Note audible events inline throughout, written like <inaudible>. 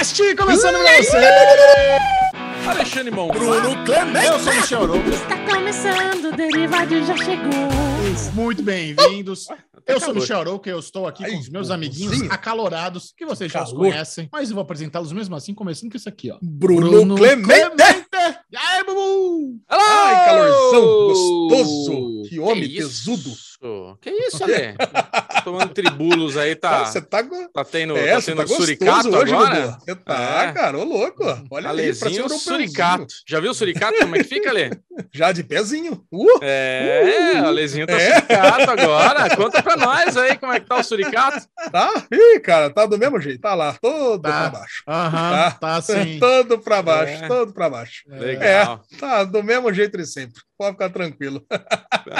Cast começando pra você! Alexandre Mão. Bruno Clemente! Eu sou o Michel Arouca. Está começando, o Derivado já chegou. Muito bem-vindos. Eu sou. Michel Arouca e eu estou aqui com Ai, os meus amiguinhos acalorados, que vocês já Calor. conhecem, mas eu vou apresentá-los mesmo assim, começando com isso aqui, ó. Bruno, Clemente! E aí, Bubu! Ai, calorzão gostoso. Que homem isso? pesudo. Que isso, Ale? Tomando tribulos aí, tá, Você tá, tá tendo, é, tá você tendo tá suricato hoje, agora? Você tá, É. cara, ô louco. Olha Alezinho um suricato. Já viu o suricato? Como é que fica, Ale? <laughs> Já de pezinho. Uh, É, o Alezinho tá É. suricato <laughs> agora. Conta pra nós aí como é que tá o suricato. tá? Ih, cara, tá do mesmo jeito. Tá lá, todo Tá. pra baixo. Aham, Tá. tá assim. <laughs> Todo pra baixo, É. todo pra baixo. Legal. Tá do mesmo jeito de sempre. Pode ficar tranquilo.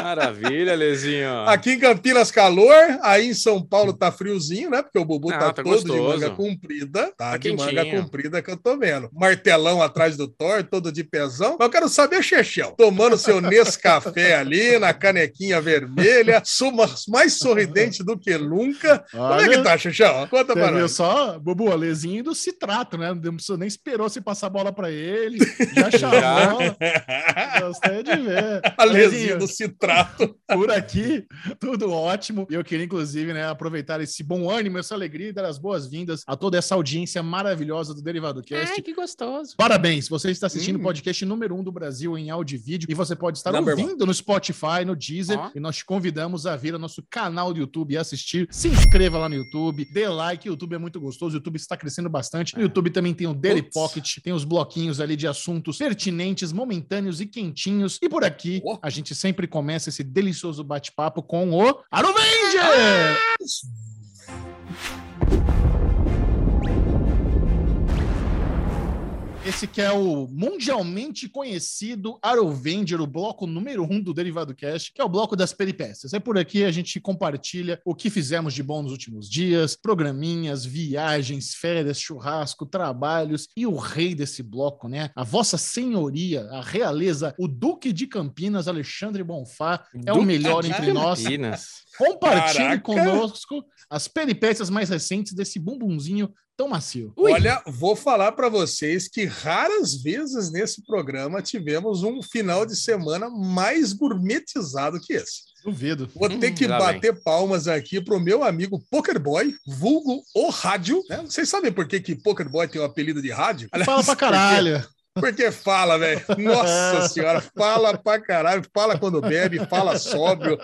Maravilha, Alezinho. <laughs> Aqui em Campinas, calor. Aí em São Paulo tá friozinho, né? Porque o Bubu Não, tá, tá todo de gostoso. manga comprida. Tá, Tá de manga quentinho. comprida que eu tô vendo. Martelão atrás do Thor, todo de pezão. Mas eu quero saber, Chechel, tomando seu Nescafé <laughs> ali, na canequinha vermelha, suma, mais sorridente do que nunca. Como é que Olha, tá, Chechel? Conta pra nós. só, Bubu, Alezinho do Citrato, né? Não precisou- nem esperou se passar a bola pra ele. <laughs> Já chamou. Gostei de ver. <laughs> Alezinho do citrato. <laughs> por aqui, tudo ótimo. E eu queria, inclusive, né, aproveitar esse bom ânimo, essa alegria e dar as boas-vindas a toda essa audiência maravilhosa do Derivado Cast. Ai, que gostoso. Parabéns, você está assistindo o Hum. podcast número um do Brasil em áudio e vídeo e você pode estar Number ouvindo no Spotify, no Deezer Ó. e nós te convidamos a vir ao nosso canal do YouTube e assistir. Se inscreva lá no YouTube, dê like, o YouTube é muito gostoso, o YouTube está crescendo bastante. No YouTube também tem o Daily. Pocket, tem os bloquinhos ali de assuntos pertinentes, momentâneos e quentinhos. E por aqui, Ó. a gente sempre começa esse delicioso bate-papo com o Aruvenger! Esse que é o mundialmente conhecido Arovenger, o bloco número um do Derivado Cast, que é o bloco das peripécias. É por aqui a gente compartilha o que fizemos de bom nos últimos dias, programinhas, viagens, férias, churrasco, trabalhos e o rei desse bloco, né? A vossa senhoria, a realeza, o Duque de Campinas, Alexandre Bonfá, é o Duque melhor de entre nós. Campinas. Compartilhe Caraca! conosco as peripécias mais recentes desse bumbumzinho tão macio. Ui. Olha, vou falar para vocês que raras vezes nesse programa tivemos um final de semana mais gourmetizado que esse. Duvido. Vou ter Hum, que bater palmas aqui pro meu amigo Pokerboy, vulgo o rádio. né? Vocês sabem por que, que Pokerboy tem o apelido de rádio? Fala Aliás, pra caralho. Porque fala, velho. Nossa <laughs> senhora, fala pra caralho, fala quando bebe, fala sóbrio,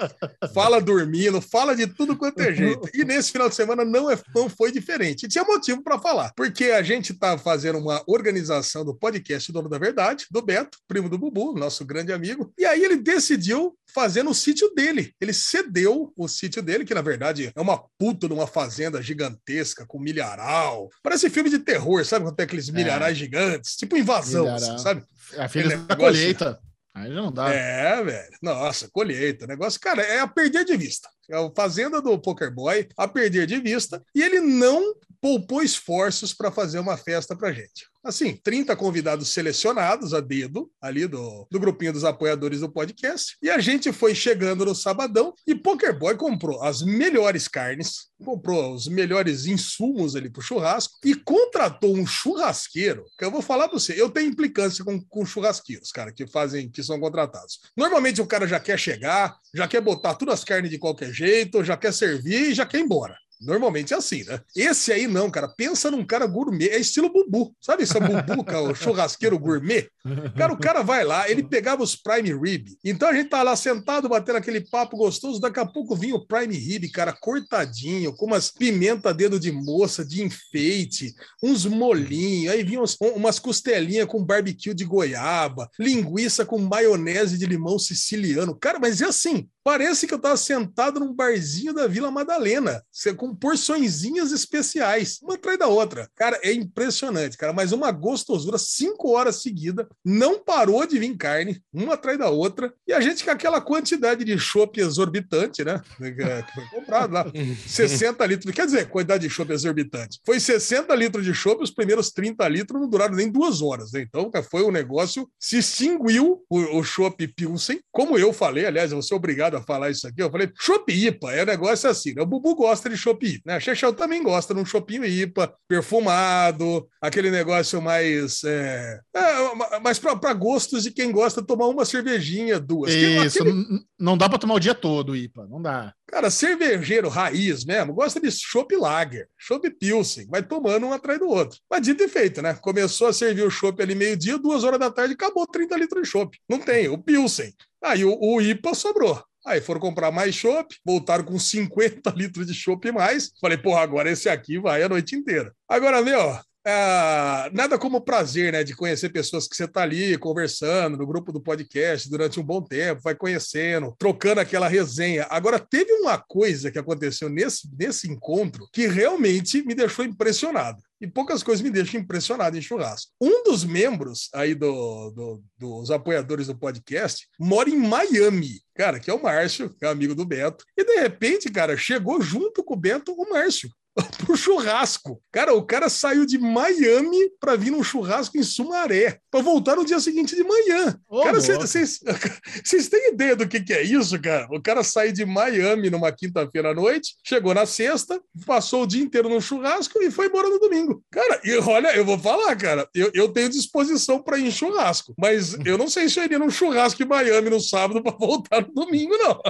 fala dormindo, fala de tudo quanto é jeito. E nesse final de semana não, é, não foi diferente. E tinha motivo pra falar, porque a gente tá fazendo uma organização do podcast Dono da Verdade, do Beto, primo do Bubu, nosso grande amigo. E aí ele decidiu fazer no sítio dele. Ele cedeu o sítio dele, que na verdade é uma puta numa fazenda gigantesca, com milharal. Parece filme de terror, sabe? Quando tem aqueles milharais gigantes, tipo invasão, Sabe? A filha da colheita. Aí não dá. É, velho. Nossa, colheita. Negócio, cara, é a perder de vista. É a fazenda do Poker Boy a perder de vista. E ele não poupou esforços para fazer uma festa pra gente. Assim, 30 convidados selecionados a dedo ali do, do grupinho dos apoiadores do podcast. E a gente foi chegando no sabadão e Poker Boy comprou as melhores carnes, comprou os melhores insumos ali pro churrasco e contratou um churrasqueiro. Que eu vou falar pra você, eu tenho implicância com, com churrasqueiros, cara, que fazem, que são contratados. Normalmente o cara já quer chegar, já quer botar todas as carnes de qualquer jeito, já quer servir e já quer ir embora. Normalmente é assim, né? Esse aí não, cara. Pensa num cara gourmet. É estilo Bubu. Sabe Bubu, que é o churrasqueiro gourmet? Cara, o cara vai lá, ele pegava os prime rib. Então a gente tá lá sentado, batendo aquele papo gostoso. Daqui a pouco vinha o prime rib, cara, cortadinho, com umas pimenta dedo de moça, de enfeite, uns molinhos. Aí vinha um- umas costelinhas com barbecue de goiaba, linguiça com maionese de limão siciliano. Cara, mas é assim. Parece que eu tava sentado num barzinho da Vila Madalena, com porçõezinhas especiais, uma atrás da outra. Cara, é impressionante, cara, mas uma gostosura, cinco horas seguidas, não parou de vir carne, uma atrás da outra, e a gente com aquela quantidade de chopp exorbitante, né? Que <laughs> foi comprado lá. 60 litros, quer dizer, quantidade de chopp exorbitante. Foi 60 litros de chopp, os primeiros 30 litros não duraram nem duas horas, né? Então, foi um negócio, se extinguiu o, o chopp Pilsen, como eu falei, aliás, eu vou ser obrigado a falar isso aqui. Eu falei, chopp IPA, é um negócio assim, né? O Bubu gosta de chopp IPA, né? A Chechel também gosta de um choppinho IPA, perfumado, aquele negócio mais. É, é, mais para gostos de quem gosta de tomar uma cervejinha, duas. Isso, aquele... não dá para tomar o dia todo, IPA, não dá. Cara, cervejeiro raiz mesmo, gosta de chopp lager, chopp pilsen, vai tomando um atrás do outro. Mas dito e feito, né? Começou a servir o chopp ali meio-dia, duas horas da tarde, acabou 30 litros de chopp. Não tem, o pilsen. Aí o, o IPA sobrou. Aí foram comprar mais chopp, voltaram com 50 <laughs> litros de chopp mais. Falei, porra, agora esse aqui vai a noite inteira. Agora, meu, é, nada como o prazer, né, de conhecer pessoas que você está ali conversando no grupo do podcast durante um bom tempo, vai conhecendo, trocando aquela resenha. Agora, teve uma coisa que aconteceu nesse, nesse encontro que realmente me deixou impressionado. E poucas coisas me deixam impressionado em churrasco. Um dos membros aí do, do, dos apoiadores do podcast mora em Miami, cara, que é o Márcio, que é amigo do Beto. E de repente, cara, chegou junto com o Beto o Márcio. <laughs> pro churrasco. Cara, o cara saiu de Miami para vir num churrasco em Sumaré, para voltar no dia seguinte de manhã. Ô, cara, vocês <laughs> têm ideia do que, que é isso, cara? O cara saiu de Miami numa quinta-feira à noite, chegou na sexta, passou o dia inteiro no churrasco e foi embora no domingo. Cara, e olha, eu vou falar, cara, eu, eu tenho disposição para ir em churrasco, mas <laughs> eu não sei se eu iria num churrasco em Miami no sábado para voltar no domingo, não.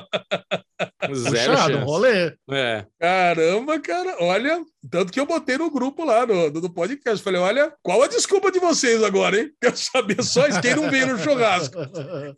Zero Puxado, rolê. É. Caramba, cara, olha olha, tanto que eu botei no grupo lá no, do podcast. Falei, olha, qual a desculpa de vocês agora, hein? Quero saber só quem não veio no churrasco.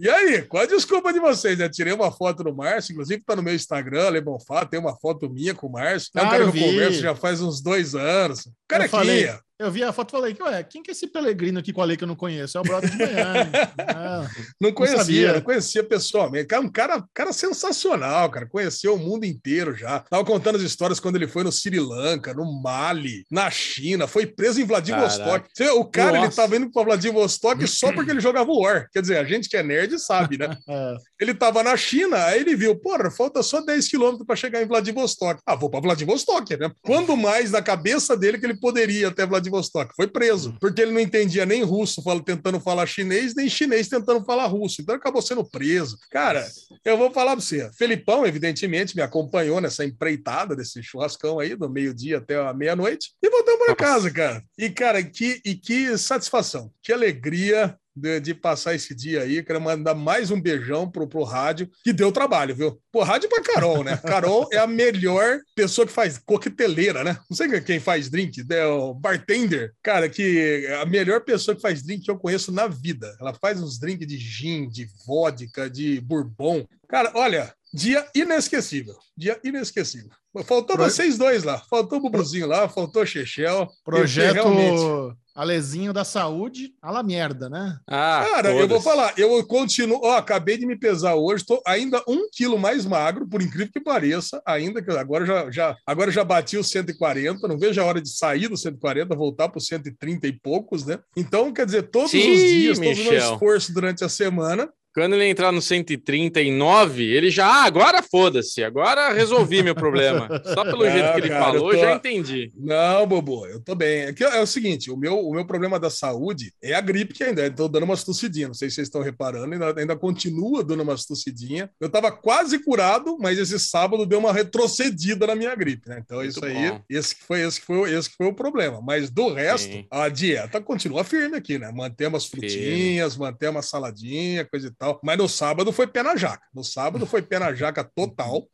E aí, qual a desculpa de vocês? Eu tirei uma foto do Márcio, inclusive tá no meu Instagram, Lebon Fá, tem uma foto minha com o Márcio. É um ah, cara que eu converso já faz uns dois anos. Carequinha. Eu vi a foto e falei, ué, quem que é esse Pelegrino aqui com a lei que eu não conheço? É o brother de <laughs> Miami. ah, não conhecia, não, não, conhecia pessoalmente. Cara, um cara, cara sensacional, cara. Conheceu o mundo inteiro já. Tava contando as histórias quando ele foi no Sri Lanka, no Mali, na China, foi preso em Vladivostok. Caraca. O cara, Nossa. ele tava indo para Vladivostok só porque ele jogava War. Quer dizer, a gente que é nerd sabe, né? <laughs> Ele tava na China, aí ele viu, porra, falta só 10 quilômetros para chegar em Vladivostok. Ah, vou para Vladivostok, né? Quando mais na cabeça dele que ele poderia até Vladivostok. Foi preso, porque ele não entendia nem russo falo, tentando falar chinês, nem chinês tentando falar russo. Então acabou sendo preso. Cara, eu vou falar para você. Felipão, evidentemente, me acompanhou nessa empreitada desse churrascão aí, do meio-dia até a meia-noite, e voltamos para casa, cara. E, cara, que, e que satisfação, que alegria de, de, passar esse dia aí. Quero mandar mais um beijão pro, pro rádio, que deu trabalho, viu? Pô, rádio pra Carol, né? Carol é a melhor pessoa que faz coqueteleira, né? Não sei quem faz drink, é o bartender. Cara, que é a melhor pessoa que faz drink que eu conheço na vida. Ela faz uns drinks de gin, de vodka, de bourbon. Cara, olha, dia inesquecível. Dia inesquecível. Faltou Pro... vocês dois lá. Faltou o Bubuzinho lá, faltou o Chechel. Projeto realmente... Alezinho da saúde, a la merda, né? Ah, Cara, todas. eu vou falar, eu continuo. Ó, acabei de me pesar hoje, estou ainda um quilo mais magro, por incrível que pareça, ainda que agora já, já, agora já bati os 140, não vejo a hora de sair dos 140, voltar para os 130 e poucos, né? Então, quer dizer, todos Sim, os dias, Michel. todo o meu esforço durante a semana, quando ele entrar no 139, ele já, ah, agora foda-se, agora resolvi meu problema. <laughs> Só pelo não, jeito que ele cara, falou, eu tô... já entendi. Não, Bobo, eu tô bem. É, que é o seguinte, o meu, o meu problema da saúde é a gripe que ainda, estou dando umas tossidinhas, não sei se vocês estão reparando, ainda, ainda continua dando umas tossidinhas. Eu tava quase curado, mas esse sábado deu uma retrocedida na minha gripe, né? Então Muito isso aí, bom. esse que foi, esse que foi, esse que foi o problema. Mas do resto, Sim. a dieta continua firme aqui, né? Mantemos frutinhas, mantemos uma saladinha, coisa e tal. Mas no sábado foi pé na jaca. No sábado foi pé na jaca total.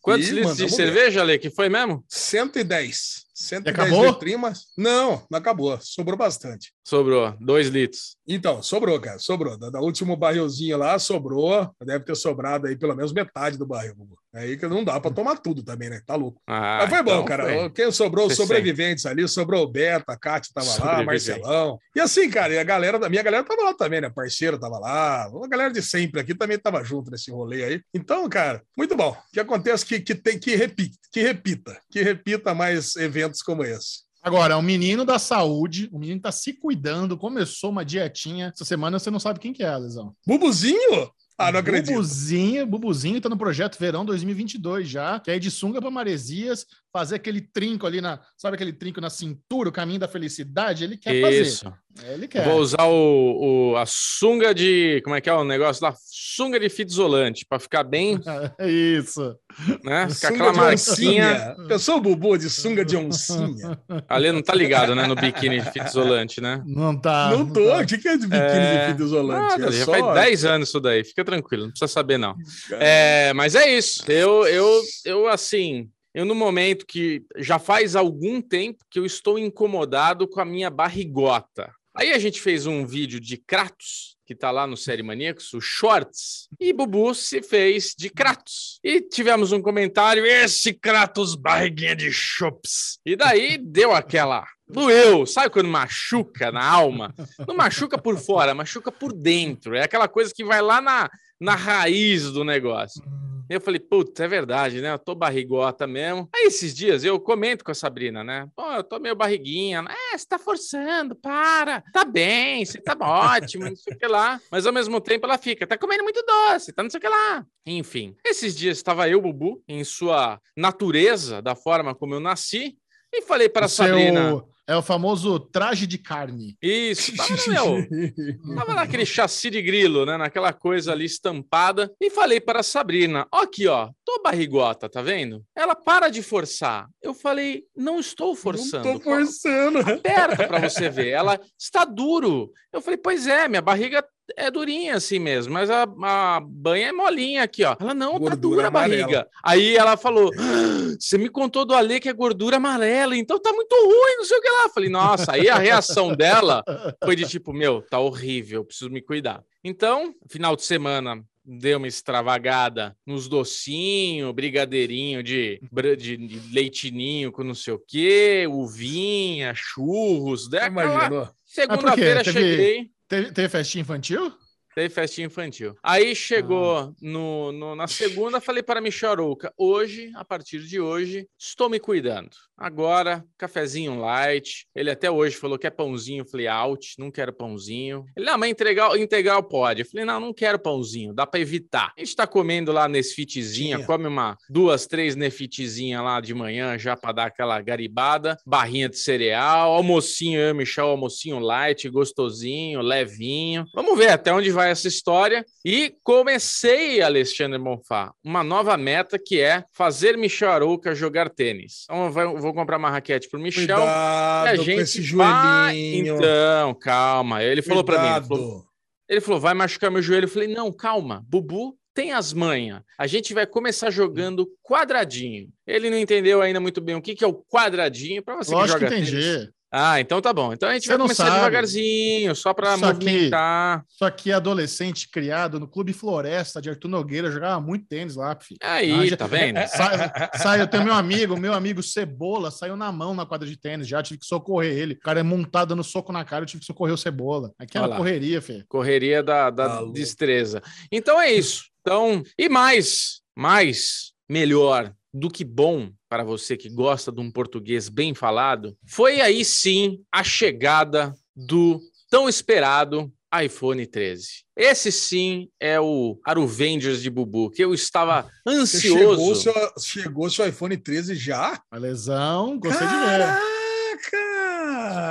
Quantos litros de cerveja, Ale, que foi mesmo? 110. 110 acabou? litrinhos. Não, não acabou. Sobrou bastante. Sobrou, dois litros. Então, sobrou, cara, sobrou. Da, da último barrilzinho lá, sobrou. Deve ter sobrado aí pelo menos metade do barril. Aí que não dá para tomar tudo também, né? Tá louco. Ah, Mas foi bom, então cara. Foi. Quem sobrou, os sobreviventes ali, sobrou o Beto, a Cátia tava lá, Marcelão. E assim, cara, e a galera, a minha galera tava lá também, né? Parceiro tava lá, a galera de sempre aqui também tava junto nesse rolê aí. Então, cara, muito bom. Que acontece que, que tem que repita, que repita, que repita mais eventos como esse. Agora, o menino da saúde, o menino tá se cuidando, começou uma dietinha. Essa semana você não sabe quem que é, Lesão. Bubuzinho? Ah, não acredito. Bubuzinho, Bubuzinho tá no projeto Verão 2022 já, que é de sunga para Maresias, fazer aquele trinco ali na, sabe aquele trinco na cintura, o caminho da felicidade, ele quer fazer. Isso. Ele quer. Vou usar o, o- a sunga de. Como é que é o negócio lá? Sunga de fita isolante, pra ficar bem, <laughs> Isso. né? Ficar Sunga aquela de marquinha. Pensou o Bubu de sunga de oncinha? Ali não tá ligado, né? No biquíni de fita isolante, né? Não tá. não tô. tá. O que que é de biquíni É. de fita isolante? Nada, É já só- faz 10 anos isso daí, fica tranquilo, não precisa saber, não. É, mas é isso. Eu, eu, eu, assim, eu no momento que já faz algum tempo que eu estou incomodado com a minha barrigota. Aí a gente fez um vídeo de Kratos, que tá lá no Série Maníacos, o Shorts, e Bubu se fez de Kratos. E tivemos um comentário, esse Kratos barriguinha de chops. E daí deu aquela... Doeu, sabe quando machuca na alma? Não machuca por fora, machuca por dentro. É aquela coisa que vai lá na, na raiz do negócio. Eu falei, putz, é verdade, né? Eu tô barrigota mesmo. Aí esses dias eu comento com a Sabrina, né? Pô, eu tô meio barriguinha. É, você tá forçando, para. Tá bem, você tá ótimo, não sei o que lá. Mas ao mesmo tempo ela fica, tá comendo muito doce, tá não sei o que lá. Enfim, esses dias estava eu, Bubu, em sua natureza, da forma como eu nasci, e falei para seu- Sabrina. É o famoso traje de carne. Isso, tava no meu. <laughs> Tava naquele chassi de grilo, né? Naquela coisa ali estampada. E falei para a Sabrina: ó, aqui, ó, tô barrigota, tá vendo? Ela para de forçar. Eu falei: não estou forçando. Não tô forçando. Aperta para você ver. Ela está duro. Eu falei: pois é, minha barriga é durinha assim mesmo, mas a, a banha é molinha aqui, ó. Ela não, tá Gordura dura a barriga. amarela. Aí ela falou: "Ah, você me contou do Ale que é gordura amarela, então tá muito ruim, não sei o que lá. Falei, nossa, aí a reação dela foi de tipo, meu, tá horrível, preciso me cuidar. Então, final de semana, deu uma extravagada nos docinhos, brigadeirinho de, de, de leitinho com não sei o quê, uvinha, churros. Imaginou? Segunda-feira cheguei. Teve, teve festinha infantil? Teve festinha infantil. Aí chegou no, no- na segunda, falei para Michel Arouca, hoje, a partir de hoje, estou me cuidando. Agora, cafezinho light. Ele até hoje falou que é pãozinho. Eu falei, out, não quero pãozinho. Ele, não, mas integral, integral pode. Eu falei, não, não quero pãozinho, dá para evitar. A gente tá comendo lá Nesfitzinha, Tinha. come uma, duas, três Nefitzinha lá de manhã, já para dar aquela garibada. Barrinha de cereal, almocinho, eu e Michel, almocinho light, gostosinho, levinho. Vamos ver até onde vai essa história. E comecei, Alexandre Bonfá, uma nova meta que é fazer Michel Arouca jogar tênis. Então, vai- vou comprar uma raquete pro Michel. e a Cuidado com gente esse vai- joelhinho. Então, calma. Ele falou para mim, ele falou, Cuidado. ele falou, vai machucar meu joelho. Eu falei, não, calma, Bubu tem as manhas. A gente vai começar jogando quadradinho. Ele não entendeu ainda muito bem o que, que é o quadradinho. Para você Lógico que que joga tênis. entendi. Ah, então tá bom. Então a gente Você vai começar sabe. devagarzinho, só para movimentar. Isso aqui é adolescente criado no Clube Floresta de Arthur Nogueira, jogava muito tênis lá, filho. Aí, Ah, já- tá vendo? <laughs> Sai, sai, eu tenho meu amigo, meu amigo Cebola, saiu na mão na quadra de tênis, já tive que socorrer ele. O cara é montado dando soco na cara, eu tive que socorrer o Cebola. Aqui é Olha uma correria, filho. Correria da, da Tá destreza. Então é isso. Então, e mais, mais, melhor do que bom para você que gosta de um português bem falado, foi aí sim a chegada do tão esperado iPhone 13. Esse sim é o Aruvengers de Bubu, que eu estava <laughs> Você Chegou, o ansioso. seu, chegou seu iPhone 13 já? A lesão, gostei de ver.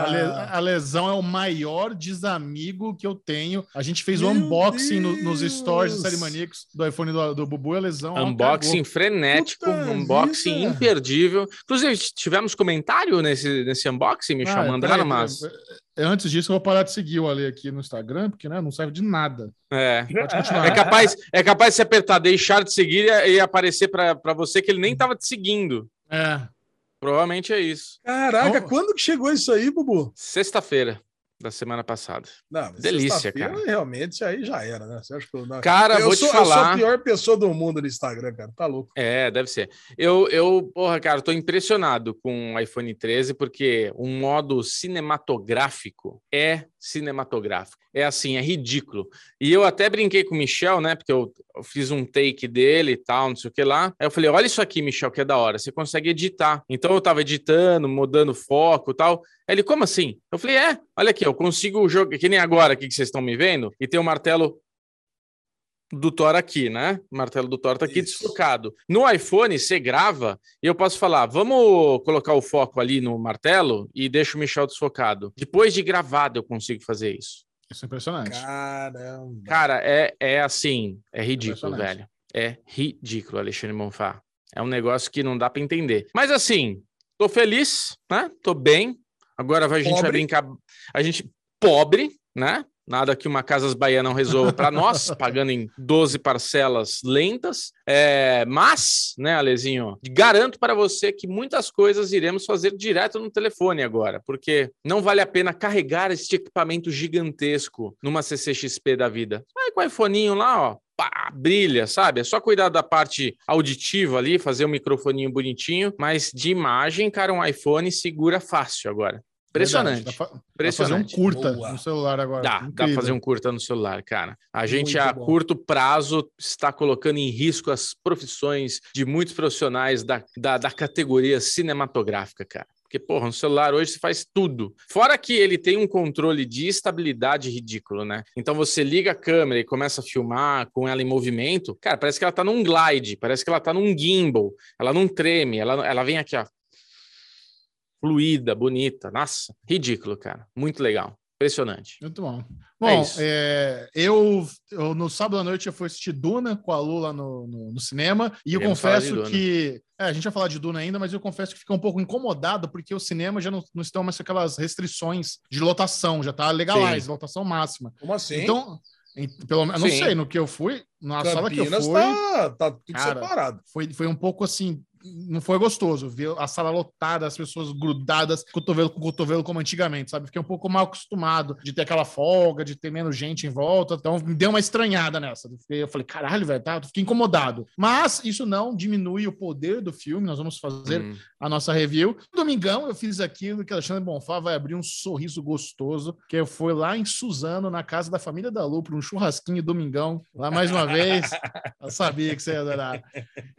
A, le- Caraca! a lesão é o maior desamigo que eu tenho. A gente fez o Meu unboxing no- nos stories do Série Maníacos do iPhone do, do Bubu e a lesão. ó, Unboxing cagou. frenético, Puta unboxing vida! imperdível. Inclusive, tivemos comentário nesse, nesse unboxing, Michel? Ah, Mandaram peraí, umas. peraí, Antes disso, eu vou parar de seguir o Ale aqui no Instagram, porque né, não serve de nada. É. Pode continuar. É capaz, é capaz de se apertar, deixar de seguir e, e aparecer para você que ele nem estava te seguindo. É. Provavelmente é isso. Caraca, Bom. quando que chegou isso aí, Bubu? Sexta-feira da semana passada. Não, Delícia, cara. Realmente, aí já era, né? Você acha que eu, não... Cara, eu, vou sou, te eu sou a falar. pior pessoa do mundo no Instagram, cara. Tá louco. É, deve ser. Eu, eu, porra, cara, tô impressionado com o iPhone 13 porque o modo cinematográfico é cinematográfico. É assim, é ridículo. E eu até brinquei com o Michel, né? Porque eu, eu fiz um take dele e tal, não sei o que lá. Aí eu falei: olha isso aqui, Michel, que é da hora. Você consegue editar. Então eu tava editando, mudando foco e tal. Aí ele, como assim? Eu falei: é, olha aqui, eu consigo jogar, que nem agora aqui que vocês estão me vendo, e tem o martelo do Thor aqui, né? O martelo do Thor tá aqui Isso. desfocado. No iPhone, você grava e eu posso falar, vamos colocar o foco ali no martelo e deixa o Michel desfocado. Depois de gravado, eu consigo fazer isso. Isso é impressionante. Caramba. Cara, é, é assim, é ridículo, velho. É ridículo, Alexandre Monfá. É um negócio que não dá pra entender. Mas assim, tô feliz, né? Tô bem. Agora vai- a gente vai Pobre. brincar. A gente pobre, né? Nada que uma Casas Bahia não resolva para nós, <laughs> pagando em 12 parcelas lentas. É, mas, né, Alezinho, garanto para você que muitas coisas iremos fazer direto no telefone agora, porque não vale a pena carregar este equipamento gigantesco numa CCXP da vida. Vai com o iPhoneinho lá, ó. Pá, brilha, sabe? É só cuidar da parte auditiva ali, fazer um microfoninho bonitinho, mas de imagem, cara, um iPhone segura fácil agora. Impressionante. Verdade, Dá pra, dá pra fazer um Impressionante. curta Boa. no celular agora. Dá, dá pra Incrível. fazer um curta no celular, cara. A gente, Muito a bom. curto prazo, está colocando em risco as profissões de muitos profissionais da, da, da categoria cinematográfica, cara. Porque, porra, no celular hoje você faz tudo. Fora que ele tem um controle de estabilidade ridículo, né? Então você liga a câmera e começa a filmar com ela em movimento. Cara, parece que ela tá num glide, parece que ela tá num gimbal. Ela não treme, ela, ela vem aqui, ó. Fluida, bonita. Nossa, ridículo, cara. Muito legal. Impressionante. Muito bom. É Bom, isso. é, eu, eu no sábado à noite eu fui assistir Duna com a Lu lá no, no, no cinema e eu Queremos de confesso que. é, a gente vai falar de Duna ainda, mas eu confesso que fiquei um pouco incomodado porque o cinema já não, não estão mais com aquelas restrições de lotação, já tá legalize, lotação máxima. Como assim? Então, em- pelo menos, não sei, no que eu fui, na sala que eu Campinas fui, tá, tá tudo Cara, separado. foi, foi um pouco assim. Não foi gostoso ver a sala lotada, as pessoas grudadas, cotovelo com cotovelo, como antigamente, sabe? Fiquei um pouco mal acostumado de ter aquela folga, de ter menos gente em volta. Então, me deu uma estranhada nessa. Eu falei, caralho, velho, tá? Eu fiquei incomodado. Mas isso não diminui o poder do filme. Nós vamos fazer Hum. a nossa review. Domingão, eu fiz aquilo que Alexandre Bonfá vai abrir um sorriso gostoso, que eu fui lá em Suzano, na casa da família da Lu, para um churrasquinho domingão. Lá mais uma vez. <laughs> Eu sabia que você ia adorar.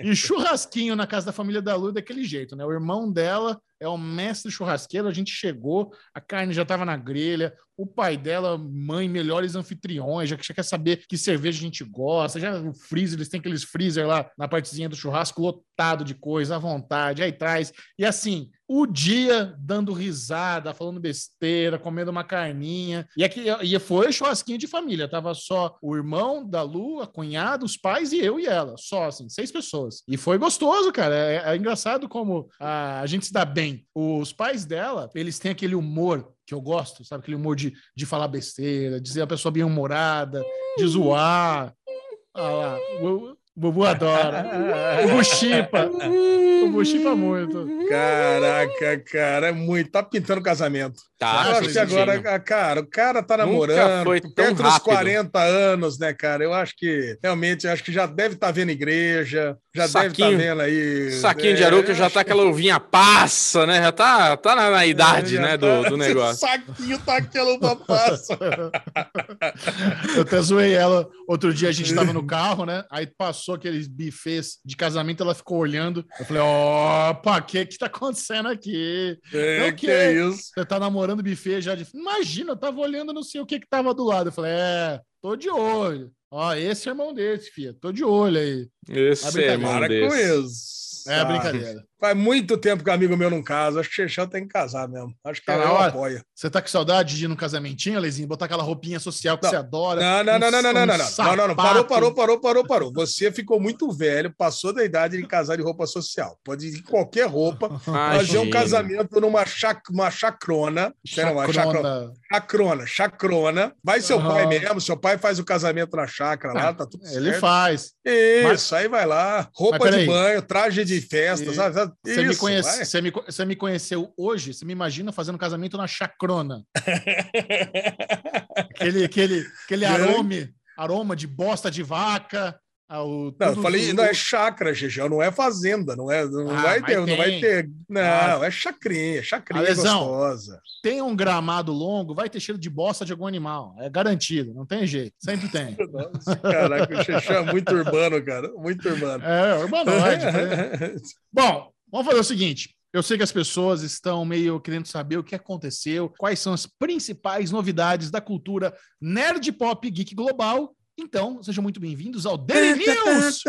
E churrasquinho na casa da família da Lu daquele jeito, né? O irmão dela é o mestre churrasqueiro. A gente chegou, a carne já estava na grelha. O pai dela, mãe, melhores anfitriões, já, quer saber que cerveja a gente gosta. Já o freezer, eles têm aqueles freezer lá na partezinha do churrasco lotado de coisa à vontade. Aí traz. E assim, o dia dando risada, falando besteira, comendo uma carninha. E aqui e foi churrasquinho de família. Tava só o irmão da Lu, a cunhada, os pais e eu e ela. Só assim, seis pessoas. E foi gostoso, cara. É, é engraçado como a, a gente se dá bem. Os pais dela, eles têm aquele humor que eu gosto, sabe? Aquele humor de, de falar besteira, de ser a pessoa bem humorada, de zoar. Ah lá, o, Bubu adora. O Buchipa. O Buchipa muito. Caraca, cara, é muito. Tá pintando casamento. Tá, eu acho que agora, a- cara, o cara tá Nunca namorando, foi tão perto dos rápido. 40 anos, né, cara? Eu acho que, realmente, eu acho que já deve estar vendo igreja, já deve estar Saquinho- vendo aí... Saquinho de é, aruca já tá aquela uvinha passa, né? Já tá, tá na, na idade, já né, tá- do, do <laughs> negócio. Saquinho tá aquela uva passa. <laughs> Eu até zoei ela. Outro dia a gente tava no carro, né? Aí passou aqueles bufês de casamento, ela ficou olhando. Eu falei, opa, o que que tá acontecendo aqui? É, Não, que que- é isso? Você tá namorando buffet já de... Imagina, eu tava olhando, não sei o que que tava do lado. Eu falei, é, tô de olho. Ó, esse é irmão desse, filha. Tô de olho aí. Esse é irmão desse. É brincadeira. Faz muito tempo que amigo meu não casa. Acho que o Chechão tem que casar mesmo. Acho que Tá eu na hora. apoio. Você tá com saudade de ir num casamentinho, Alezinho? Botar aquela roupinha social que Não. você adora? Não, não, não, não, não, Um- não, um não, não, não, não, não, parou, parou, parou, parou, parou. Você ficou muito velho, passou da idade de casar de roupa social. Pode ir em qualquer roupa, <laughs> fazer um Imagina. casamento numa chac, uma chacrona, chacrona, Chacrona. chacrona, chacrona. Vai seu Aham. pai mesmo, seu pai faz o casamento na chácara lá, tá tudo Ele certo. faz. Isso, aí vai lá, roupa Mas de banho, traje de festa, E- sabe? Você me, conhece, você, me, você me conheceu hoje, você me imagina fazendo casamento na chacrona. <laughs> aquele aquele, aquele aroma, aroma de bosta de vaca. ah, o- Não, eu falei, tudo- não é chácara, Gegel, não é fazenda, não é, não Ah, vai ter, não vai ter, não, Ah. é chacrinha, chacrinha Alesão. gostosa. Tem um gramado longo, vai ter cheiro de bosta de algum animal. É garantido, não tem jeito. Sempre tem. <laughs> Nossa, caraca, o Xexé é muito urbano, cara, muito urbano. É, urbanoide. <laughs> né? Bom, vamos fazer o seguinte. Eu sei que as pessoas estão meio querendo saber o que aconteceu, quais são as principais novidades da cultura nerd pop geek global. Então, sejam muito bem-vindos ao Daily News!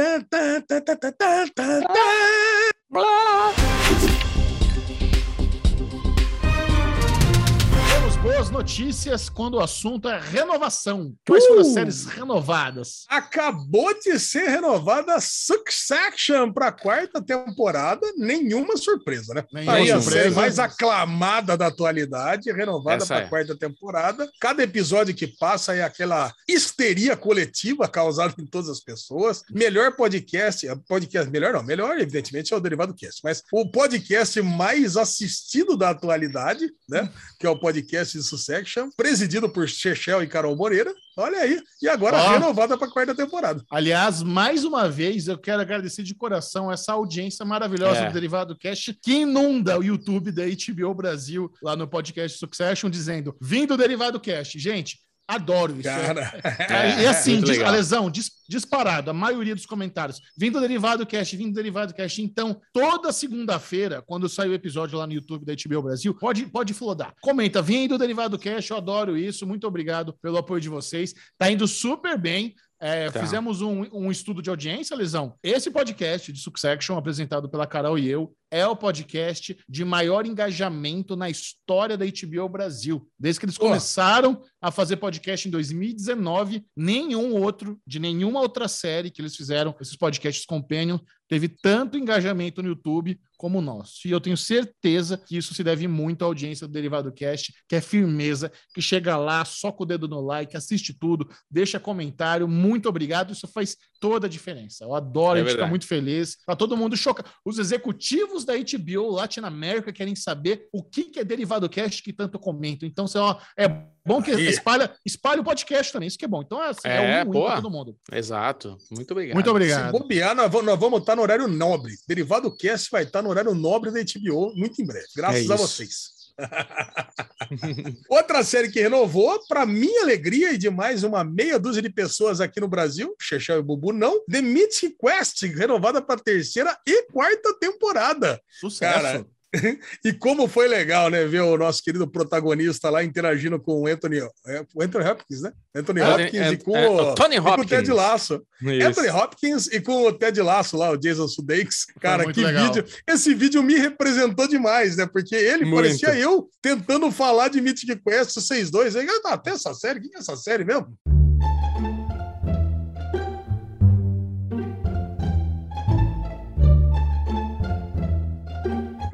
Boas notícias quando o assunto é renovação. Quais foram as Uh! séries renovadas? Acabou de ser renovada Succession para a quarta temporada. Nenhuma surpresa, né? Nenhuma Aí a surpresa. série mais aclamada da atualidade, renovada para a é. quarta temporada. Cada episódio que passa é aquela histeria coletiva causada em todas as pessoas. Melhor podcast, podcast melhor não, melhor evidentemente é o Derivado Cast, mas o podcast mais assistido da atualidade, né? Que é o podcast Succession, presidido por Chechel e Carol Moreira. Olha aí. E agora Ó. renovada para a quarta temporada. Aliás, mais uma vez, eu quero agradecer de coração essa audiência maravilhosa É. do Derivado Cast que inunda o YouTube da HBO Brasil lá no podcast Succession, dizendo: Vindo do Derivado Cast. Gente, adoro isso. Cara, É, e assim, muito diz, a lesão, dis- disparado, a maioria dos comentários. Vindo do Derivado Cast, vindo do Derivado Cast. Então, toda segunda-feira, quando sair o episódio lá no YouTube da HBO Brasil, pode, pode flodar. Comenta, vindo do Derivado Cast, eu adoro isso. Muito obrigado pelo apoio de vocês. Tá indo super bem. É, Tá. Fizemos um, um estudo de audiência, Lesão. Esse podcast de Succession, apresentado pela Carol e eu, é o podcast de maior engajamento na história da HBO Brasil. Desde que eles começaram a fazer podcast em 2019, nenhum outro, de nenhuma outra série que eles fizeram, esses podcasts companion, teve tanto engajamento no YouTube como o nosso. E eu tenho certeza que isso se deve muito à audiência do Derivado Cast, que é firmeza, que chega lá, soca o dedo no like, assiste tudo, deixa comentário. Muito obrigado. Isso faz toda a diferença. Eu adoro, É a gente fica muito feliz. Tá todo mundo chocado. Os executivos da HBO Latinoamérica querem saber o que, que é Derivado Cast que tanto comentam. Então, você, ó, é bom que espalha, espalha o podcast também. Isso que é bom. Então, é, assim, é, É, um pra todo mundo. Exato. Muito obrigado. Muito Se obrigado. bobear, nós vamos, nós vamos estar no horário nobre. Derivado Cast vai estar no horário nobre da HBO muito em breve. Graças É a vocês. <laughs> Outra série que renovou, para minha alegria e de mais uma meia dúzia de pessoas aqui no Brasil, Chechel e Bubu não, The Mythic Quest, renovada para terceira e quarta temporada. Sucesso. Cara, <laughs> E como foi legal, né, ver o nosso querido protagonista lá interagindo com o Anthony, é, o Anthony Hopkins, né? Anthony Hopkins é, e com, é, o, Tony e com o Ted Hopkins. Lasso. Isso. Anthony Hopkins e com o Ted Lasso lá, o Jason Sudeikis. Cara, que legal. vídeo. Esse vídeo me representou demais, né? Porque ele Muito. parecia eu tentando falar de Mythic Quest 6.2. Aí, ah, até essa série? O que é essa série mesmo?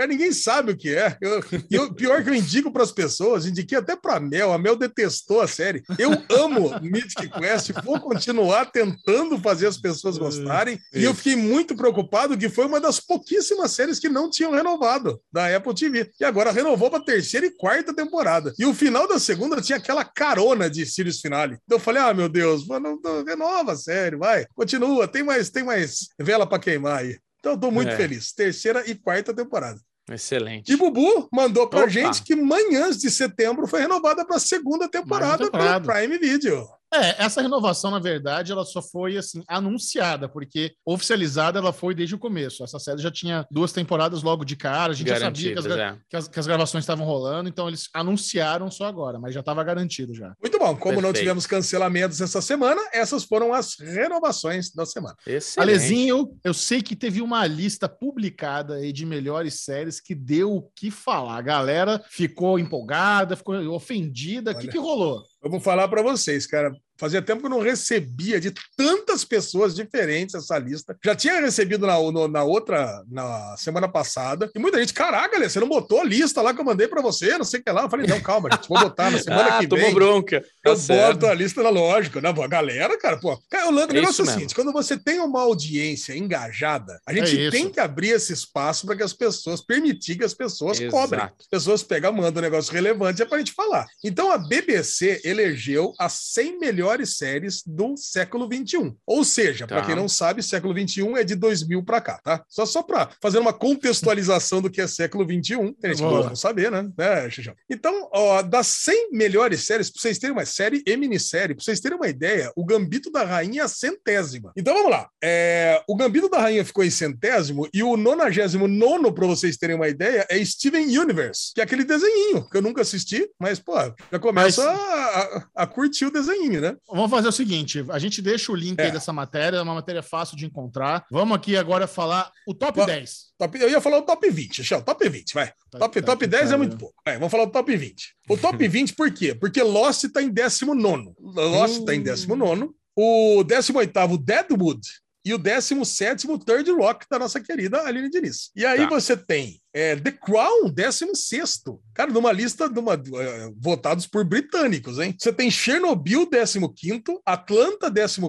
Cara, ninguém sabe o que é. Eu, eu- pior que eu indico para as pessoas, indiquei até para Mel. A Mel detestou a série. Eu amo Mythic Quest, vou continuar tentando fazer as pessoas gostarem. E eu fiquei muito preocupado que foi uma das pouquíssimas séries que não tinham renovado da Apple TV. E agora renovou para terceira e quarta temporada. E o final da segunda tinha aquela carona de Sirius Finale. Então eu falei: ah, meu Deus, mano, não- renova a série, vai. Continua, tem mais, tem mais vela para queimar aí. Então eu tô muito É. feliz. Terceira e quarta temporada. Excelente. E Bubu mandou pra Opa. gente que Manhãs de Setembro foi renovada para a segunda temporada temporada. pelo Prime Video. É, essa renovação, na verdade, ela só foi assim anunciada, porque oficializada ela foi desde o começo. Essa série já tinha duas temporadas logo de cara, a gente já sabia que as, é. que as- que as gravações estavam rolando, então eles anunciaram só agora, mas já estava garantido já. Muito bom. Como não Perfeito. tivemos cancelamentos essa semana, essas foram as renovações da semana. Excelente. Alezinho, eu sei que teve uma lista publicada aí de melhores séries que deu o que falar. A galera ficou empolgada, ficou ofendida. O que, que rolou? Vamos falar para vocês, cara. Fazia tempo que eu não recebia de tantas pessoas diferentes essa lista. Já tinha recebido na, no- na outra, na semana passada. E muita gente, caraca, Lê, você não botou a lista lá que eu mandei para você, não sei o que lá. Eu falei, não, calma, gente, vou botar na <laughs> semana ah, que tomou vem. bronca. Tá Eu certo. boto a lista na lógica, né? A galera, cara, pô. Cara, o É negócio é o seguinte: quando você tem uma audiência engajada, a gente É tem que abrir esse espaço para que as pessoas, permitir que as pessoas Exato. cobrem. As pessoas pegam, mandam um negócio relevante, é pra gente falar. Então a BBC elegeu as 100 melhores séries do século XXI. Ou seja, para Tá. quem não sabe, século XXI é de 2000 para cá, tá? Só, só para fazer uma contextualização do que é século XXI, tem gente que gosta de saber, né? Xixão? então, ó, das 100 melhores séries, para vocês terem uma série e minissérie, para vocês terem uma ideia, o Gambito da Rainha é a centésima. Então vamos lá. É, o Gambito da Rainha ficou em centésimo e o 99, para vocês terem uma ideia, é Steven Universe, que é aquele desenhinho que eu nunca assisti, mas, pô, já começa Mas- a, a- a curtir o desenhinho, né? Né? Vamos fazer o seguinte: a gente deixa o link É. aí dessa matéria, é uma matéria fácil de encontrar. Vamos aqui agora falar o top Va- 10. Top- eu ia falar o top 20, Michel, top 20, vai. Top, Tá, top que 10 é pariu. muito pouco. Vai, vamos falar do top 20. O top <laughs> 20 por quê? Porque Lost tá em 19. Lost Hum. tá em 19. O 18 Deadwood e o 17 Third Rock da nossa querida Aline Diniz. E aí Tá. você tem é, The Crown, 16. Cara, numa lista de uma, eh, votados por britânicos, hein? Você tem Chernobyl, 15. Atlanta, 14.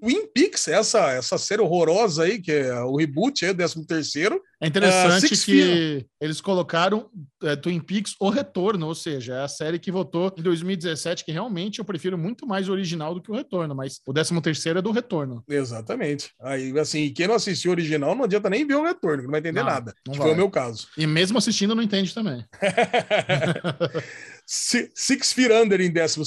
Twin Peaks, essa, essa série horrorosa aí, que é o reboot, é o 13. É interessante Ah, Six que eles colocaram é, Twin Peaks O Retorno, ou seja, é a série que votou em 2017, que realmente eu prefiro muito mais o original do que o Retorno, mas o 13º é do Retorno. Exatamente. Aí, assim, quem não assistiu o original não adianta nem ver o retorno, não vai entender Não, nada. não vai. foi o meu caso. E mesmo assistindo, não entende também. <laughs> Si- Six Feet Under em 12,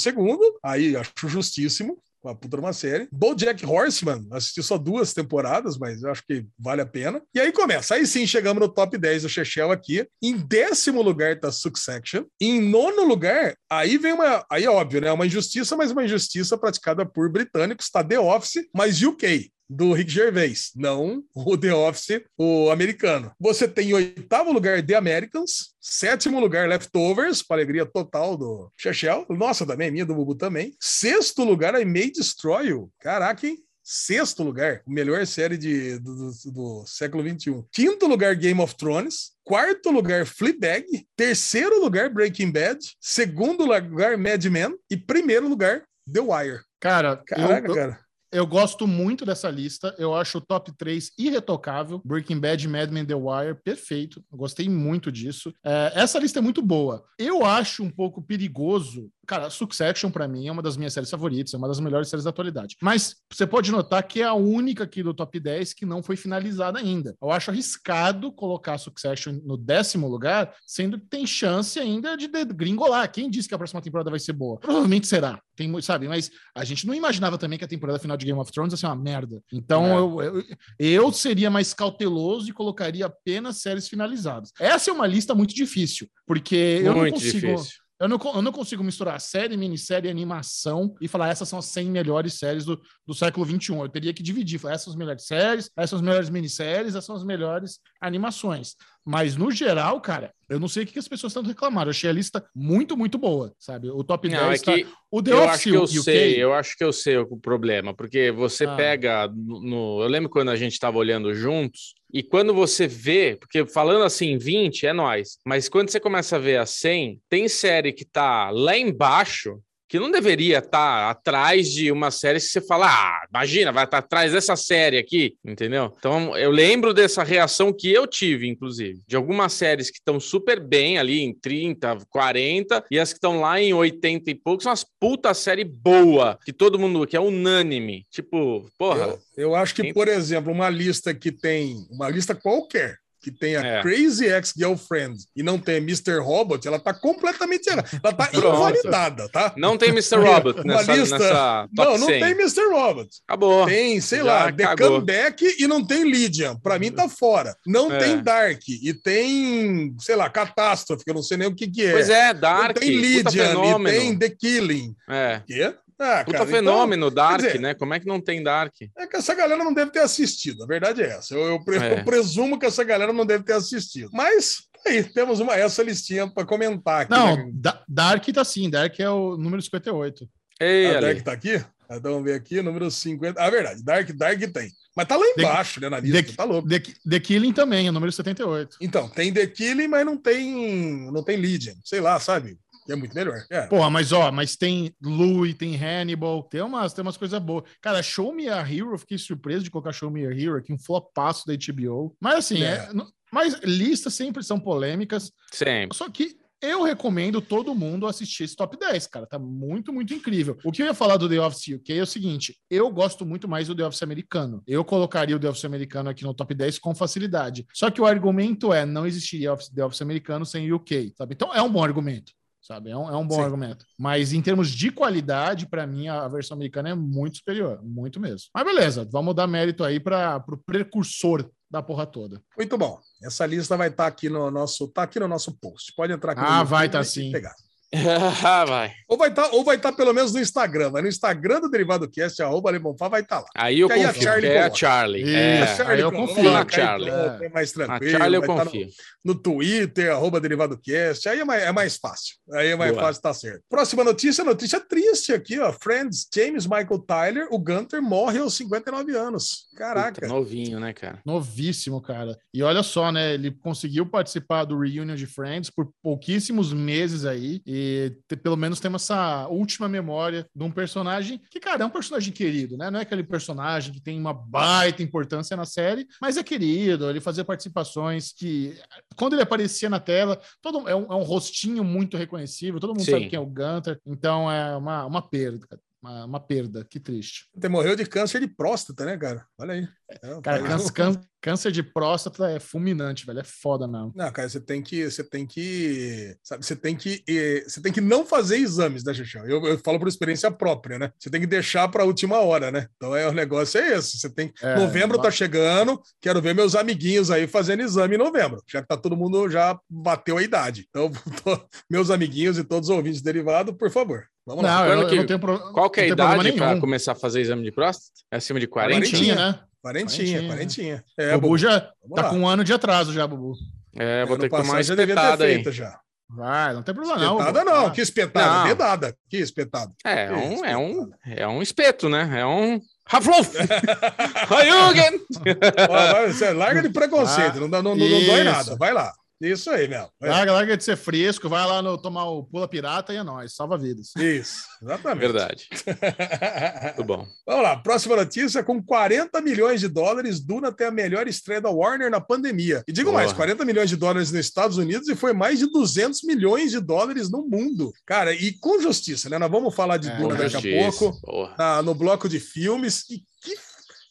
aí acho justíssimo. Uma puta uma série. BoJack Horseman, assisti só duas temporadas, mas eu acho que vale a pena. E aí começa. Aí sim, chegamos no top 10 do Chechel aqui. Em décimo lugar tá Succession. Em nono lugar, aí vem uma. Aí é óbvio, né? Uma injustiça, mas uma injustiça praticada por britânicos. Tá The Office, mas UK do Rick Gervais, não o The Office, o americano. Você tem em oitavo lugar The Americans, sétimo lugar Leftovers, para alegria total do Chechel, nossa também, minha do Bubu também. Sexto lugar I May Destroy You, caraca, hein? Sexto lugar, melhor série de, do, do- do século XXI. Quinto lugar, Game of Thrones. Quarto lugar, Fleabag. Terceiro lugar, Breaking Bad. Segundo lugar, Mad Men. E primeiro lugar, The Wire. Cara, Caraca, eu, eu, cara. Eu gosto muito dessa lista. Eu acho o top 3 irretocável. Breaking Bad, Mad Men, The Wire, perfeito. Gostei muito disso. É, essa lista é muito boa. Eu acho um pouco perigoso. Cara, Succession, pra mim, é uma das minhas séries favoritas, é uma das melhores séries da atualidade. Mas você pode notar que é a única aqui do top 10 que não foi finalizada ainda. Eu acho arriscado colocar Succession no décimo lugar, sendo que tem chance ainda de gringolar. Quem disse que a próxima temporada vai ser boa? Provavelmente será. Tem, sabe, mas a gente não imaginava também que a temporada final de Game of Thrones ia ser uma merda. Então É. eu, eu, eu seria mais cauteloso e colocaria apenas séries finalizadas. Essa é uma lista muito difícil, porque eu não Muito consigo. difícil. Eu não, eu não consigo misturar série, minissérie, animação e falar essas são as 100 melhores séries do, do século XXI. Eu teria que dividir. Falar, essas são as melhores séries, essas são as melhores minisséries, essas são as melhores animações. Mas, no geral, cara, eu não sei o que as pessoas tanto reclamaram. Eu achei a lista muito, muito boa, sabe? O top Não, 10 é tá- que O The eu acho que eu UK, sei, eu acho que eu sei o problema, porque você Ah. pega no, no- eu lembro quando a gente estava olhando juntos e quando você vê, porque falando assim 20 é nós, mas quando você começa a ver a 100, tem série que tá lá embaixo que não deveria estar atrás de uma série que você fala, ah, imagina, vai estar atrás dessa série aqui, entendeu? Então eu lembro dessa reação que eu tive, inclusive, de algumas séries que estão super bem ali em 30, 40, e as que estão lá em 80 e poucos são umas puta série boa, que todo mundo, que é unânime. Tipo, porra, Eu, eu acho que, por exemplo, uma lista que tem, uma lista qualquer, que tenha É. Crazy Ex-Girlfriend e não tem Mr. Robot, ela tá completamente errada. Ela tá invalidada, tá? não tem Mr. Robot nessa, lista- nessa Não, não 100. tem Mr. Robot. Acabou. Tem, sei Já lá, The cagou. Comeback e não tem Lydian. Pra mim tá fora. Não É. tem Dark e tem, sei lá, Catástrofe, que eu não sei nem o que que é. Pois é, Não Dark, tem puta Lydian e tem The Killing. É. Quê? Ah, Puta cara, fenômeno, Dark, dizer- né? Como é que não tem Dark? Então, é que essa galera não deve ter assistido. A verdade é essa. Eu, eu pre- É. eu presumo que essa galera não deve ter assistido. Mas aí, temos uma essa listinha para comentar aqui. Não, né? Da- Dark tá sim. Dark é o número 58. Ei, A. Dark tá aqui? Então vamos ver aqui, número 50. Ah, verdade, Dark, Dark tem. Mas tá lá embaixo, né, na lista. The, Tá louco. The, The Killing também, é o número 78. Então, tem The Killing, mas não tem, não tem Legion. Sei lá, sabe? Que é muito melhor. É. Porra, mas ó, mas tem Louis, tem Hannibal, tem umas, tem umas coisas boas. Cara, Show Me a Hero, eu fiquei surpreso de colocar Show Me a Hero aqui, um flopaço da HBO. Mas assim, É. é, mas listas sempre são polêmicas. Sempre. Só que eu recomendo todo mundo assistir esse top 10, cara. Tá muito, muito incrível. O que eu ia falar do The Office UK é o seguinte: eu gosto muito mais do The Office americano. Eu colocaria o The Office americano aqui no top 10 com facilidade. Só que o argumento é: não existiria The Office americano sem UK, sabe? Então é um bom argumento. Sabe, é um, é um bom Sim. argumento. Mas em termos de qualidade, pra mim, a versão americana é muito superior. Muito mesmo. Mas beleza, vamos dar mérito aí para o precursor da porra toda. Muito bom. Essa lista vai estar aqui no nosso, tá aqui no nosso post. Pode entrar aqui. no Ah, vai tá e sim. Pegar. Ah, <laughs> vai. Ou vai estar, ou vai estar pelo menos no Instagram. Vai no Instagram do Derivado Cast, arroba Alemãofá, vai estar lá. Aí eu aí a confio, Charlie é a. Charlie. É, A Aí eu confio. Na cai Charlie. é mais a tranquilo. Charlie eu vai estar confio. No, no Twitter, arroba Derivado Cast. Aí é mais, é mais fácil. Aí é mais Boa. fácil, tá certo. Próxima notícia, notícia triste aqui, ó. Friends, James Michael Tyler, o Gunter morre aos 59 anos. Caraca. Puta, novinho, né, cara? Novíssimo, cara. E olha só, né? Ele conseguiu participar do Reunion de Friends por pouquíssimos meses aí. E te- pelo menos temos essa última memória de um personagem que, cara, é um personagem querido, né? Não é aquele personagem que tem uma baita importância na série, mas é querido. Ele fazia participações que, quando ele aparecia na tela, todo é um, é um rostinho muito reconhecível, todo mundo Sim. sabe quem é o Gunter. Então é uma, uma perda, cara. Uma, uma perda, que triste. Até morreu de câncer de próstata, né, cara? Olha aí. É, Cara, câncer, cân- câncer de próstata é fulminante, velho. É foda mesmo. Não, cara, você tem que, você tem que, sabe, você tem que, você tem que não fazer exames, né, Xuxão? Eu, eu falo por experiência própria, né? Você tem que deixar para a última hora, né? Então é o negócio é esse. Você tem, É, novembro tá chegando, quero ver meus amiguinhos aí fazendo exame em novembro, já que tá todo mundo já bateu a idade. Então, <laughs> tô- meus amiguinhos e todos os ouvintes derivados, por favor, vamos lá. Não, eu, Quando eu que- não tenho pro- Qual que é a idade para começar a fazer exame de próstata? É acima de 40? Quarentinha, né? Quarentinha, Quarentinha. É, Bubu já vamos tá lá. com um ano de atraso já, Bubu. É, vou Ano ter que tomar já devia ter espetada aí. já. Vai, não tem problema não. Espetada não, Ah, que espetada, Não. dedada, que espetada. É, é Que um, é, um, é um espeto, né? É um. Havlof! <laughs> Hayugen! Larga de preconceito, Ah, não, dá- não, não, não dói nada. Vai lá. Isso aí, Mel. Vai lá. Larga, larga de ser fresco, vai lá no, tomar o pula pirata e é nóis, salva vidas. Isso, exatamente. Verdade. <laughs> Muito bom. Vamos lá, próxima notícia: com 40 milhões de dólares, Duna tem a melhor estreia da Warner na pandemia. E digo Boa. mais: 40 milhões de dólares nos Estados Unidos e foi mais de 200 milhões de dólares no mundo. Cara, e com justiça, né? Nós vamos falar de É, Duna daqui Justiça. a pouco, Porra. na- no bloco de filmes. E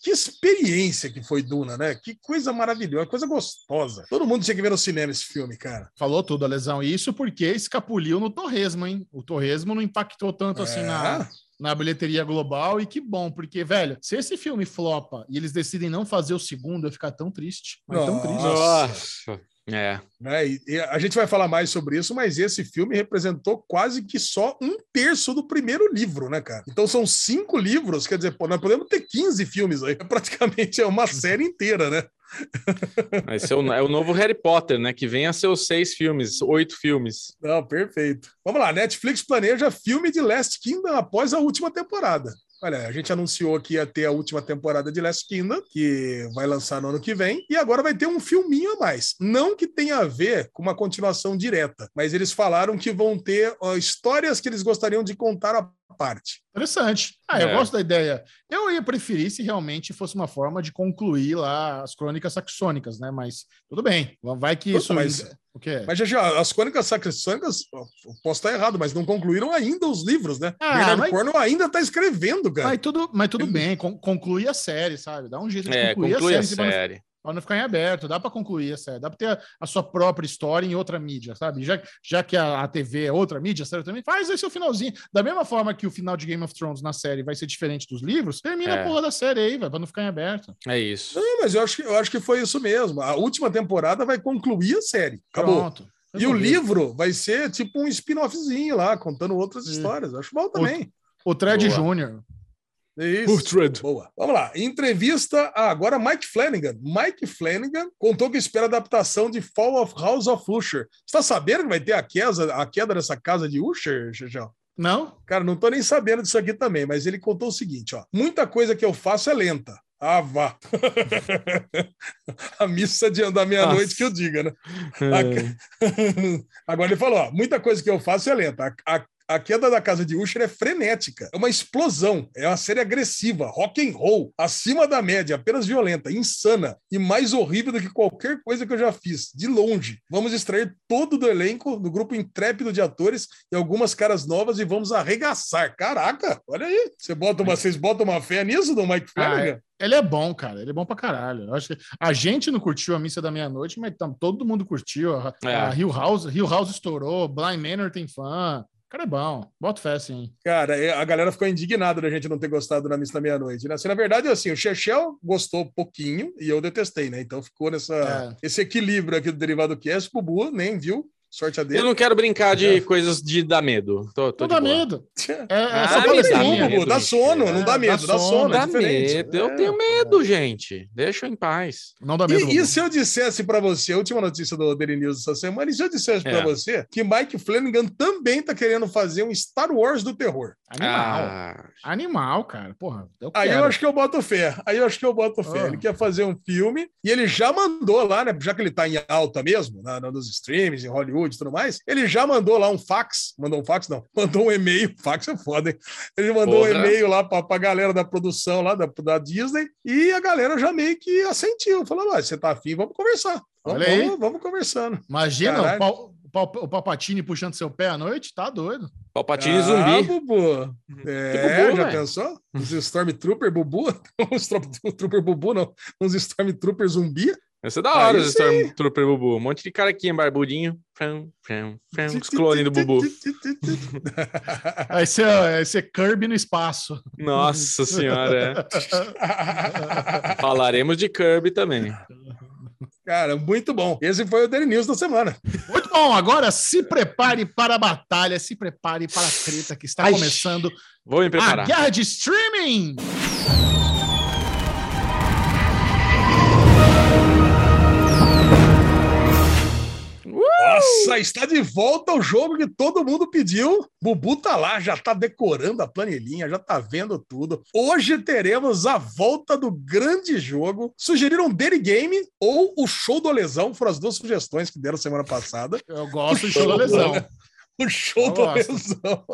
que, experiência que foi Duna, né? Que coisa maravilhosa, coisa gostosa. Todo mundo tinha que ver no cinema esse filme, cara. Falou tudo, a lesão. Isso porque escapuliu no Torresmo, hein? O Torresmo não impactou tanto assim É. na, na bilheteria global e que bom, porque, velho, se esse filme flopa e eles decidem não fazer o segundo, eu ia ficar tão triste. Mas tão Nossa. triste. Nossa. É. né? E, e a gente vai falar mais sobre isso, mas esse filme representou quase que só um terço do primeiro livro, né, cara? Então são cinco livros, quer dizer, pô, nós podemos ter 15 filmes aí. <laughs> Praticamente é uma série inteira, né? <laughs> Esse é o, é o novo Harry Potter, né? Que vem a seus seis filmes, oito filmes. Não, perfeito. Vamos lá, Netflix planeja filme de Last Kingdom após a última temporada. Olha, a gente anunciou que ia ter a última temporada de Last Kingdom, que vai lançar no ano que vem, e agora vai ter um filminho a mais. Não que tenha a ver com uma continuação direta, mas eles falaram que vão ter ó, histórias que eles gostariam de contar à parte. Interessante. Ah, eu É. gosto da ideia. Eu ia preferir se realmente fosse uma forma de concluir lá as crônicas saxônicas, né? Mas tudo bem. Vai que isso. mas- O quê? Mas já, já as crônicas saxônicas, posso estar errado, mas não concluíram ainda os livros, né? Ah, Bernardo mas- Cornwell ainda está escrevendo, cara. Mas tudo, mas tudo bem, con- conclui a série, sabe? Dá um jeito de É, concluir conclui a a série. não- série. Pra não ficar em aberto, dá para concluir a série, dá para ter a, a sua própria história em outra mídia, sabe? Já, já que a, a TV é outra mídia, a série também faz esse o finalzinho. Da mesma forma que o final de Game of Thrones na série vai ser diferente dos livros, termina É. a porra da série aí, vai, pra não ficar em aberto. É isso. Não, mas eu acho, que- eu acho que foi isso mesmo. A última temporada vai concluir a série. Acabou. Pronto. E o livro vai ser tipo um spin-offzinho lá, contando outras Sim. histórias. Acho bom também. O Thread Boa. Júnior. Isso. Boa. Vamos lá. Entrevista. Ah, agora Mike Flanagan. Mike Flanagan contou que espera adaptação de Fall of House of Usher. Você tá sabendo que vai ter a queda, a queda dessa casa de Usher, Xixão? Não? Cara, não tô nem sabendo disso aqui também, mas ele contou o seguinte, ó. Muita coisa que eu faço é lenta. Ah, vá. <laughs> a missa de da meia-noite que eu diga, né? É. Agora ele falou: ó, muita coisa que eu faço é lenta. A, a- a queda da casa de Usher é frenética, é uma explosão, é uma série agressiva, rock and roll, acima da média, apenas violenta, insana e mais horrível do que qualquer coisa que eu já fiz, de longe. Vamos extrair todo do elenco, do grupo intrépido de atores e algumas caras novas e vamos arregaçar. Caraca, olha aí. Você bota uma, vocês botam uma fé nisso do Mike Ah, Flanagan? Ele é bom, cara. Ele é bom pra caralho. Eu acho que a gente não curtiu a missa da meia-noite, mas tam- todo mundo curtiu. A, É. a Hill House, Hill House estourou, Blind Manor tem fã. O cara é bom. Bota fé, sim. Cara, é, a galera ficou indignada da gente não ter gostado da Missa da Meia-Noite, né? Assim, na verdade, assim, o Chechel gostou pouquinho e eu detestei, né? Então ficou nessa, É. esse equilíbrio aqui do Derivado Cast, o Bubu nem viu, Sorte a Eu dele. não quero brincar de coisas de dar medo. Tô, tô Não dá boa. medo. É, é Ah, só dá historinha. medo, dá sono, não dá É, medo, dá dá sono, é medo. Eu É. tenho medo, gente. Deixa eu em paz. Não dá medo. E, e se eu dissesse pra você, a última notícia do Daily News essa semana, e se eu dissesse pra É. você que Mike Flanagan também tá querendo fazer um Star Wars do terror? Animal. Ah, Animal, cara. Porra, eu Aí eu acho que eu boto fé. Aí eu acho que eu boto fé. Ah. Ele quer fazer um filme e ele já mandou lá, né? Já que ele tá em alta mesmo, na, na- nos streams, em Hollywood e tudo mais, ele já mandou lá um fax. Mandou um fax, não. <laughs> Mandou um e-mail. Fax é foda, hein? Ele mandou um Porra. e-mail lá pra, pra galera da produção lá da, da Disney e a galera já meio que assentiu. Falou: "Ué, você tá afim, vamos conversar. Vamos, Olha aí. vamos, vamos conversando. Imagina Caralho. o, pau, o, Palpatine puxando seu pé à noite. Tá doido. Palpatine Ah, zumbi. Bubu. É, Bubu, já velho. pensou? Uns Stormtrooper Bubu? <laughs> Uns Stormtrooper Bubu, não. Uns Stormtrooper zumbi? Esse é da hora, sim. Stormtrooper Bubu. Um monte de cara aqui em barbudinho. Fram, fram, fram, Os clones do Bubu. Vai ser, vai ser Kirby no espaço. Nossa senhora. é. <laughs> Falaremos de Kirby também. Cara, muito bom. Esse foi o Daily News da semana. Muito bom. Agora se prepare para a batalha, se prepare para a treta que está Ai. começando Vou me a preparar. guerra de streaming. Nossa, está de volta o jogo que todo mundo pediu. Bubu tá lá, já tá decorando a planilhinha, já tá vendo tudo. Hoje teremos a volta do grande jogo. Sugeriram Daily Game ou o Show do Lesão, foram as duas sugestões que deram semana passada. Eu gosto de show da lesão. O <laughs> show do gosto. lesão. <laughs>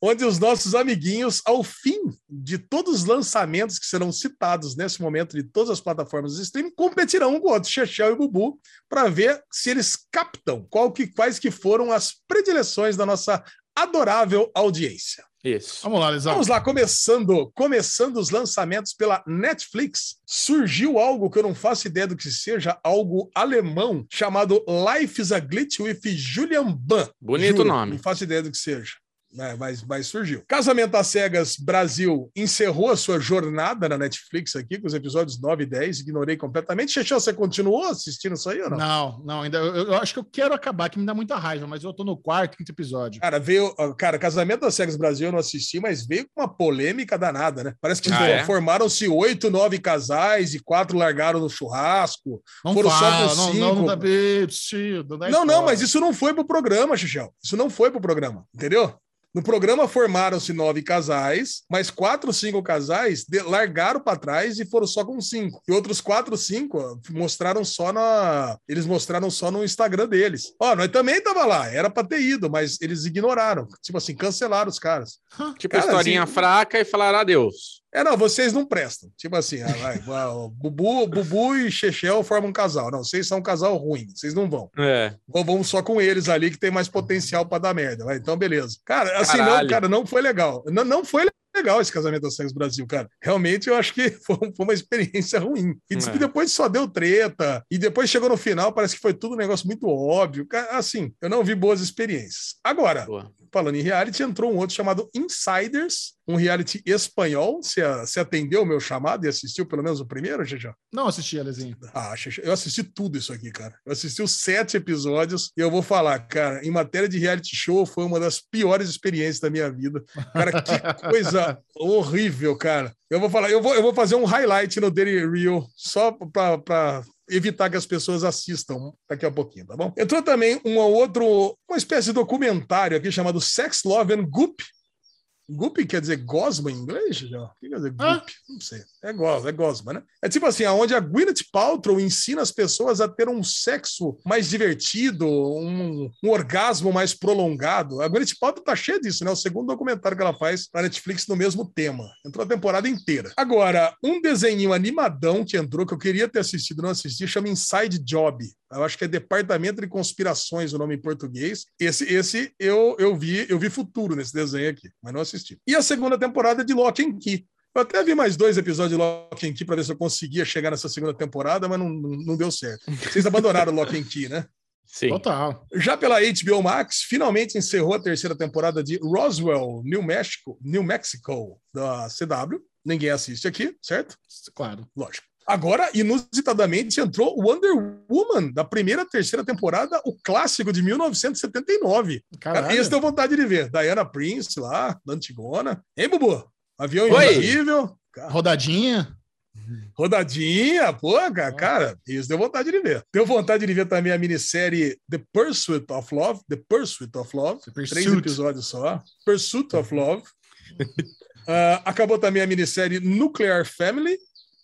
Onde os nossos amiguinhos, ao fim de todos os lançamentos que serão citados nesse momento de todas as plataformas de streaming, competirão um com o outro, Chechel e Bubu, para ver se eles captam qual que, quais que foram as predileções da nossa adorável audiência. Isso. Vamos lá, Lesão. Vamos lá, começando, começando os lançamentos pela Netflix, surgiu algo que eu não faço ideia do que seja, algo alemão, chamado Life is a Glitch with Julian Ban. Bonito Juro, nome. Não faço ideia do que seja. É, mas, mas surgiu. Casamento às Cegas Brasil encerrou a sua jornada na Netflix aqui, com os episódios 9 e 10. Ignorei completamente. Xexão, você continuou assistindo isso aí ou não? Não, não, ainda. Eu, eu acho que eu quero acabar, que me dá muita raiva, mas eu tô no quarto, quinto episódio. Cara, veio. Cara, Casamento às Cegas Brasil eu não assisti, mas veio com uma polêmica danada, né? Parece que Ah, é? formaram-se oito, nove casais e quatro largaram no churrasco. Não Foram só fala, com não, cinco. não, tio, não dá Não, não, mas isso não foi pro programa, Xixel. Isso não foi pro programa, entendeu? No programa formaram-se nove casais, mas quatro, cinco casais de- largaram para trás e foram só com cinco. E outros quatro, cinco ó, mostraram só na. Eles mostraram só no Instagram deles. Ó, nós também tava lá, era para ter ido, mas eles ignoraram. Tipo assim, cancelaram os caras. Tipo, Cara, historinha assim- fraca e falar adeus. É, não, vocês não prestam. Tipo assim, ah, <laughs> Bubu, Bubu e Chechel formam um casal. Não, vocês são um casal ruim, vocês não vão. É. Ou vamos só com eles ali que tem mais potencial para dar merda. Vai, então, beleza. Cara, assim, não, Caralho. cara, não foi legal. Não, não foi legal esse casamento das Cegas Brasil, cara. Realmente eu acho que <laughs> foi, foi uma experiência ruim. E É. depois só deu treta. E depois chegou no final, parece que foi tudo um negócio muito óbvio. Cara, Assim, eu não vi boas experiências. Agora, Boa. Falando em reality, entrou um outro chamado Insiders, um reality espanhol. Você, você atendeu o meu chamado e assistiu pelo menos o primeiro, Xixão? Não assisti, Alezinho. Ah, Xixi, eu assisti tudo isso aqui, cara. Eu assisti os sete episódios e eu vou falar, cara, em matéria de reality show, foi uma das piores experiências da minha vida. Cara, que <laughs> coisa horrível, cara. Eu vou falar, eu vou, eu vou fazer um highlight no Daily Reel só pra. Evitar que as pessoas assistam daqui a pouquinho, tá bom? Entrou também um outro, uma espécie de documentário aqui chamado Sex, Love and Goop. Goop quer dizer gosma em inglês? Já? O que quer dizer Ah. goop? Não sei. É gosma, é gosma, né? É tipo assim, aonde a Gwyneth Paltrow ensina as pessoas a ter um sexo mais divertido, um, um orgasmo mais prolongado. A Gwyneth Paltrow tá cheia disso, né? O segundo documentário que ela faz na Netflix no mesmo tema. Entrou a temporada inteira. Agora, um desenho animadão que entrou, que eu queria ter assistido, não assisti, chama Inside Job. Eu acho que é Departamento de Conspirações o nome em português. Esse, esse eu, eu vi, eu vi futuro nesse desenho aqui, mas não assisti. E a segunda temporada de Lock and Key. Eu até vi mais dois episódios de Lock and Key para ver se eu conseguia chegar nessa segunda temporada, mas não, não, não deu certo. Vocês abandonaram Lock and Key, né? Sim. Total. Já pela HBO Max, finalmente encerrou a terceira temporada de Roswell, New Mexico, New Mexico, da CW. Ninguém assiste aqui, certo? Claro. Lógico. Agora, inusitadamente, entrou Wonder Woman, da primeira terceira temporada, o clássico de 1979. Cara, Caralho. esse deu vontade de ver. Diana Prince lá, da Antigona. Hein, Bubu? Avião Oi. invisível. Cara, Rodadinha. Rodadinha, pô, cara, cara, isso deu vontade de ver. Deu vontade de ver também a minissérie The Pursuit of Love, The Pursuit of Love, três episódios só. Pursuit of Love. <laughs> Ah, acabou também a minissérie Nuclear Family,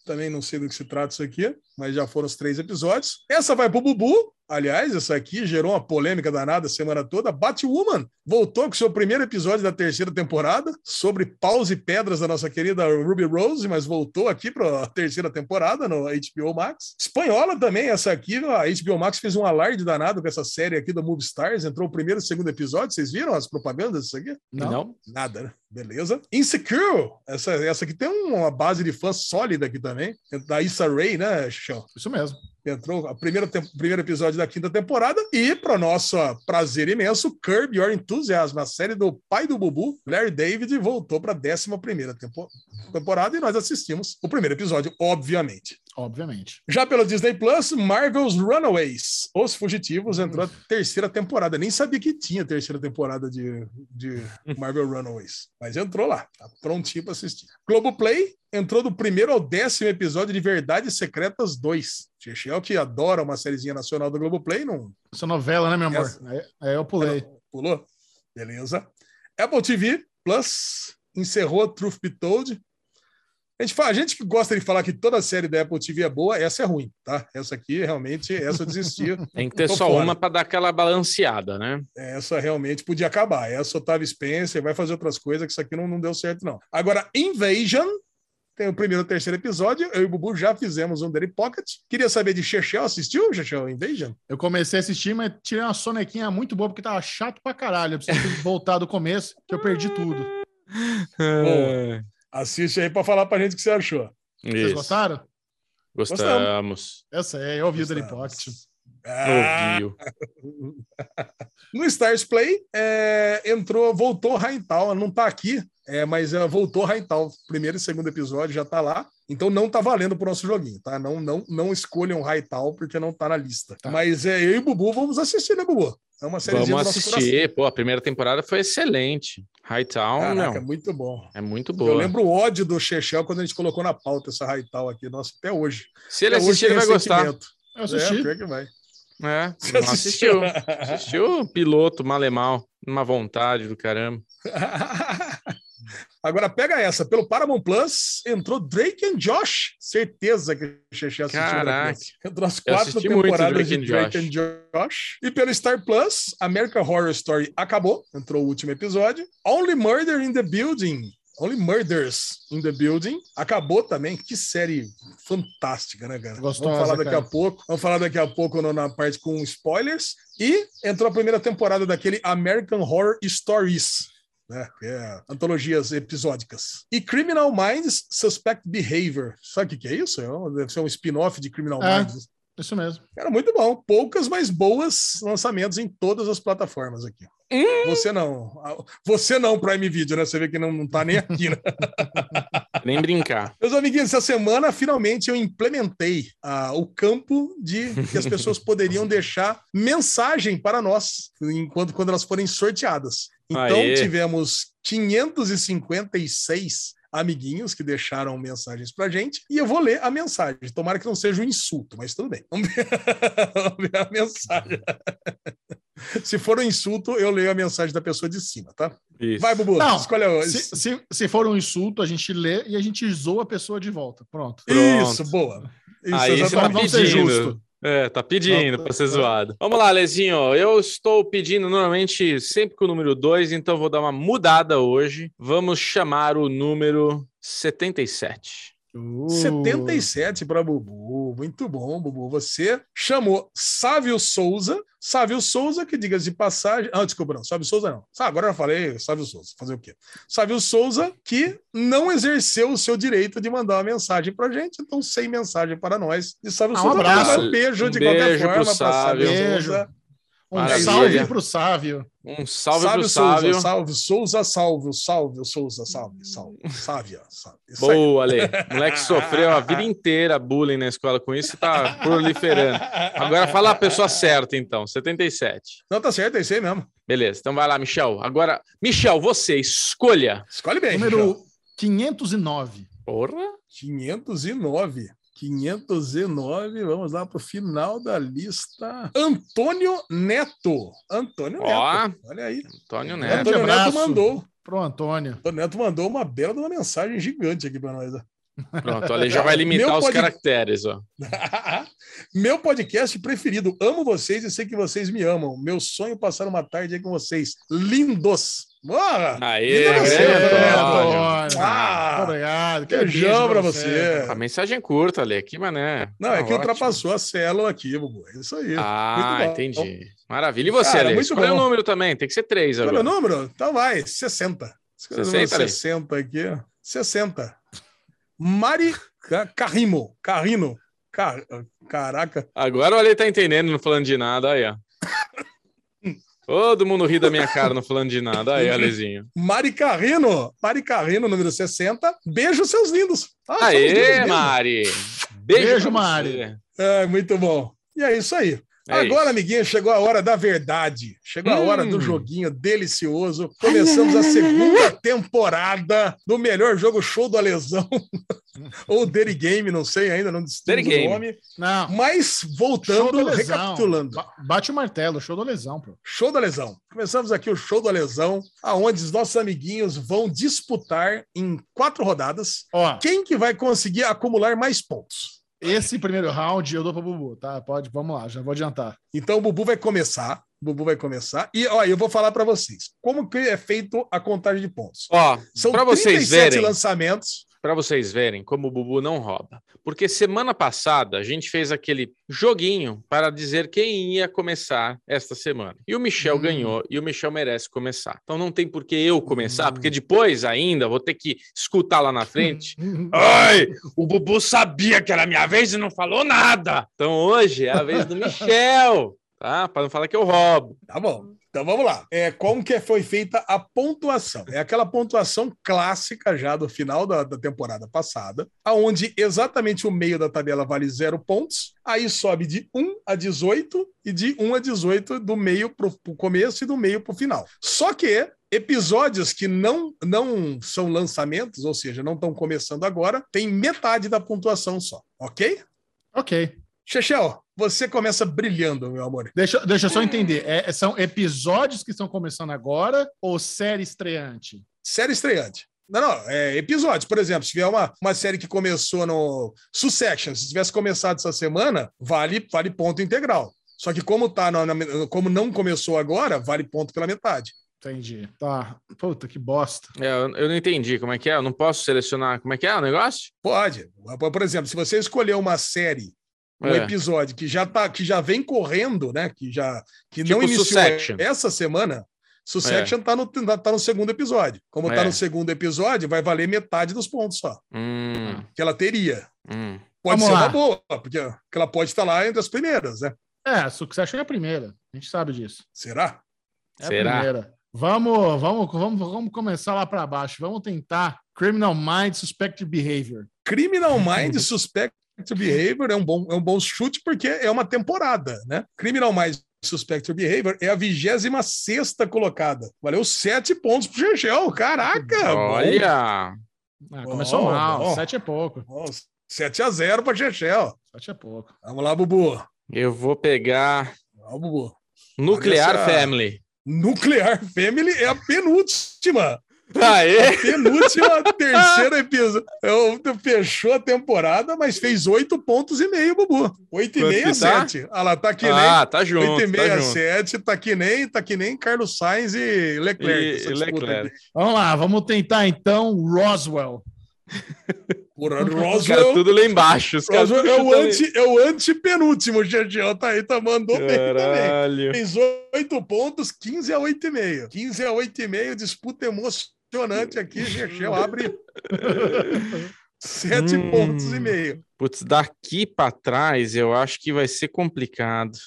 também não sei do que se trata isso aqui, mas já foram os três episódios. Essa vai pro Bubu. Aliás, essa aqui gerou uma polêmica danada a semana toda. Batwoman voltou com seu primeiro episódio da terceira temporada sobre paus e pedras da nossa querida Ruby Rose, mas voltou aqui para a terceira temporada no HBO Max. Espanhola também, essa aqui, a HBO Max fez um alarde danado com essa série aqui da Movie Stars. Entrou o primeiro e o segundo episódio. Vocês viram as propagandas disso aqui? Não. Nada, né? Beleza. Insecure. Essa, essa aqui tem uma base de fãs sólida aqui também. Da Issa Rae, né, Chão? Isso mesmo. Entrou a primeira tem- primeiro episódio da quinta temporada. E, para nosso prazer imenso, Curb Your Enthusiasm, a série do pai do Bubu, Larry David, voltou para a décima primeira tempo- temporada e nós assistimos o primeiro episódio, obviamente. Obviamente. Já pela Disney Plus, Marvel's Runaways, Os Fugitivos, entrou a terceira temporada. Nem sabia que tinha terceira temporada de, de <laughs> Marvel Runaways, mas entrou lá, tá prontinho para assistir. Globoplay entrou do primeiro ao décimo episódio de Verdades Secretas 2. Chechel, que adora uma sériezinha nacional do Globoplay, não Essa novela, né, meu amor? Essa. Aí, aí eu pulei. pulou? Beleza. Apple TV Plus encerrou Truth Be Told. A gente, fala- a gente que gosta de falar que toda série da Apple TV é boa, essa é ruim, tá? Essa aqui, realmente, essa eu desisti. <laughs> Tem que ter só fora. uma para dar aquela balanceada, né? Essa realmente podia acabar. Essa Otávio Spencer vai fazer outras coisas, que isso aqui não, não deu certo, não. Agora, Invasion, tem o primeiro e o terceiro episódio. Eu e o Bubu já fizemos um Daily Pocket. Queria saber de Chechel. Assistiu, Chechel, Invasion? Eu comecei a assistir, mas tirei uma sonequinha muito boa, porque tava chato pra caralho. Eu preciso voltar do começo, que eu perdi tudo. <laughs> Boa. Assiste aí pra falar pra gente o que você achou. Vocês Isso. gostaram? Gostamos. Eu sei, eu ouvi o Gostamos. Pocket. Ah, Ouviu. <laughs> No Stars Play, é, entrou, voltou Raintal, não tá aqui, é, mas é, voltou Raintal. Primeiro e segundo episódio já tá lá. Então não tá valendo pro nosso joguinho, tá? Não, não, não escolham Raintal porque não tá na lista. Tá. Mas é, eu e o Bubu vamos assistir, né, Bubu? É uma série Vamos assistir. Pô, a primeira temporada foi excelente. Hightown, Caraca, é não. muito bom. É muito Eu boa. lembro o ódio do Chechel quando a gente colocou na pauta essa Raintal aqui. Nossa, até hoje. Se ele Até hoje assistir, ele vai gostar. Eu assisti. É, que vai. É, Você assistiu? assistiu. O piloto malemal. Uma vontade do caramba. <laughs> Agora pega essa. Pelo Paramount Plus entrou Drake and Josh. Certeza que o Xexé assistiu. Caraca. Entrou as quatro temporadas Drake de and Drake Josh. and Josh. E pelo Star Plus, American Horror Story acabou. Entrou o último episódio. Only Murder in the Building. Only Murders in the Building. Acabou também. Que série fantástica, né, cara? Gostosa, Vamos falar daqui cara. a pouco. Vamos falar daqui a pouco na parte com spoilers. E entrou a primeira temporada daquele American Horror Stories né? é antologias episódicas. E Criminal Minds Suspect Behavior. Sabe o que, é isso? É Deve ser um spin-off de Criminal É. Minds. Isso mesmo. Era muito bom. Poucas, mas boas lançamentos em todas as plataformas aqui. Você não. Você não, Prime Video, né? Você vê que não, não tá nem aqui, né? <laughs> Nem brincar. Meus amiguinhos, essa semana finalmente eu implementei ah, o campo de que as pessoas <laughs> poderiam deixar mensagem para nós enquanto quando elas forem sorteadas. Então Aê. tivemos 556 amiguinhos que deixaram mensagens pra gente e eu vou ler a mensagem. Tomara que não seja um insulto, mas tudo bem. Vamos ver, <laughs> Vamos ver a mensagem. <laughs> Se for um insulto, eu leio a mensagem da pessoa de cima, tá? Isso. Vai, Bubu. Não, escolha o- Se, se, se for um insulto, a gente lê e a gente zoa a pessoa de volta. Pronto. Isso, Pronto. boa. Isso, Aí você tá exatamente. vamos ser pedindo. justo. É, tá pedindo pra ser zoado. Vamos lá, Lezinho. Eu estou pedindo normalmente sempre com o número 2, então vou dar uma mudada hoje. Vamos chamar o número 77. Uh, 77 para Bubu. Muito bom, Bubu. Você chamou Sávio Souza. Sávio Souza, que diga de passagem. Ah, desculpa, não. Sávio Souza não. Ah, agora eu falei Sávio Souza. Fazer o quê? Sávio Souza, que não exerceu o seu direito de mandar uma mensagem para gente. Então, sem mensagem para nós. E Sávio Ah, um Souza, abraço. Um beijo de Um qualquer beijo pro forma para Sávio. Souza. Um Maravilha. salve pro Sávio. Um salve Sábio pro Souza, salve, Souza, salve, salve, Souza, salve, salve, sávia, salve. Boa, Ale. Moleque <laughs> sofreu a vida inteira bullying na escola com isso e tá proliferando. Agora fala a pessoa certa, então. 77. Não, tá certo, é isso aí mesmo. Beleza, então vai lá, Michel. Agora, Michel, você escolha. Escolhe bem. Número 509. Porra. 509. 509, vamos lá para o final da lista. Antônio Neto. Antônio Ó. Neto. Olha aí. Antônio Neto. Antônio Neto mandou. Pro Antônio. Antônio Neto mandou uma bela de uma mensagem gigante aqui para nós. Pronto, Ale já vai limitar Meu os pod- caracteres, ó. <laughs> Meu podcast preferido. Amo vocês e sei que vocês me amam. Meu sonho é passar uma tarde aí com vocês. Lindos. Bora! Aê, Linda você, Antônio. Ah, obrigado. Que Beijão beijo pra você. A mensagem curta, Ale. Que mané. Não, é Tá que ótimo. ultrapassou a célula aqui, Bubu. É isso aí. Ah, entendi. Maravilha. E você, Cara, Ale? muito Escolha o bom. número também. Tem que ser três Olha o agora. número? Então vai, 60. Escolhe o 60, número Ale? 60 aqui. ó. 60. Mari Ca- Carrimo. Carrino. Car... Caraca. Agora o Ale tá entendendo, não falando de nada. Aí, ó. Todo mundo ri da minha cara não falando de nada. Aí, Alezinho. Mari Carrino. Mari Carrino, número 60. Beijo, seus lindos. Ah, Aê. Mari! Beijo, Beijo, Mari. É, muito bom. E é isso aí. É Agora, isso. amiguinho, chegou a hora da verdade. Chegou a Hum. hora do joguinho delicioso. Começamos a segunda temporada do melhor jogo show do Alesão. <laughs> Ou Derry Game, não sei ainda, não distingo o Game. nome. Não. Mas do voltando, recapitulando. Ba- Bate o martelo, show do lesão, pô. Show da lesão. Começamos aqui o show da lesão, aonde os nossos amiguinhos vão disputar em quatro rodadas Ó, quem que vai conseguir acumular mais pontos. Esse primeiro round eu dou pro Bubu, tá? Pode, vamos lá, já vou adiantar. Então o Bubu vai começar, o Bubu vai começar e ó, eu vou falar para vocês como que é feito a contagem de pontos. Ó, São pra vocês 37 verem, lançamentos. Para vocês verem como o Bubu não rouba. Porque semana passada a gente fez aquele joguinho para dizer quem ia começar esta semana. E o Michel Hum. ganhou e o Michel merece começar. Então não tem por que eu começar, Hum. porque depois ainda vou ter que escutar lá na frente. <laughs> Ai, o Bubu sabia que era minha vez e não falou nada. Então hoje é a vez do <laughs> Michel, tá? Para não falar que eu roubo. Tá bom. Então vamos lá. É, como que foi feita a pontuação? É aquela pontuação clássica já do final da, da temporada passada, aonde exatamente o meio da tabela vale zero pontos, aí sobe de 1 a 18 e de 1 a 18 do meio para o começo e do meio para o final. Só que episódios que não, não são lançamentos, ou seja, não estão começando agora, tem metade da pontuação só, ok? Ok. Chechel, você começa brilhando, meu amor. Deixa, deixa eu só entender. É, são episódios que estão começando agora ou série estreante? Série estreante. Não, não, é episódios. Por exemplo, se tiver uma, uma série que começou no Succession, se tivesse começado essa semana, vale, vale ponto integral. Só que como tá na- na- como não começou agora, vale ponto pela metade. Entendi. Tá. Puta, que bosta. É, eu, eu não entendi como é que é. Eu não posso selecionar como é que é o negócio? Pode. Por exemplo, se você escolher uma série, um É. episódio que já tá, que já vem correndo, né? Que já que Tipo não iniciou Succession. essa semana, Succession tá, no, tá no segundo episódio. Como tá É. no segundo episódio, vai valer metade dos pontos só Hum, que ela teria. hum. Pode Vamos ser lá. uma boa, porque porque ela pode estar lá entre as primeiras, né? É, Succession é a primeira. A gente sabe disso. Será? É Será? a primeira. Vamos, vamos, vamos, vamos começar lá para baixo. Vamos tentar Criminal Mind Suspected Behavior. Criminal <laughs> Mind Suspect Behavior é um, bom, é um bom chute porque é uma temporada, né? Criminal Mind Suspect Behavior é a 26 colocada. Valeu sete pontos pro Gergel. Caraca! Olha, Ah, começou Bom, mal. bom. Sete é pouco. Bom, 7 a 0 para Gergel. Sete é pouco. Vamos lá, Bubu. eu vou pegar Vamos, Bubu. Nuclear Family. Nuclear Family é a penúltima. Aê! Penúltima, terceira episódio. Fechou a temporada, mas fez oito pontos e meio, Bubu. Oito e meio a sete. Ah lá, tá que Ah, tá junto, nem oito e meio tá a sete, tá que nem, tá que nem Carlos Sainz e Leclerc. E- e Leclerc. Vamos lá, vamos tentar então Roswell. <laughs> Caras Roswell, tudo lá embaixo. Os caras Roswell é o anti, é o antepenúltimo, o Gergel tá aí, tá, mandou bem também. Caralho. Fez oito pontos, 15 a 8,5. 15 a 8,5, disputa emocionante aqui. Gergel abre sete Hum. pontos e meio. Putz, daqui pra trás eu acho que vai ser complicado.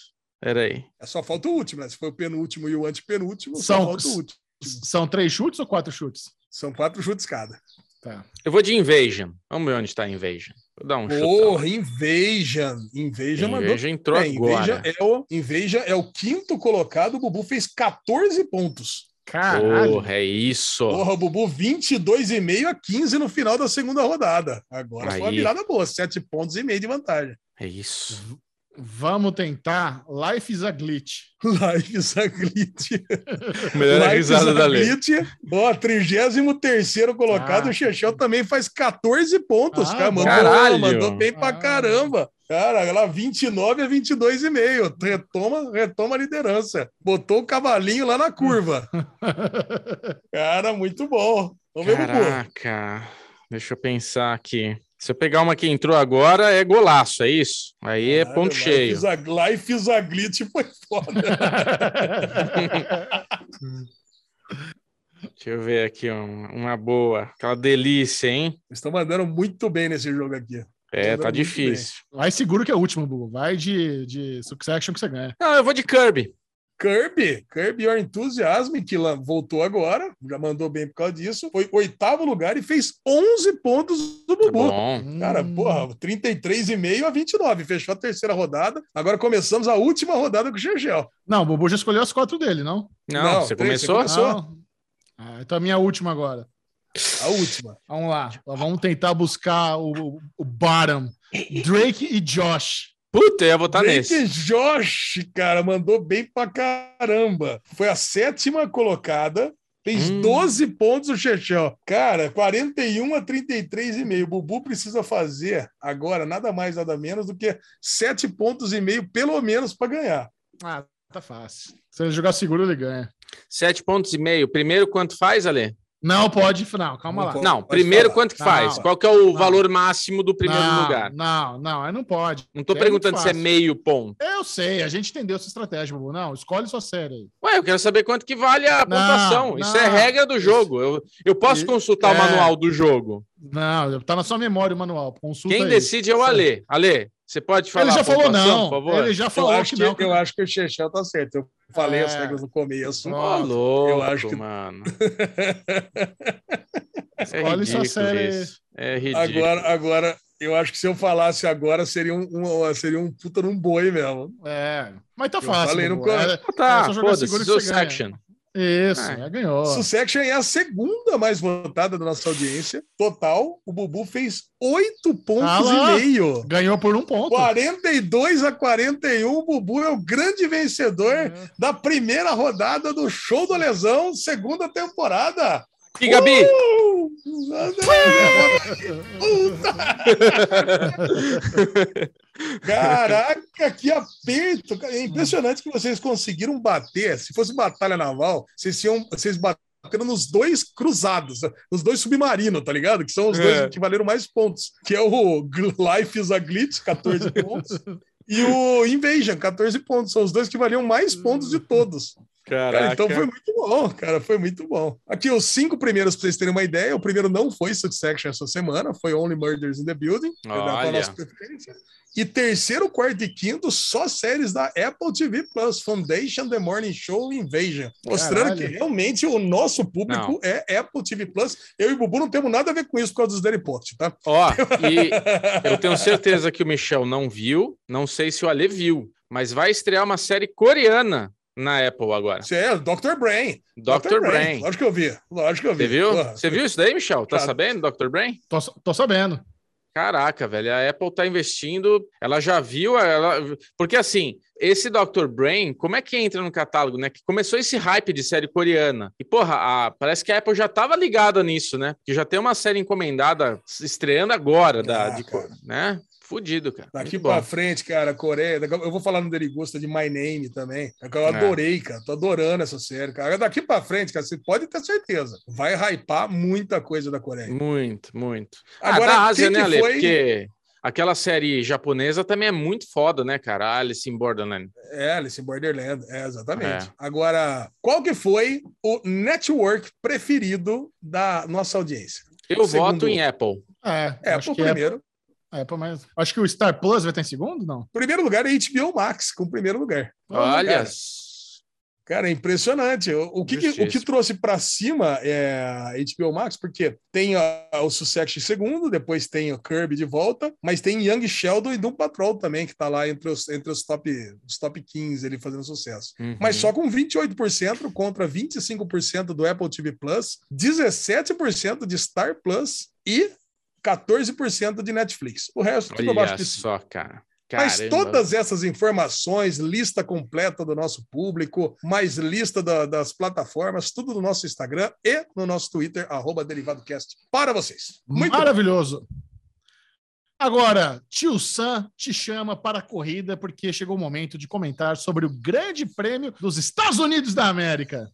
Peraí. É só falta o último, né? Se foi o penúltimo e o antepenúltimo, só São- falta o último. São três chutes ou quatro chutes? São quatro chutes cada. Tá. Eu vou de Invasion. Vamos ver onde tá Invasion. Vou dar um chute. Porra, Invasion. Invasion mandou. Invasion entrou. Invasion agora. é, o, Invasion é o quinto colocado. O Bubu fez 14 pontos. Caralho. Porra, é isso. Porra, o Bubu 22,5 a 15 no final da segunda rodada. Agora foi uma Aí. virada boa, 7 pontos e meio de vantagem. É isso. Vamos tentar Life is a Glitch. Life is a glitch. <laughs> Melhor Life risada is a da lei. glitch. Ó, 33 colocado. Ah. o Chechel também faz 14 pontos, Ah, cara. Mandou, caralho. mandou bem pra Ah. caramba. Cara, ela 29 a 22,5. Retoma, retoma a liderança. Botou o cavalinho lá na curva. <laughs> Cara, muito bom. Vamos ver, Bubu. Caraca. Deixa eu pensar aqui. Se eu pegar uma que entrou agora, é golaço, é isso? Aí é ponto Life cheio. is a- Life is a glitch foi foda. <laughs> Deixa eu ver aqui um- uma boa. Aquela delícia, hein? Estão mandando muito bem nesse jogo aqui. É, tá difícil. Vai seguro que é o último, Bubu. Vai de, de Succession que você ganha. Não, eu vou de Kirby. Kirby, Kirby Your Enthusiasm, que lá voltou agora, já mandou bem por causa disso. Foi oitavo lugar e fez 11 pontos do Tá Bubu. bom. Cara, Hum. porra, 33,5 a 29. Fechou a terceira rodada. Agora começamos a última rodada com o Chechel. Não, o Bubu já escolheu as quatro dele, não? Não, Não, você três, você começou? começou. Não. Ah, então a minha última agora. A última. Vamos lá. Vamos tentar buscar o, o bottom. Drake e Josh. Puta, eu ia votar Drake nesse. Josh, cara, mandou bem pra caramba. Foi a sétima colocada. Fez Hum. 12 pontos o Chechel. Cara, 41 a 33,5. O Bubu precisa fazer agora nada mais, nada menos do que 7 pontos e meio, pelo menos, para ganhar. Ah, tá fácil. Se ele jogar seguro, ele ganha. Sete pontos e meio. Primeiro, quanto faz, Ale? Não pode, não, calma Não lá. pode. Não, primeiro falar. quanto que faz? Não. Qual que é o Não. valor máximo do primeiro não, lugar? Não, não, aí não pode. Não tô É perguntando se é meio ponto. Eu sei, a gente entendeu essa estratégia, Bubu. Não, escolhe sua série aí. Ué, eu quero saber quanto que vale a Não, pontuação. Isso é regra do jogo. Eu, eu posso Isso- consultar o é. manual do jogo. Não, tá na sua memória o manual. Consulta Quem aí. decide é o Ale. Ale, você pode falar Ele já falou não. por favor? Ele já Eu falou acho, que que, não. eu acho que o Chechel tá certo. Eu falei É. as regras no começo. Ó, Ô, louco, eu acho que- mano. <laughs> É sua ridículo série. isso. É ridículo. Agora, agora, eu acho que se eu falasse agora, seria um, um- seria um puta num boi mesmo. É, mas tá Eu fácil. falei no É- tá, é só jogar foda-se, seguro que você ganha. Isso, É. é, ganhou. Succession é a segunda mais votada da nossa audiência. Total, o Bubu fez oito pontos Ah e meio. Ganhou por um ponto. 42 a 41, o Bubu é o grande vencedor É. da primeira rodada do Show do Lesão, segunda temporada. E Gabi? Uh! <laughs> Caraca, que aperto! É impressionante que vocês conseguiram bater. Se fosse batalha naval, vocês iam, vocês bateram nos dois cruzados, nos dois submarinos, tá ligado? Que são os dois É. que valeram mais pontos, que é o Life is a Glitch, 14 pontos, e o Invasion, 14 pontos. São os dois que valiam mais pontos de todos. Cara, então foi muito bom, cara, foi muito bom. Aqui, os cinco primeiros, pra vocês terem uma ideia, o primeiro não foi Succession essa semana, foi Only Murders in the Building, que pra Olha. nossa preferência. E terceiro, quarto e quinto, só séries da Apple TV Plus, Foundation, The Morning Show Invasion. Mostrando Caralho. que realmente o nosso público Não. é Apple TV Plus. Eu e o Bubu não temos nada a ver com isso por causa dos Daily Post, tá? Ó, <laughs> e eu tenho certeza que o Michel não viu, não sei se o Ale viu, mas vai estrear uma série coreana na Apple agora. Isso é Dr. Brain. Dr. Brain. Lógico que eu vi. Lógico que eu vi. Você viu? Você viu isso daí, Michel? Tá sabendo, Dr. Brain? Tô, tô sabendo. Caraca, velho, a Apple tá investindo, ela já viu, ela... porque assim, esse Dr. Brain, como é que entra no catálogo, né? Que começou esse hype de série coreana. E porra, a- parece que a Apple já tava ligada nisso, né? Que já tem uma série encomendada estreando agora da Ah, de, né? Fudido, cara. Daqui bom. frente, cara, Coreia. Eu vou falar no Derigusta de My Name também. É que eu É. adorei, cara. Tô adorando essa série, cara. Daqui pra frente, cara, você pode ter certeza. Vai hypar muita coisa da Coreia. Muito, muito. Agora, ah, da Ásia, quem né, que Ale? foi- Porque aquela série japonesa também é muito foda, né, cara? Alice in Borderland. É, Alice in Borderland. É, exatamente. É. Agora, qual que foi o network preferido da nossa audiência? Eu Segundo- voto em Apple. É, É, que é- primeiro. É, pô, mas acho que o Star Plus vai estar em segundo, não? Primeiro lugar é HBO Max, com o primeiro lugar. Olha, Cara, Cara, é impressionante. O, o que, que- o que trouxe para cima é a HBO Max, porque tem a- o Succession em segundo, depois tem o Kirby de volta, mas tem Young Sheldon e Doom Patrol também, que tá lá entre os, entre os, top, os top 15 ele fazendo sucesso. Uhum. Mas só com 28% contra 25% do Apple TV Plus, 17% de Star Plus e 14% de Netflix. O resto tudo abaixo Olha disso. só, cara. Mas Caramba. todas essas informações, lista completa do nosso público, mais lista da- das plataformas, tudo no nosso Instagram e no nosso Twitter, arroba DerivadoCast, para vocês. Muito bom. Maravilhoso. Agora, tio Sam te chama para a corrida porque chegou o momento de comentar sobre o Grande Prêmio dos Estados Unidos da América.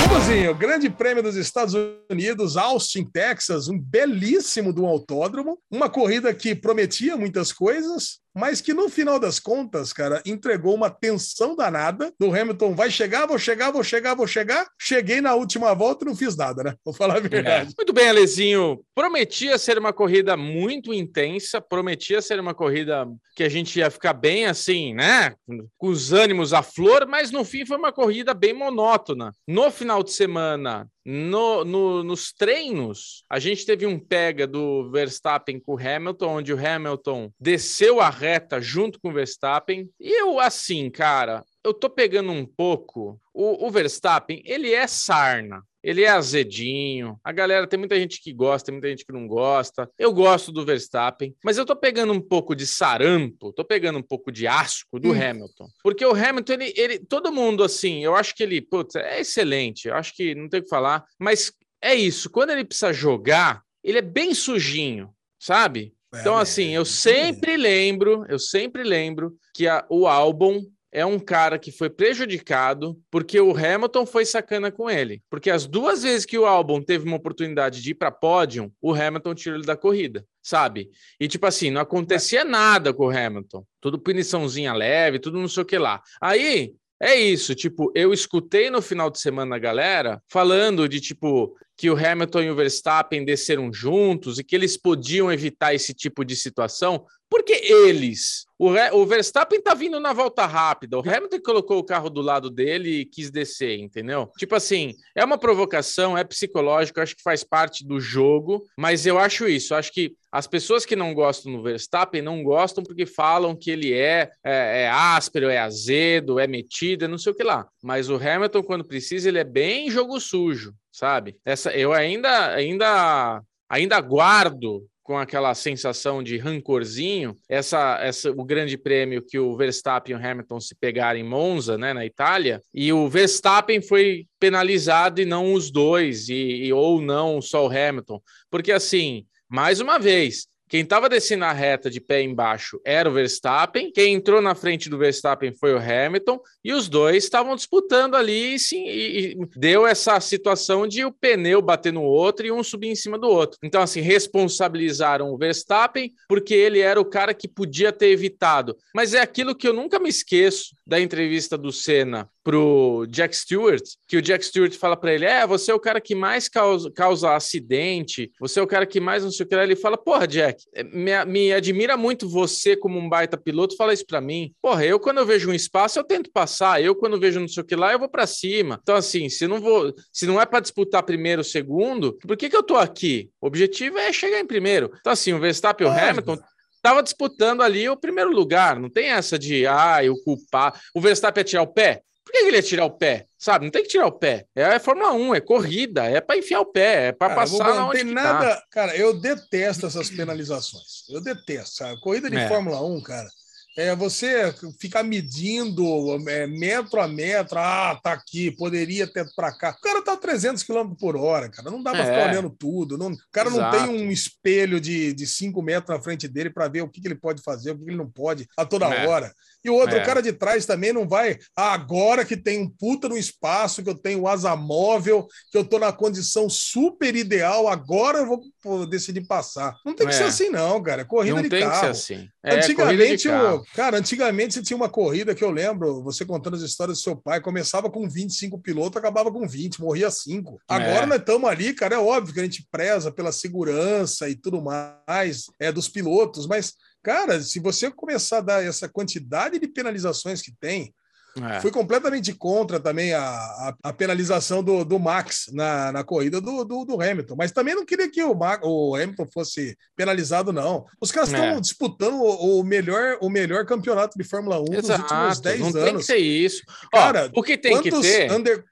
Bubuzinho, Grande Prêmio dos Estados Unidos, Austin, Texas, um belíssimo do autódromo, uma corrida que prometia muitas coisas, mas que no final das contas, cara, entregou uma tensão danada do Hamilton. Vai chegar, vou chegar, vou chegar, vou chegar. Cheguei na última volta e não fiz nada, né? Vou falar a verdade. É. Muito bem, Alezinho. Prometia ser uma corrida muito intensa, prometia ser uma corrida que a gente ia ficar bem assim, né? Com os ânimos à flor, mas no fim foi uma corrida bem monótona. No final de semana, no, no- nos treinos, a gente teve um pega do Verstappen com o Hamilton, onde o Hamilton desceu a reta junto com o Verstappen. E eu, assim, cara, eu tô pegando um pouco. O, o Verstappen, ele é sarna. Ele é azedinho. A galera tem muita gente que gosta, tem muita gente que não gosta. Eu gosto do Verstappen, mas eu tô pegando um pouco de sarampo, tô pegando um pouco de asco do Hum. Hamilton. Porque o Hamilton, ele, ele, todo mundo assim, eu acho que ele, putz, é excelente. Eu acho que não tem o que falar, mas é isso. Quando ele precisa jogar, ele é bem sujinho, sabe? Então, É, assim, é, eu sempre lembro, eu sempre lembro que a- o álbum é um cara que foi prejudicado porque o Hamilton foi sacana com ele. Porque as duas vezes que o álbum teve uma oportunidade de ir para pódio, o Hamilton tirou ele da corrida, sabe? E tipo assim, não acontecia nada com o Hamilton. Tudo puniçãozinha leve, tudo não sei o que lá. Aí é isso, tipo, eu escutei no final de semana a galera falando de tipo que o Hamilton e o Verstappen desceram juntos e que eles podiam evitar esse tipo de situação, porque eles, o, o Verstappen tá vindo na volta rápida, o Hamilton colocou o carro do lado dele e quis descer, entendeu? Tipo assim, é uma provocação, é psicológico, acho que faz parte do jogo, mas eu acho isso, acho que as pessoas que não gostam do Verstappen não gostam porque falam que ele é, é, é áspero, é azedo, é metido, é não sei o que lá. Mas o Hamilton, quando precisa, ele é bem jogo sujo, sabe? Essa, eu ainda, ainda, ainda guardo com aquela sensação de rancorzinho, essa, essa, o grande prêmio que o Verstappen e o Hamilton se pegaram em Monza, né, na Itália, e o Verstappen foi penalizado e não os dois, e, e- ou não só o Hamilton, porque assim, mais uma vez, quem estava descendo a reta de pé embaixo era o Verstappen, quem entrou na frente do Verstappen foi o Hamilton, e os dois estavam disputando ali sim, e, e deu essa situação de o pneu bater no outro e um subir em cima do outro. Então, assim, responsabilizaram o Verstappen porque ele era o cara que podia ter evitado. Mas é aquilo que eu nunca me esqueço da entrevista do Senna pro Jack Stewart, que o Jack Stewart fala para ele: É, você é o cara que mais causa, causa acidente, você é o cara que mais não sei o que lá. Ele fala: Porra, Jack, me, me admira muito você como um baita piloto, fala isso para mim. Porra, eu quando eu vejo um espaço, eu tento passar, eu quando vejo não sei o que lá, eu vou para cima. Então, assim, se não vou, se não é para disputar primeiro, segundo, por que, que eu tô aqui? O objetivo é chegar em primeiro. Então, assim, o Verstappen e o. Hamilton estava disputando ali o primeiro lugar. Não tem essa de, ah, o culpar. O Verstappen ia tirar o pé? Por que ele ia tirar o pé? Sabe? Não tem que tirar o pé. É Fórmula 1, é corrida, é para enfiar o pé, é para passar não tem que nada. tá. Cara, eu detesto essas penalizações. Eu detesto, sabe? Corrida de É. Fórmula 1, cara. É você ficar medindo é, metro a metro, ah, tá aqui, poderia ter para cá. O cara tá a 300 km por hora, cara. Não dá para É. ficar olhando tudo. Não, o cara não Exato. tem um espelho de 5 metros na frente dele para ver o que, que ele pode fazer, o que, que ele não pode a toda É. hora. E o outro, É. o cara de trás também não vai. Ah, agora que tem um puta no espaço, que eu tenho asa móvel, que eu tô na condição super ideal, agora eu vou decidir passar. Não tem que É. ser assim, não, cara. É Corrida Não de tem que carro. ser assim. É, Antigamente, carro. Cara, antigamente você tinha uma corrida que eu lembro, você contando as histórias do seu pai, começava com 25 pilotos, acabava com 20, morria 5. Agora É. nós estamos ali, cara, é óbvio que a gente preza pela segurança e tudo mais é dos pilotos, mas, cara, se você começar a dar essa quantidade de penalizações que tem, É. Fui completamente contra também a, a, a penalização do, do Max na, na corrida do, do, do Hamilton, mas também não queria que o, Ma- o Hamilton fosse penalizado, não. Os caras estão É. disputando o, o melhor, o melhor campeonato de Fórmula 1 dos últimos Exato, 10 não tem que anos. ser isso. Cara, Ó, o que tem que ter, under,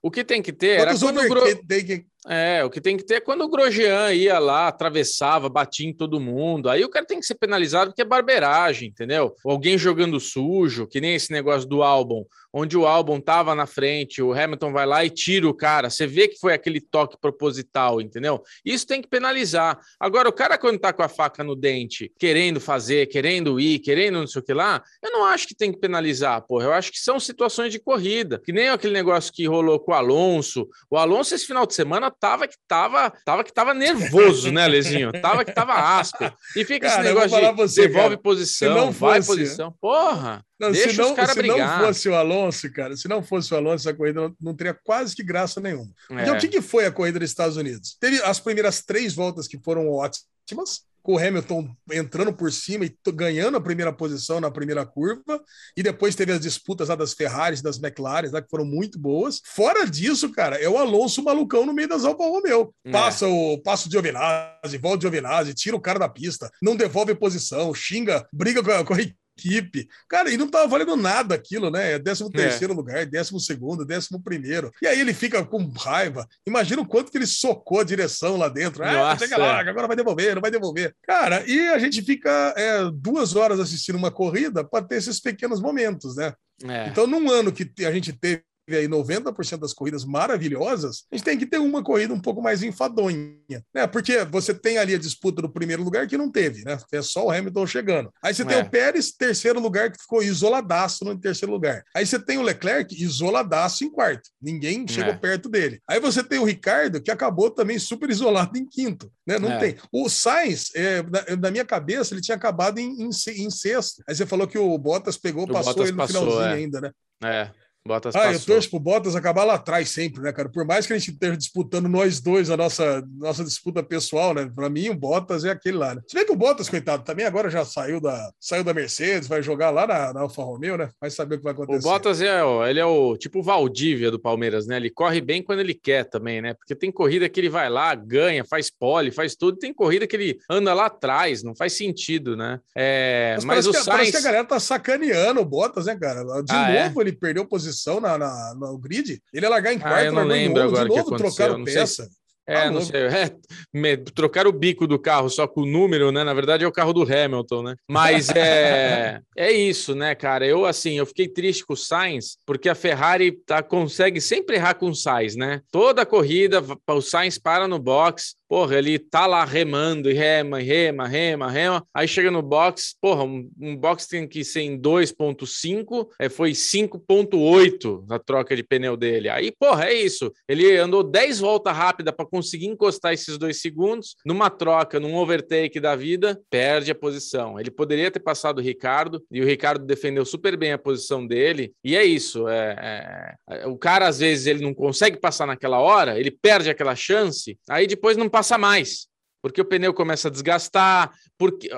o que tem que ter era quantos quando o Gro- overtaking É, o que tem que ter é quando o Grosjean ia lá, atravessava, batia em todo mundo. Aí o cara tem que ser penalizado porque é barbeiragem, entendeu? Alguém jogando sujo, que nem esse negócio do álbum, onde o álbum tava na frente, o Hamilton vai lá e tira o cara. Você vê que foi aquele toque proposital, entendeu? Isso tem que penalizar. Agora, o cara, quando tá com a faca no dente, querendo fazer, querendo ir, querendo não sei o que lá, eu não acho que tem que penalizar, porra. Eu acho que são situações de corrida. Que nem aquele negócio que rolou com o Alonso. O Alonso, esse final de semana, tava que tava, tava que tava nervoso, né, Lezinho? Tava que tava áspero. E fica Cara, esse negócio de você, devolve cara, posição, se não vai fosse- posição. Porra! Não, Deixa se não, os se não brigar. fosse o Alonso, cara, se não fosse o Alonso, essa corrida não, não teria quase que graça nenhuma. Então, É. o que, que foi a corrida dos Estados Unidos? Teve as primeiras três voltas que foram ótimas, com o Hamilton entrando por cima e ganhando a primeira posição na primeira curva, e depois teve as disputas lá das Ferraris, das McLaren, lá, que foram muito boas. Fora disso, cara, é o Alonso malucão no meio das Alfa Romeo. É. Passa o passo de Giovinazzi, volta de Giovinazzi, tira o cara da pista, não devolve posição, xinga, briga com a, com a equipe. Cara, e não tava valendo nada aquilo, né? É 13 terceiro lugar, 12 segundo, 11 primeiro. E aí ele fica com raiva. Imagina o quanto que ele socou a direção lá dentro. Ah, chega lá, é. agora vai devolver, não vai devolver. Cara, e a gente fica é, duas horas assistindo uma corrida para ter esses pequenos momentos, né? É. Então, num ano que a gente teve aí 90% das corridas maravilhosas, a gente tem que ter uma corrida um pouco mais enfadonha, né? Porque você tem ali a disputa do primeiro lugar que não teve, né? É só o Hamilton chegando. Aí você tem É. o Pérez, terceiro lugar, que ficou isoladaço no terceiro lugar. Aí você tem o Leclerc, isoladaço em quarto. Ninguém chegou É. perto dele. Aí você tem o Ricardo, que acabou também super isolado em quinto, né? Não É. tem. O Sainz, é, na, na minha cabeça, ele tinha acabado em, em, em sexto. Aí você falou que o Bottas pegou, O passou Bottas ele no passou, finalzinho é. ainda, né? É. Bottas Ah, eu passou. torço pro Bottas acabar lá atrás sempre, né, cara? Por mais que a gente esteja disputando nós dois a nossa, nossa disputa pessoal, né? Pra mim, o Bottas é aquele lá, né? Se bem que o Bottas, coitado, também agora já saiu da, saiu da Mercedes, vai jogar lá na, na Alfa Romeo, né? Vai saber o que vai acontecer. O Bottas é, ó, ele é o tipo Valdívia do Palmeiras, né? Ele corre bem quando ele quer também, né? Porque tem corrida que ele vai lá, ganha, faz pole, faz tudo. Tem corrida que ele anda lá atrás, não faz sentido, né? É, mas parece, o que, parece Sainz... que a galera tá sacaneando o Bottas, né, cara? De Ah, novo ele perdeu posição na, na- no grid. Ele ia largar em Ah, quarto, eu não lembro de agora que novo aconteceu, trocaram sei peça. É, Tá não sei. É, me- trocar o bico do carro só com o número, né? Na verdade é o carro do Hamilton, né? Mas é, <laughs> é isso, né, cara? Eu, assim, eu fiquei triste com o Sainz, porque a Ferrari tá, consegue sempre errar com o Sainz, né? Toda corrida, o Sainz para no box, porra, ele tá lá remando e rema, rema, rema, rema. Aí chega no box, porra, um, um box tem que ser em 2.5, é, foi 5.8 na troca de pneu dele. Aí, porra, é isso. Ele andou 10 voltas rápidas para conseguir encostar esses dois segundos. Numa troca, num overtake da vida, perde a posição. Ele poderia ter passado o Ricardo e o Ricardo defendeu super bem a posição dele. E é isso. É, é, o cara, às vezes, ele não consegue passar naquela hora, ele perde aquela chance, aí depois não passa mais porque o pneu começa a desgastar, porque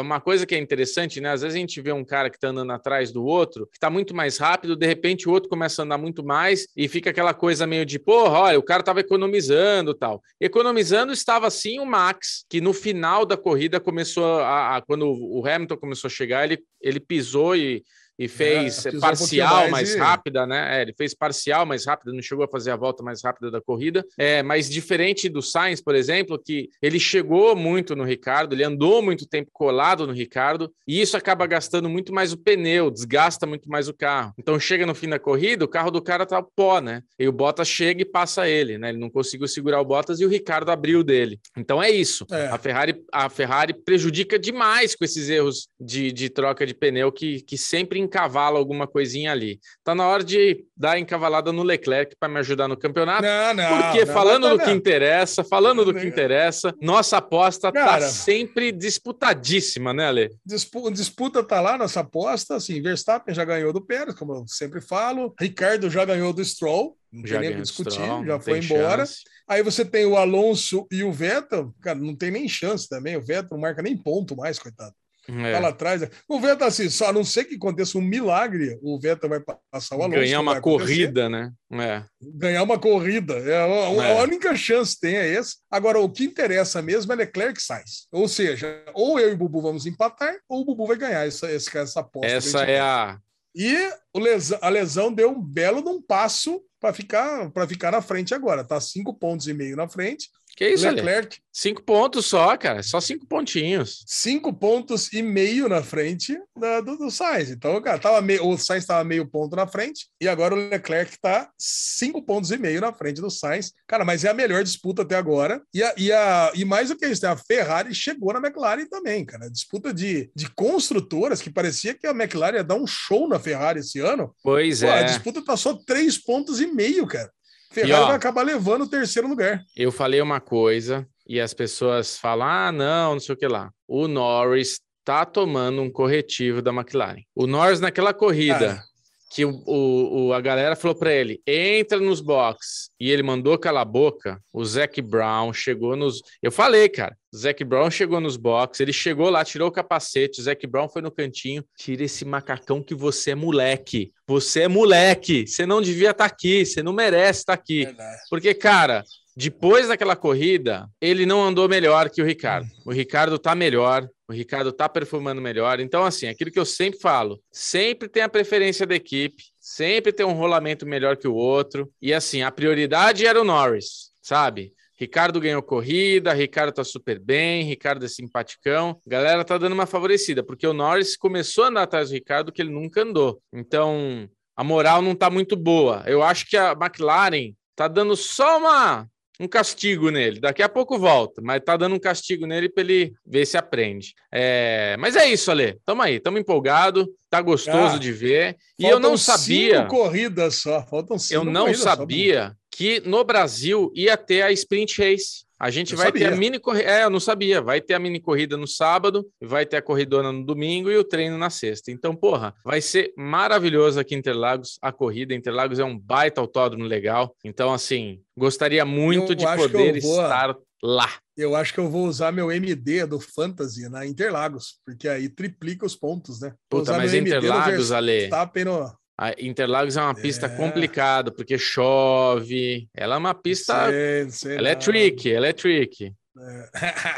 uma coisa que é interessante, né? Às vezes a gente vê um cara que está andando atrás do outro, que está muito mais rápido, de repente o outro começa a andar muito mais e fica aquela coisa meio de, porra, olha, o cara estava economizando tal. Economizando estava sim o Max, que no final da corrida começou a, a- quando o Hamilton começou a chegar, ele, ele pisou e e fez pisou um parcial pouquinho mais, mais e- rápida, né? É, ele fez parcial mais rápida, não chegou a fazer a volta mais rápida da corrida. É, mas diferente do Sainz, por exemplo, que ele chegou muito no Ricardo, ele andou muito tempo colado no Ricardo, e isso acaba gastando muito mais o pneu, desgasta muito mais o carro. Então chega no fim da corrida, o carro do cara tá pó, né? E o Bottas chega e passa ele, né? Ele não conseguiu segurar o Bottas e o Ricardo abriu dele. Então é isso. É. A Ferrari, a Ferrari prejudica demais com esses erros de, de troca de pneu que, que sempre encavala alguma coisinha ali. Tá na hora de dar encavalada no Leclerc para me ajudar no campeonato. Não, não. Porque não, falando não, do não. que interessa, falando do que interessa, nossa aposta tá Cara. sempre disputadíssima, né, Ale? Dispu- disputa tá lá nessa aposta, assim, Verstappen já ganhou do Pérez, como eu sempre falo, Ricardo já ganhou do Stroll, não tem Já nem o que ganhou discutir, Stroll, já foi tem embora. chance. Aí você tem o Alonso e o Vettel, cara, não tem nem chance também, o Vettel não marca nem ponto mais, coitado. É. Tá lá atrás. O Vettel, assim, só a não ser que aconteça um milagre, o Vettel vai passar o Alonso. Ganhar uma corrida, né? É. ganhar uma corrida. É, a, É. a única chance que tem é esse. Agora, o que interessa mesmo é Leclerc e Sainz. Ou seja, ou eu e o Bubu vamos empatar, ou o Bubu vai ganhar essa, essa, essa aposta. Essa a é a. E lesão- a lesão deu um belo de um passo para ficar, pra ficar na frente agora. Tá cinco pontos e meio na frente. Que isso, Ale? Leclerc, Cinco pontos só, cara. Só cinco pontinhos. cinco pontos e meio na frente da- do, do Sainz. Então, cara, tava meio, o Sainz estava meio ponto na frente e agora o Leclerc está cinco pontos e meio na frente do Sainz. Cara, mas é a melhor disputa até agora. E, a, e, a, e mais do que isso, né, a Ferrari chegou na McLaren também, cara. A disputa de, de construtoras que parecia que a McLaren ia dar um show na Ferrari esse ano. Pois Pô, A é. disputa tá só três pontos e meio, cara. Ferrari ó, vai acabar levando o terceiro lugar. Eu falei uma coisa e as pessoas falam: ah, não, não sei o que lá. O Norris tá tomando um corretivo da McLaren. O Norris, naquela corrida, Cara. que o, o- o- a galera falou para ele: entra nos box. E ele mandou calar a boca. O Zac Brown chegou nos. Eu falei, cara. Zac Brown chegou nos box. Ele chegou lá, tirou o capacete. O Zac Brown foi no cantinho. Tira esse macacão que você é moleque. Você é moleque. Você não devia estar aqui. Você não merece estar aqui. Porque, cara, depois daquela corrida, ele não andou melhor que o Ricardo. O Ricardo tá melhor, o Ricardo tá performando melhor. Então, assim, aquilo que eu sempre falo, sempre tem a preferência da equipe, sempre tem um rolamento melhor que o outro. E assim, a prioridade era o Norris, sabe? Ricardo ganhou corrida, Ricardo tá super bem, Ricardo é simpaticão. A galera tá dando uma favorecida, porque o Norris começou a andar atrás do Ricardo que ele nunca andou. Então, a moral não tá muito boa. Eu acho que a McLaren tá dando só uma um castigo nele. Daqui a pouco volta, mas tá dando um castigo nele para ele ver se aprende. É, mas é isso, Ale. Tamo aí, tamo empolgado, tá gostoso Ah, de ver. E eu não sabia, Cinco corridas só. Faltam cinco eu não corridas só, sabia que no Brasil ia ter a sprint race. A gente Eu vai ter a sabia. mini corrida. É, eu não sabia. Vai ter a mini corrida no sábado, vai ter a corridona no domingo e o treino na sexta. Então, porra, vai ser maravilhoso aqui em Interlagos a corrida. Interlagos é um baita autódromo legal. Então, assim, gostaria muito Eu de poder vou- estar lá. Eu acho que eu vou usar meu MD do Fantasy na Interlagos, porque aí triplica os pontos, né? Puta, mas Interlagos, Ale, Verstappen no... a Interlagos é uma pista É. complicada, porque chove. Ela é uma pista. Sei, sei Ela é tricky, ela é tricky. É.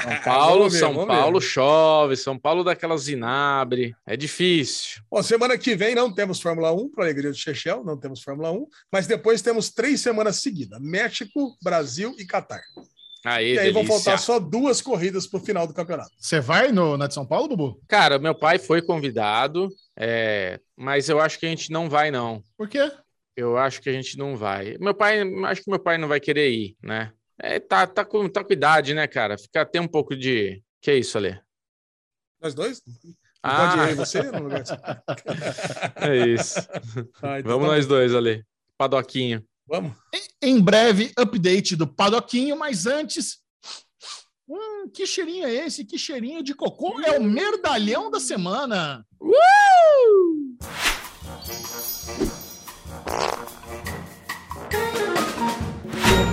São <laughs> Paulo, ver, São Paulo ver. chove, São Paulo dá aquelas zinabre. É difícil. Bom, semana que vem não temos Fórmula 1, para alegria do Chechel, não temos Fórmula 1, mas depois temos três semanas seguidas: México, Brasil e Catar. Aí, E aí vão delícia. faltar só duas corridas para o final do campeonato. Você vai no, na de São Paulo, Bubu? Cara, meu pai foi convidado, é, mas eu acho que a gente não vai, não. Por quê? Eu acho que a gente não vai. Meu pai, acho que meu pai não vai querer ir, né? É, tá, tá, com, tá com idade, né, cara? Fica até um pouco de. Que é isso, Ale? Nós dois? Não Ah. Pode ir aí você? No lugar de- <laughs> É isso. <laughs> Ah, então Vamos tá nós dois, Ale. Padoquinho. Vamos. Em breve, update do Padoquinho, mas antes. Hum, que cheirinho é esse? Que cheirinho de cocô? É o merdalhão da semana.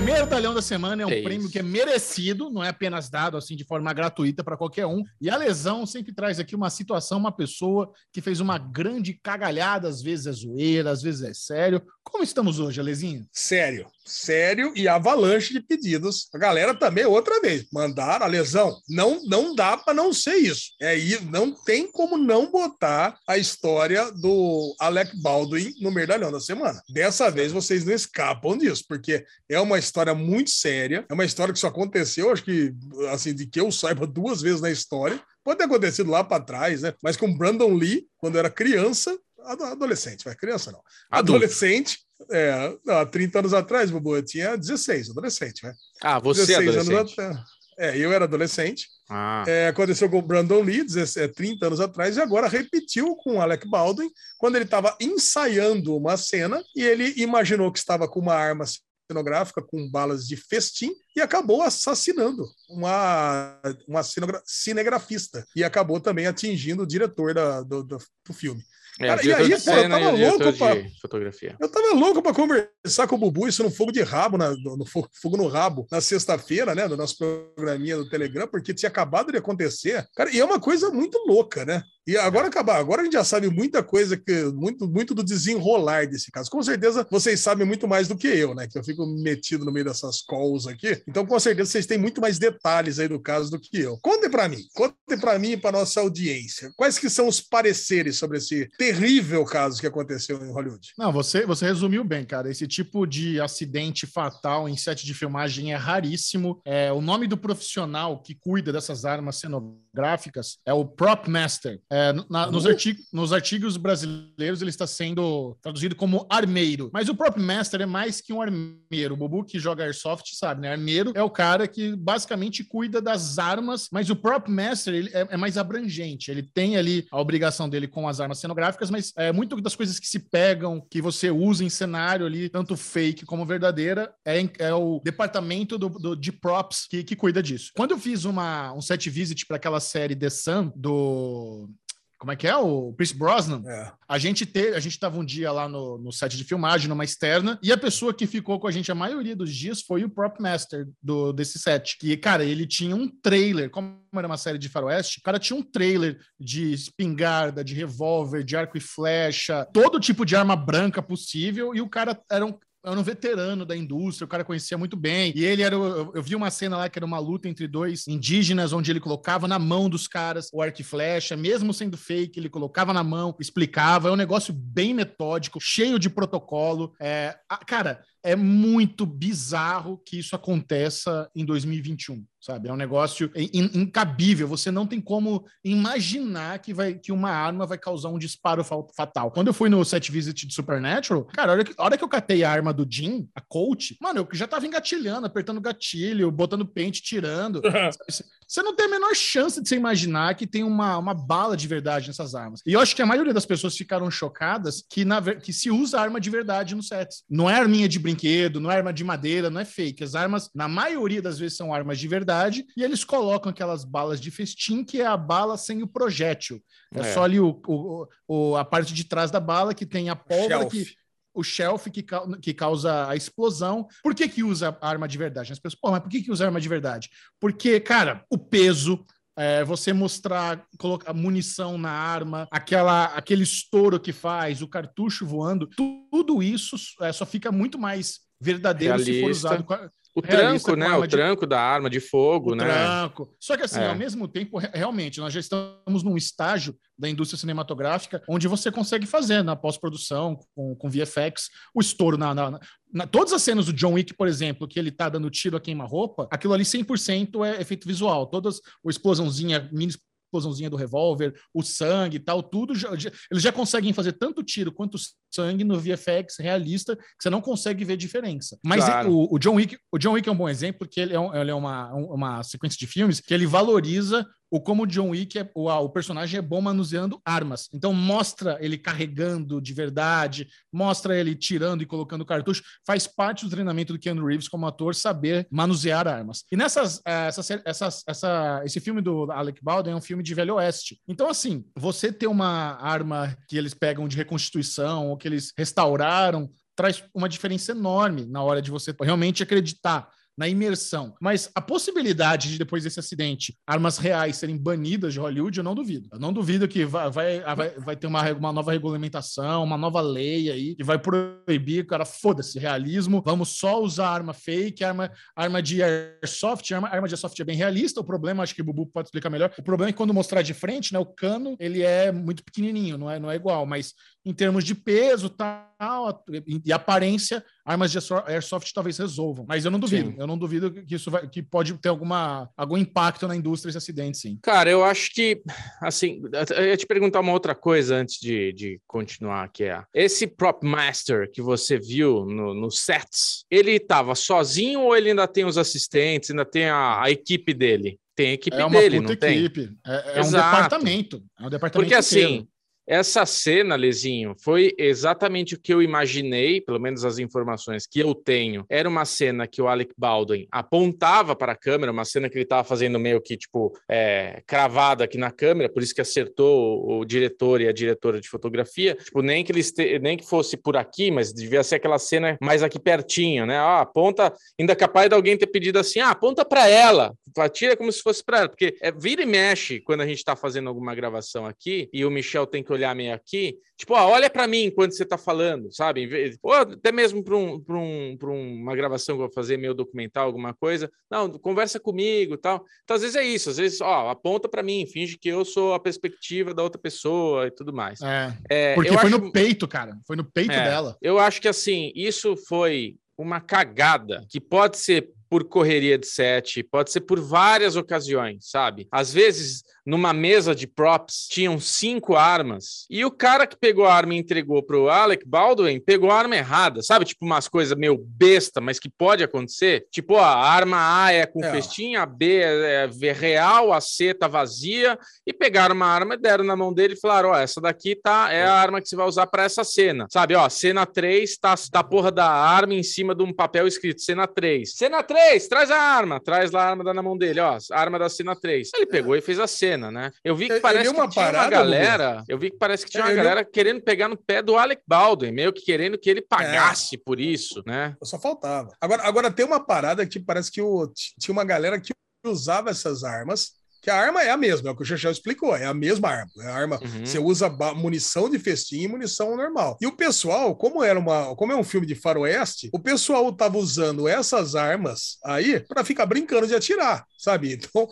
O Merdalhão da Semana é um É prêmio isso. que é merecido, não é apenas dado assim de forma gratuita para qualquer um. E a lesão sempre traz aqui uma situação, uma pessoa que fez uma grande cagalhada, às vezes é zoeira, às vezes é sério. Como estamos hoje, Alezinho? Sério, sério e avalanche de pedidos. A galera também, outra vez, mandaram a lesão. Não, não dá para não ser isso. É isso, não tem como não botar a história do Alec Baldwin no Merdalhão da semana. Dessa vez vocês não escapam disso, porque é uma história muito séria, é uma história que só aconteceu, acho que, assim, de que eu saiba duas vezes na história. Pode ter acontecido lá para trás, né? Mas com Brandon Lee, quando era criança, ado- adolescente, vai criança não. Adulto. Adolescente, é, há 30 anos atrás, Bubu, eu tinha 16, adolescente, né? Ah, você, 16 adolescente. anos atrás. É, eu era adolescente. Ah, É, aconteceu com o Brandon Lee, 17, 30 anos atrás, e agora repetiu com o Alec Baldwin, quando ele estava ensaiando uma cena e ele imaginou que estava com uma arma cenográfica com balas de festim e acabou assassinando uma, uma cinegra- cinegrafista e acabou também atingindo o diretor da- do, do- do filme. É, cara, o e aí, pô, eu tava louco pra- fotografia. Eu tava louco para conversar com o Bubu, isso no fogo de rabo, na- no, no fo- fogo no rabo, na sexta-feira, né, do nosso programinha do Telegram, porque tinha acabado de acontecer. Cara, e é uma coisa muito louca, né? E agora acabar, agora a gente já sabe muita coisa que muito muito do desenrolar desse caso. Com certeza vocês sabem muito mais do que eu, né? Que eu fico metido no meio dessas calls aqui. Então, com certeza vocês têm muito mais detalhes aí do caso do que eu. Contem para mim, contem para mim e para nossa audiência. Quais que são os pareceres sobre esse terrível caso que aconteceu em Hollywood? Não, você, você resumiu bem, cara. Esse tipo de acidente fatal em set de filmagem é raríssimo. É, o nome do profissional que cuida dessas armas cenográficas é o Prop Master. É, na- nos, artigos, nos artigos brasileiros ele está sendo traduzido como armeiro. Mas o Prop Master é mais que um armeiro. O Bubu que joga Airsoft sabe, né? Armeiro é o cara que basicamente cuida das armas, mas o Master ele é, é mais abrangente. Ele tem ali a obrigação dele com as armas cenográficas, mas é muito das coisas que se pegam, que você usa em cenário ali, tanto fake como verdadeira, é, é o departamento do, do- de props que, que cuida disso. Quando eu fiz uma, um set visit para aquela série The Sun do. Como é que é? O Chris Brosnan. É. A gente teve, a gente estava um dia lá no, no set de filmagem, numa externa, e a pessoa que ficou com a gente a maioria dos dias foi o prop master do, desse set. Que, cara, ele tinha um trailer, como era uma série de faroeste, o cara tinha um trailer de espingarda, de revólver, de arco e flecha, todo tipo de arma branca possível, e o cara era um era um veterano da indústria, o cara conhecia muito bem. E ele era. Eu, eu vi uma cena lá que era uma luta entre dois indígenas, onde ele colocava na mão dos caras o arco e flecha, mesmo sendo fake, ele colocava na mão, explicava. É um negócio bem metódico, cheio de protocolo. É, cara, é muito bizarro que isso aconteça em 2021, sabe? É um negócio in- incabível. Você não tem como imaginar que, vai, que uma arma vai causar um disparo fa- fatal. Quando eu fui no set visit de Supernatural, cara, a hora que, a hora que eu catei a arma do Jim, a Colt, mano, eu já tava engatilhando, apertando o gatilho, botando pente, tirando. <laughs> Você não tem a menor chance de você imaginar que tem uma, uma bala de verdade nessas armas. E eu acho que a maioria das pessoas ficaram chocadas que, na, que se usa arma de verdade no set. Não é arminha de brinquedo, não é arma de madeira, não é fake. As armas, na maioria das vezes, são armas de verdade e eles colocam aquelas balas de festim, que é a bala sem o projétil. É, É. só ali o, o- o- a parte de trás da bala que tem a pólvora que o shelf que, que causa a explosão. Por que que usa arma de verdade? As pessoas, pô, mas por que que usa arma de verdade? Porque, cara, o peso, é, você mostrar, colocar munição na arma, aquela, aquele estouro que faz, o cartucho voando, tu- tudo isso é, só fica muito mais verdadeiro se for usado O tranco, né? O de- tranco da arma de fogo, o né? tranco. Só que assim, É. ao mesmo tempo, re- realmente, nós já estamos num estágio da indústria cinematográfica onde você consegue fazer na pós-produção, com, com VFX, o estouro na, na- na- na- Todas as cenas do John Wick, por exemplo, que ele tá dando tiro a queima-roupa, aquilo ali 100% é efeito visual. Todas, o explosãozinha, mini explosãozinha do revólver, o sangue e tal, tudo. já- já- eles já conseguem fazer tanto tiro quanto sangue no VFX realista que você não consegue ver diferença. Mas Claro. o, o John Wick, o John Wick é um bom exemplo porque ele é, um- ele é uma, um- uma sequência de filmes que ele valoriza o como o John Wick é, o, o personagem é bom manuseando armas. Então mostra ele carregando de verdade, mostra ele tirando e colocando cartucho, faz parte do treinamento do Keanu Reeves como ator saber manusear armas. E nessas eh, essa, essas- essa, esse filme do Alec Baldwin é um filme de Velho Oeste. Então assim, você ter uma arma que eles pegam de reconstituição ou que eles restauraram traz uma diferença enorme na hora de você realmente acreditar na imersão. Mas a possibilidade de, depois desse acidente, armas reais serem banidas de Hollywood, eu não duvido. Eu não duvido que vai, vai, vai, vai ter uma, uma nova regulamentação, uma nova lei aí, que vai proibir, cara, foda-se, realismo, vamos só usar arma fake, arma, arma de airsoft, arma, arma de airsoft é bem realista, o problema, acho que o Bubu pode explicar melhor, o problema é que quando mostrar de frente, né, o cano, ele é muito pequenininho, não é, não é igual, mas em termos de peso tal, e aparência, armas de airsoft talvez resolvam. Mas eu não duvido. Sim. Eu não duvido que isso vai, que pode ter alguma, algum impacto na indústria esse acidente, sim. Cara, eu acho que, assim, eu ia te perguntar uma outra coisa antes de, de continuar, que é esse prop master que você viu no, no sets, ele estava sozinho ou ele ainda tem os assistentes, ainda tem a, a equipe dele? Tem a equipe É uma dele, puta não tem? equipe. É, é um departamento. É um departamento Porque assim, inteiro. Essa cena, Lezinho, foi exatamente o que eu imaginei, pelo menos as informações que eu tenho. Era uma cena que o Alec Baldwin apontava para a câmera, uma cena que ele estava fazendo meio que, tipo, é, cravada aqui na câmera, por isso que acertou o, o diretor e a diretora de fotografia. Tipo, nem que, ele este... nem que fosse por aqui, mas devia ser aquela cena mais aqui pertinho, né? Ah, aponta, ainda capaz de alguém ter pedido assim, ah, aponta para ela, atira como se fosse para ela, porque é, vira e mexe quando a gente está fazendo alguma gravação aqui e o Michel tem que olhar meio aqui, tipo, ó, olha para mim enquanto você tá falando, sabe? Ou até mesmo para um, pra um, pra uma gravação que eu vou fazer, meio documental, alguma coisa. Não, conversa comigo e tal. Então, às vezes é isso, às vezes, ó, aponta para mim, finge que eu sou a perspectiva da outra pessoa e tudo mais. É, É, porque foi acho- no peito, cara. Foi no peito É. dela. eu acho que assim, isso foi uma cagada que pode ser por correria de set, pode ser por várias ocasiões, sabe? Às vezes, numa mesa de props, tinham cinco armas e o cara que pegou a arma e entregou pro Alec Baldwin pegou a arma errada, sabe? Tipo umas coisas meio besta, mas que pode acontecer. Tipo, ó, a arma A é com É. festinha, a B é, é real, a C tá vazia e pegaram uma arma e deram na mão dele e falaram: Ó, essa daqui tá, é a arma que você vai usar para essa cena. Sabe, ó, cena 3 tá, tá a porra da arma em cima de um papel escrito cena 3. Cena 3, traz a arma. Traz lá a arma da na mão dele, ó, a arma da cena 3. Ele pegou e fez a cena, né? Eu vi que parece é uma que tinha uma galera. Eu vi que parece que tinha uma é- galera querendo pegar no pé do Alec Baldwin, meio que querendo que ele pagasse por isso, né? Só faltava. Agora, agora tem uma parada que parece que o, tinha uma galera que usava essas armas, que a arma é a mesma, é o que o Chechel explicou, é a mesma arma. É a arma Uhum. você usa munição de festim e munição normal. E o pessoal, como era uma, como é um filme de faroeste, o pessoal tava usando essas armas aí para ficar brincando de atirar, sabe? Então,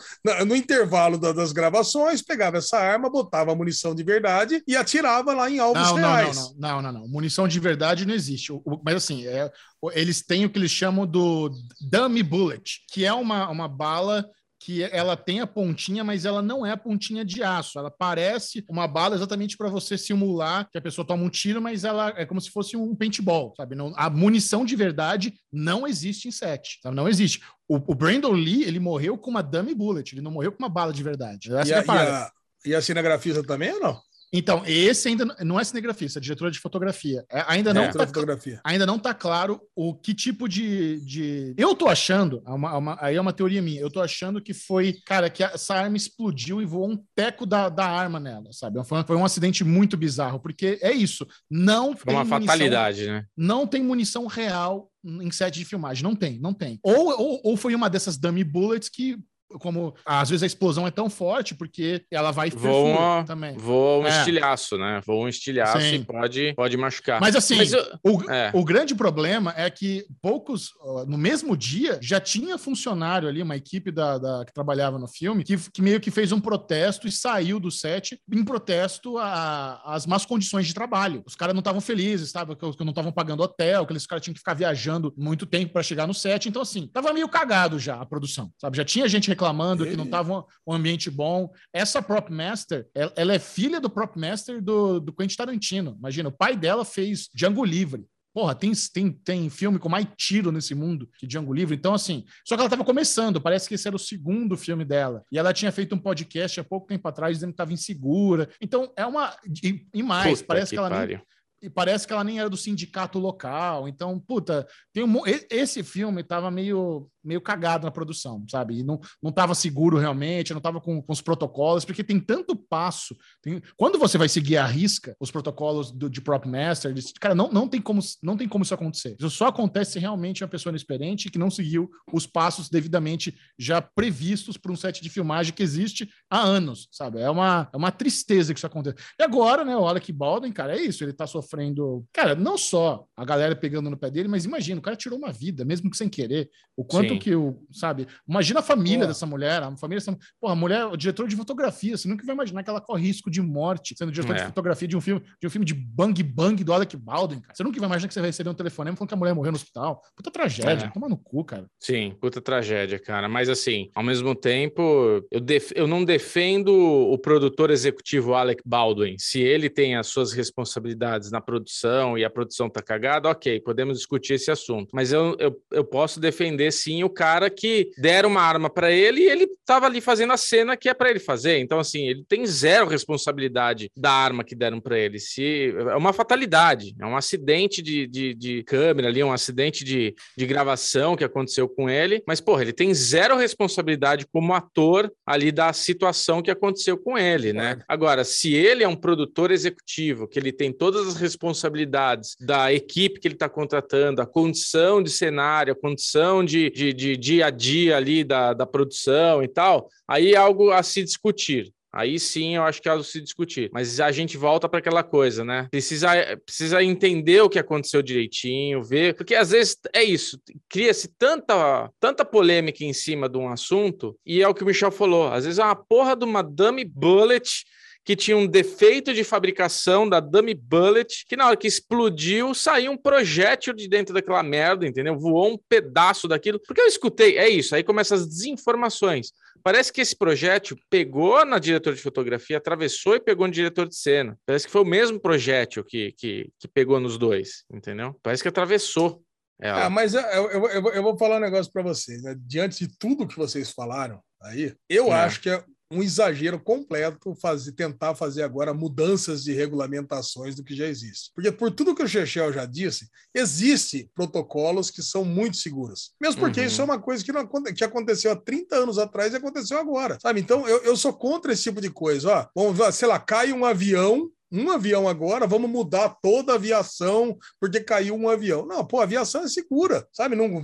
no intervalo da- das gravações, pegava essa arma, botava a munição de verdade e atirava lá em alvos Não, não, não, reais. não, não, não, não. Munição de verdade não existe. O- o- mas assim, é, eles têm o que eles chamam do dummy bullet, que é uma, uma bala que ela tem a pontinha, mas ela não é a pontinha de aço. Ela parece uma bala exatamente para você simular que a pessoa toma um tiro, mas ela é como se fosse um paintball, sabe? Não, a munição de verdade não existe em set, sabe? Não existe. O, o Brandon Lee, ele morreu com uma dummy bullet, ele não morreu com uma bala de verdade. Essa E é a, a e, a, e a cinegrafista também ou não? Então, esse ainda não é cinegrafista, é diretora de fotografia. É, ainda não É. tá, fotografia. ainda não tá claro o que tipo de. de... Eu tô achando, é uma- é uma- aí é uma teoria minha, eu tô achando que foi, cara, que essa arma explodiu e voou um teco da, da arma nela, sabe? Foi, foi um acidente muito bizarro, porque é isso. Não Foi tem uma munição- fatalidade, né? não tem munição real em set de filmagem. Não tem, não tem. Ou, ou, ou foi uma dessas dummy bullets que. Como às vezes a explosão é tão forte porque ela vai Voa, também. voa um É. estilhaço, né? Voa um estilhaço Sim. e pode, pode machucar. Mas assim, Mas eu- o, é. o grande problema é que poucos, no mesmo dia, já tinha funcionário ali, uma equipe da, da- que trabalhava no filme, que, que meio que fez um protesto e saiu do set em protesto a- às más condições de trabalho. Os caras não estavam felizes, sabe? Que, que não estavam pagando hotel, que eles caras tinham que ficar viajando muito tempo para chegar no set. Então, assim, tava meio cagado já a produção, sabe? Já tinha gente reclamando que não E- tava um ambiente bom. Essa prop master, ela, é filha do prop master do, do Quentin Tarantino. Imagina, o pai dela fez Django Livre. Porra, tem, tem, tem filme com mais tiro nesse mundo que Django Livre. Então, assim, só que ela estava começando, parece que esse era o segundo filme dela. E ela tinha feito um podcast há pouco tempo atrás dizendo que estava insegura. Então, é uma. E, e mais, Puta parece que, ela nem, e parece que ela nem era do sindicato local. Então, puta, tem um, esse filme tava meio, meio cagado na produção, sabe? E não, não tava seguro realmente, não tava com, com os protocolos, porque tem tanto passo. tem- quando você vai seguir à risca os protocolos do, de Prop Master, cara, não, não, tem como, não tem como isso acontecer. Isso só acontece se realmente uma pessoa inexperiente que não seguiu os passos devidamente já previstos para um set de filmagem que existe há anos, sabe? É uma, é uma tristeza que isso aconteça. E agora, né, o Alec Baldwin, cara, é isso, ele tá sofrendo. Cara, não só a galera pegando no pé dele, mas imagina, o cara tirou uma vida, mesmo que sem querer. O quanto Sim. Que o, sabe? Imagina a família dessa mulher, a família dessa, porra, a mulher, o diretor de fotografia, você nunca vai imaginar que ela corre risco de morte sendo diretor É. de fotografia de um filme, de um filme de bang bang do Alec Baldwin, cara. Você nunca vai imaginar que você vai receber um telefonema falando que a mulher morreu no hospital. Puta tragédia, É. toma no cu, cara. Sim, puta tragédia, cara. Mas assim, ao mesmo tempo, eu, def- eu não defendo o produtor executivo Alec Baldwin. Se ele tem as suas responsabilidades na produção e a produção tá cagada, ok, podemos discutir esse assunto. Mas eu, eu, eu posso defender sim o cara que deram uma arma para ele e ele tava ali fazendo a cena que é para ele fazer. Então, assim, ele tem zero responsabilidade da arma que deram para ele. Se é uma fatalidade, é um acidente de, de, de câmera ali, um acidente de, de gravação que aconteceu com ele, mas, porra, ele tem zero responsabilidade como ator ali da situação que aconteceu com ele, né? Agora, se ele é um produtor executivo, que ele tem todas as responsabilidades da equipe que ele está contratando, a condição de cenário, a condição de, de, de dia a dia ali da, da produção e tal, aí é algo a se discutir. Aí sim eu acho que é algo a se discutir. Mas a gente volta para aquela coisa, né? Precisa, precisa entender o que aconteceu direitinho, ver. Porque às vezes é isso, cria-se tanta, tanta polêmica em cima de um assunto, e é o que o Michel falou. Às vezes é uma porra de uma dummy bullet que tinha um defeito de fabricação da dummy bullet, que na hora que explodiu, saiu um projétil de dentro daquela merda, entendeu? Voou um pedaço daquilo. Porque eu escutei, é isso, aí começam as desinformações. Parece que esse projétil pegou na diretora de fotografia, atravessou e pegou no diretor de cena. Parece que foi o mesmo projétil que, que, que pegou nos dois, entendeu? Parece que atravessou. ela. Ah, mas eu, eu, eu, vou- eu vou falar um negócio para vocês. Né? Diante de tudo que vocês falaram aí, eu É. acho que é um exagero completo fazer, tentar fazer agora mudanças de regulamentações do que já existe. Porque por tudo que o Chechel já disse, existe protocolos que são muito seguros. Mesmo porque Uhum. isso é uma coisa que, não, que aconteceu há 30 anos atrás e aconteceu agora. Sabe? Então, eu, eu sou contra esse tipo de coisa. Ó, vamos, sei lá, cai um avião um avião agora, vamos mudar toda a aviação porque caiu um avião. Não, pô, a aviação é segura, sabe? Não,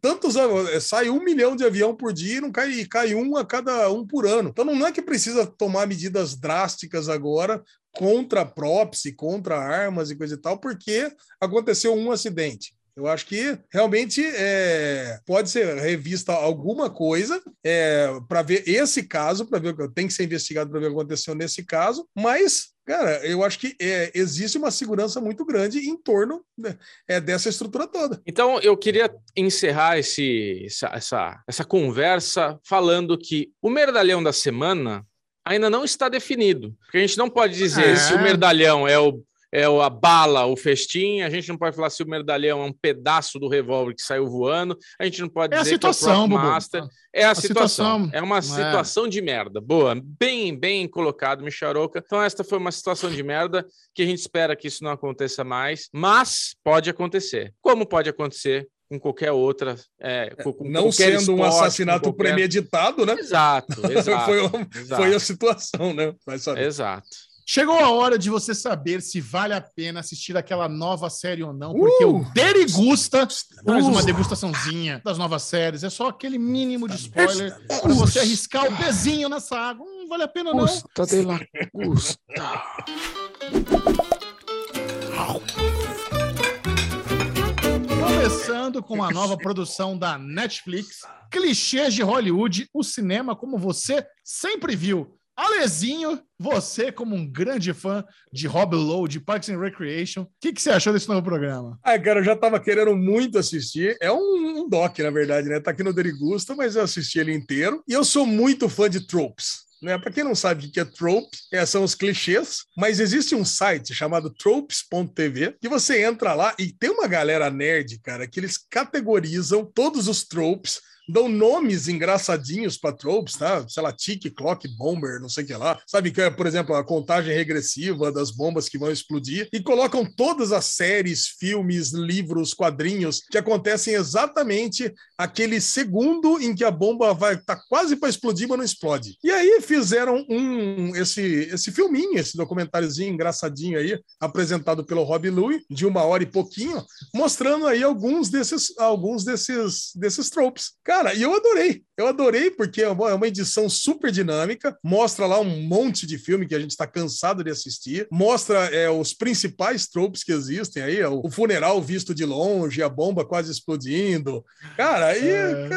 tantos anos, sai um milhão de avião por dia e não cai, e cai um a cada um por ano. Então não é que precisa tomar medidas drásticas agora contra props, contra armas e coisa e tal, porque aconteceu um acidente. Eu acho que realmente é, pode ser revista alguma coisa para ver esse caso, para ver o que tem que ser investigado para ver o que aconteceu nesse caso, mas Cara, eu acho que é, existe uma segurança muito grande em torno né, é, dessa estrutura toda. Então, eu queria encerrar esse, essa, essa, essa conversa falando que o merdalhão da semana ainda não está definido. Porque a gente não pode dizer É. se o merdalhão é o é o- a bala, o festim, a gente não pode falar se o merdalhão é um pedaço do revólver que saiu voando, a gente não pode É a dizer situação, que é o Bubu. Master. É a, A situação. situação. É uma É. situação de merda. Boa, bem, bem colocado, Micharoca. Então, esta foi uma situação de merda que a gente espera que isso não aconteça mais, mas pode acontecer. Como pode acontecer com qualquer outra. É, com- com Não qualquer sendo um esporte, assassinato com qualquer- premeditado, né? Exato, exato. <laughs> foi, exato, foi a situação, né? Vai saber. exato. Chegou a hora de você saber se vale a pena assistir aquela nova série ou não, porque Uh! o Derigusta traz Uh! uma degustaçãozinha das novas séries. É só aquele mínimo de spoiler para você arriscar o pezinho nessa água. Hum, vale a pena não. Custa de la custa. Começando com a nova produção da Netflix, clichês de Hollywood, o cinema como você sempre viu. Alezinho, você como um grande fã de Rob Lowe, de Parks and Recreation, o que, que você achou desse novo programa? Ah, cara, eu já tava querendo muito assistir. É um, um doc, na verdade, né? Tá aqui no Derigusta, mas eu assisti ele inteiro. E eu sou muito fã de tropes. Né? Para quem não sabe o que é trope, é, são os clichês, mas existe um site chamado tropes.tv que você entra lá e tem uma galera nerd, cara, que eles categorizam todos os tropes dão nomes engraçadinhos para tropes, tá? Sei lá, tic, clock, bomber, não sei o que lá. Sabe que é, por exemplo, a contagem regressiva das bombas que vão explodir e colocam todas as séries, filmes, livros, quadrinhos que acontecem exatamente aquele segundo em que a bomba vai tá quase para explodir, mas não explode. E aí fizeram um esse esse filminho, esse documentáriozinho engraçadinho aí, apresentado pelo Rob Louie, de uma hora e pouquinho, mostrando aí alguns desses alguns desses desses tropes. Cara, e eu adorei. Eu adorei porque é uma é uma edição super dinâmica, mostra lá um monte de filme que a gente está cansado de assistir, mostra é, os principais tropes que existem aí, é o, funeral visto de longe, a bomba quase explodindo. Cara, aí É.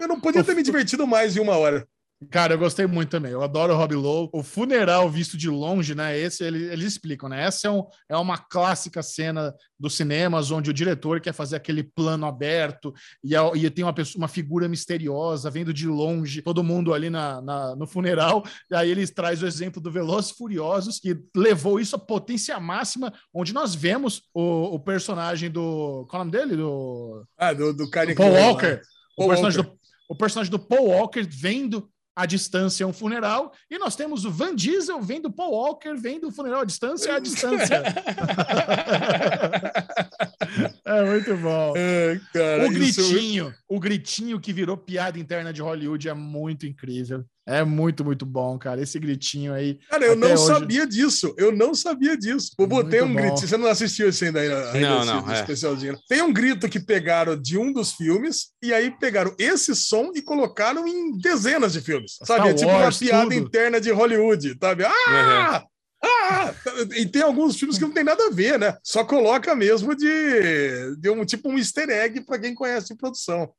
eu não podia ter me <laughs> divertido mais em uma hora. Cara, eu gostei muito também. Eu adoro o Rob Lowe. O funeral visto de longe, né? Esse ele- eles explicam, né? Essa é, um, é uma clássica cena dos cinemas onde o diretor quer fazer aquele plano aberto e, a- e tem uma, pessoa, uma figura misteriosa vendo de longe todo mundo ali na, na- no funeral. E aí eles traz o exemplo do Velozes Furiosos que levou isso à potência máxima, onde nós vemos o, o personagem do. Qual é o nome dele? Do Ah, do, do Paul Walker. O Paul personagem, Walker. do, o personagem do Paul Walker vendo à distância um funeral, e nós temos o Van Diesel vendo o Paul Walker vendo o funeral à distância à distância. <laughs> é muito bom. É, cara, O isso- gritinho, o gritinho que virou piada interna de Hollywood é muito incrível. É muito, muito bom, cara. Esse gritinho aí. Cara, eu não hoje. sabia disso. Eu não sabia disso. Eu botei um bom. grito. Você não assistiu esse ainda, ainda Não, esse não, é. especialzinho. Tem um grito que pegaram de um dos filmes e aí pegaram esse som e colocaram em dezenas de filmes. Sabe? Star é tipo Wars, uma piada tudo. interna de Hollywood, sabe? Ah! Ah! E tem alguns filmes que não tem nada a ver, né? Só coloca mesmo de, de um tipo um easter egg para quem conhece produção.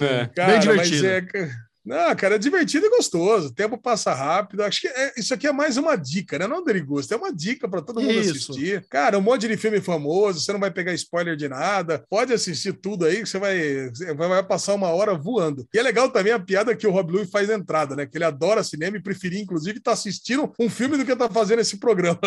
É. Cara, Bem divertido. mas é. Não, cara, é divertido e gostoso. O tempo passa rápido. Acho que é- isso aqui é mais uma dica, né? Não de gosto, é uma dica para todo mundo Isso. assistir. Cara, um monte de filme famoso, você não vai pegar spoiler de nada. Pode assistir tudo aí que você vai, vai passar uma hora voando. E é legal também a piada que o Rob Louis faz na entrada, né? Que ele adora cinema e preferia, inclusive, estar assistindo um filme do que estar fazendo esse programa. <laughs>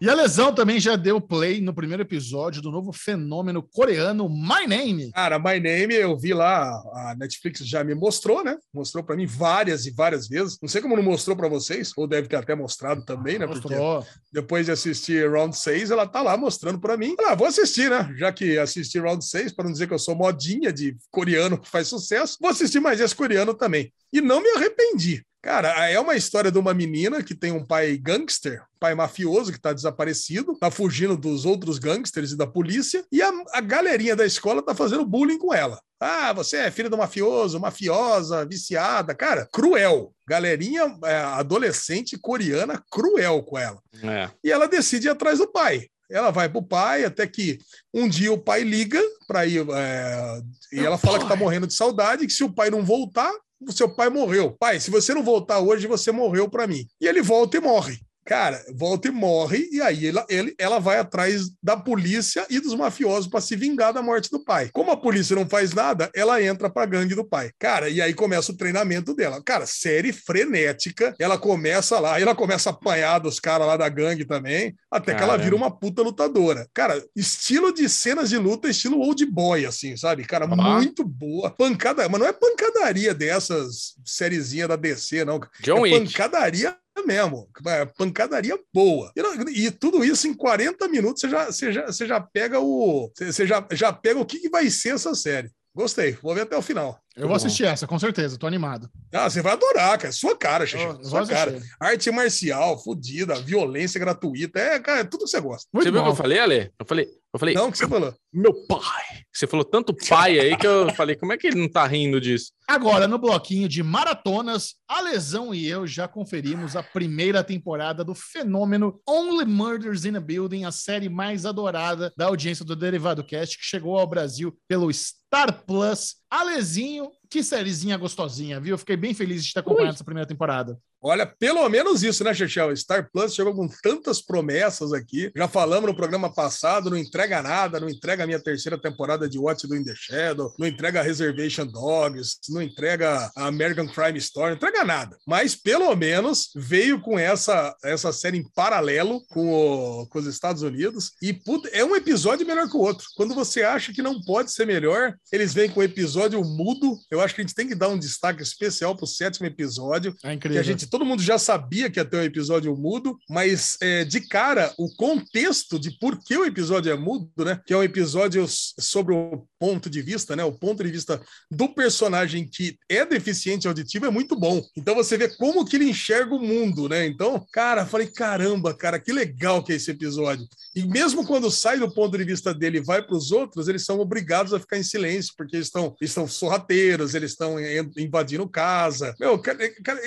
E a Lesão também já deu play no primeiro episódio do novo fenômeno coreano My Name. Cara, My Name, eu vi lá, a Netflix já me mostrou, né? Mostrou para mim várias e várias vezes. Não sei como não mostrou para vocês, ou deve ter até mostrado também, né? Porque Mostrou. depois de assistir Round 6, ela tá lá mostrando para mim. Ah, vou assistir, né? Já que assisti Round 6, para não dizer que eu sou modinha de coreano que faz sucesso, vou assistir mais esse coreano também. E não me arrependi. Cara, é uma história de uma menina que tem um pai gangster, pai mafioso que tá desaparecido, tá fugindo dos outros gangsters e da polícia, e a, a galerinha da escola tá fazendo bullying com ela. Ah, você é filha do mafioso, mafiosa, viciada. Cara, cruel. Galerinha é, adolescente coreana cruel com ela É. e ela decide ir atrás do pai. Ela vai pro pai, até que um dia o pai liga para ir. é, e ela fala que tá morrendo de saudade, que se o pai não voltar, seu pai morreu. Pai, se você não voltar hoje, você morreu para mim. E ele volta e morre. Cara, volta e morre, e aí ela, ele, ela vai atrás da polícia e dos mafiosos para se vingar da morte do pai. Como a polícia não faz nada, ela entra pra gangue do pai. Cara, e aí começa o treinamento dela. Cara, série frenética. Ela começa lá, ela começa a apanhar dos caras lá da gangue também, até que ela Caramba. vira uma puta lutadora. Cara, estilo de cenas de luta, estilo old boy, assim, sabe? Cara, muito boa. Pancada, mas não é pancadaria dessas sériezinha da DC, não. John é Wick. pancadaria mesmo. É pancadaria boa. E, e tudo isso em 40 minutos você já, você já, você já pega o. Você já, já pega o que, que vai ser essa série. Gostei, vou ver até o final. Eu vou assistir essa, com certeza, tô animado. Ah, você vai adorar, cara. Sua cara, Xixi. eu Sua cara. Arte marcial, fodida, violência gratuita. É, cara, é tudo que você gosta. Muito Você viu o que bom. eu falei, Ale? Eu falei, eu falei, Não, o que você falou? meu pai. Você falou tanto pai aí que eu <laughs> falei, como é que ele não tá rindo disso? Agora, no bloquinho de maratonas, a Lesão e eu já conferimos a primeira temporada do fenômeno Only Murders in a Building, a série mais adorada da audiência do Derivado Cast, que chegou ao Brasil pelo Star Plus. Alezinho, que sériezinha gostosinha, viu? Eu fiquei bem feliz de ter acompanhado essa primeira temporada. Olha, pelo menos isso, né, Chechel? Star Plus chegou com tantas promessas aqui. Já falamos no programa passado, não entrega nada, não entrega a minha terceira temporada de Watch do In the Shadow, não entrega a Reservation Dogs, não entrega a American Crime Story, não entrega nada. Mas pelo menos veio com essa, essa série em paralelo com, o- com os Estados Unidos. E puta, é um episódio melhor que o outro. Quando você acha que não pode ser melhor, eles vêm com o episódio mudo. Eu acho que a gente tem que dar um destaque especial pro sétimo episódio É que incrível. a gente, todo mundo já sabia que ia ter um episódio mudo, mas é, de cara, o contexto de por que o episódio é mudo, né? Que é um episódio sobre o ponto de vista, né? O ponto de vista do personagem que é deficiente auditivo é muito bom. Então você vê como que ele enxerga o mundo, né? Então, cara, falei, caramba, cara, que legal que é esse episódio. E mesmo quando sai do ponto de vista dele e vai para os outros, eles são obrigados a ficar em silêncio, porque eles estão, eles estão sorrateiros, eles estão invadindo casa. Meu, cara, cara,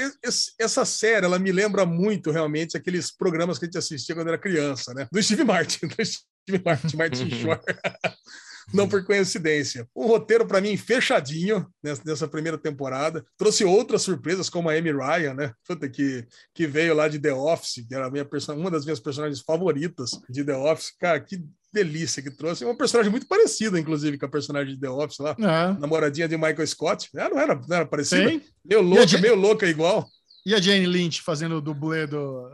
essa série, ela me lembra muito, realmente, aqueles programas que a gente assistia quando era criança, né? Do Steve Martin, <laughs> do Steve Martin, Martin <laughs> Short. Não por coincidência. Um roteiro, para mim, fechadinho nessa, primeira temporada. Trouxe outras surpresas, como a Amy Ryan, né? Puta, que, que veio lá de The Office, que era minha uma das minhas personagens favoritas de The Office. Cara, que delícia que trouxe. É uma personagem muito parecida, inclusive, com a personagem de The Office lá. É. Namoradinha de Michael Scott. Ela não era, não era parecida? Sim. Meio louca, meio louca igual. E a Jane Lynch fazendo o dublê do,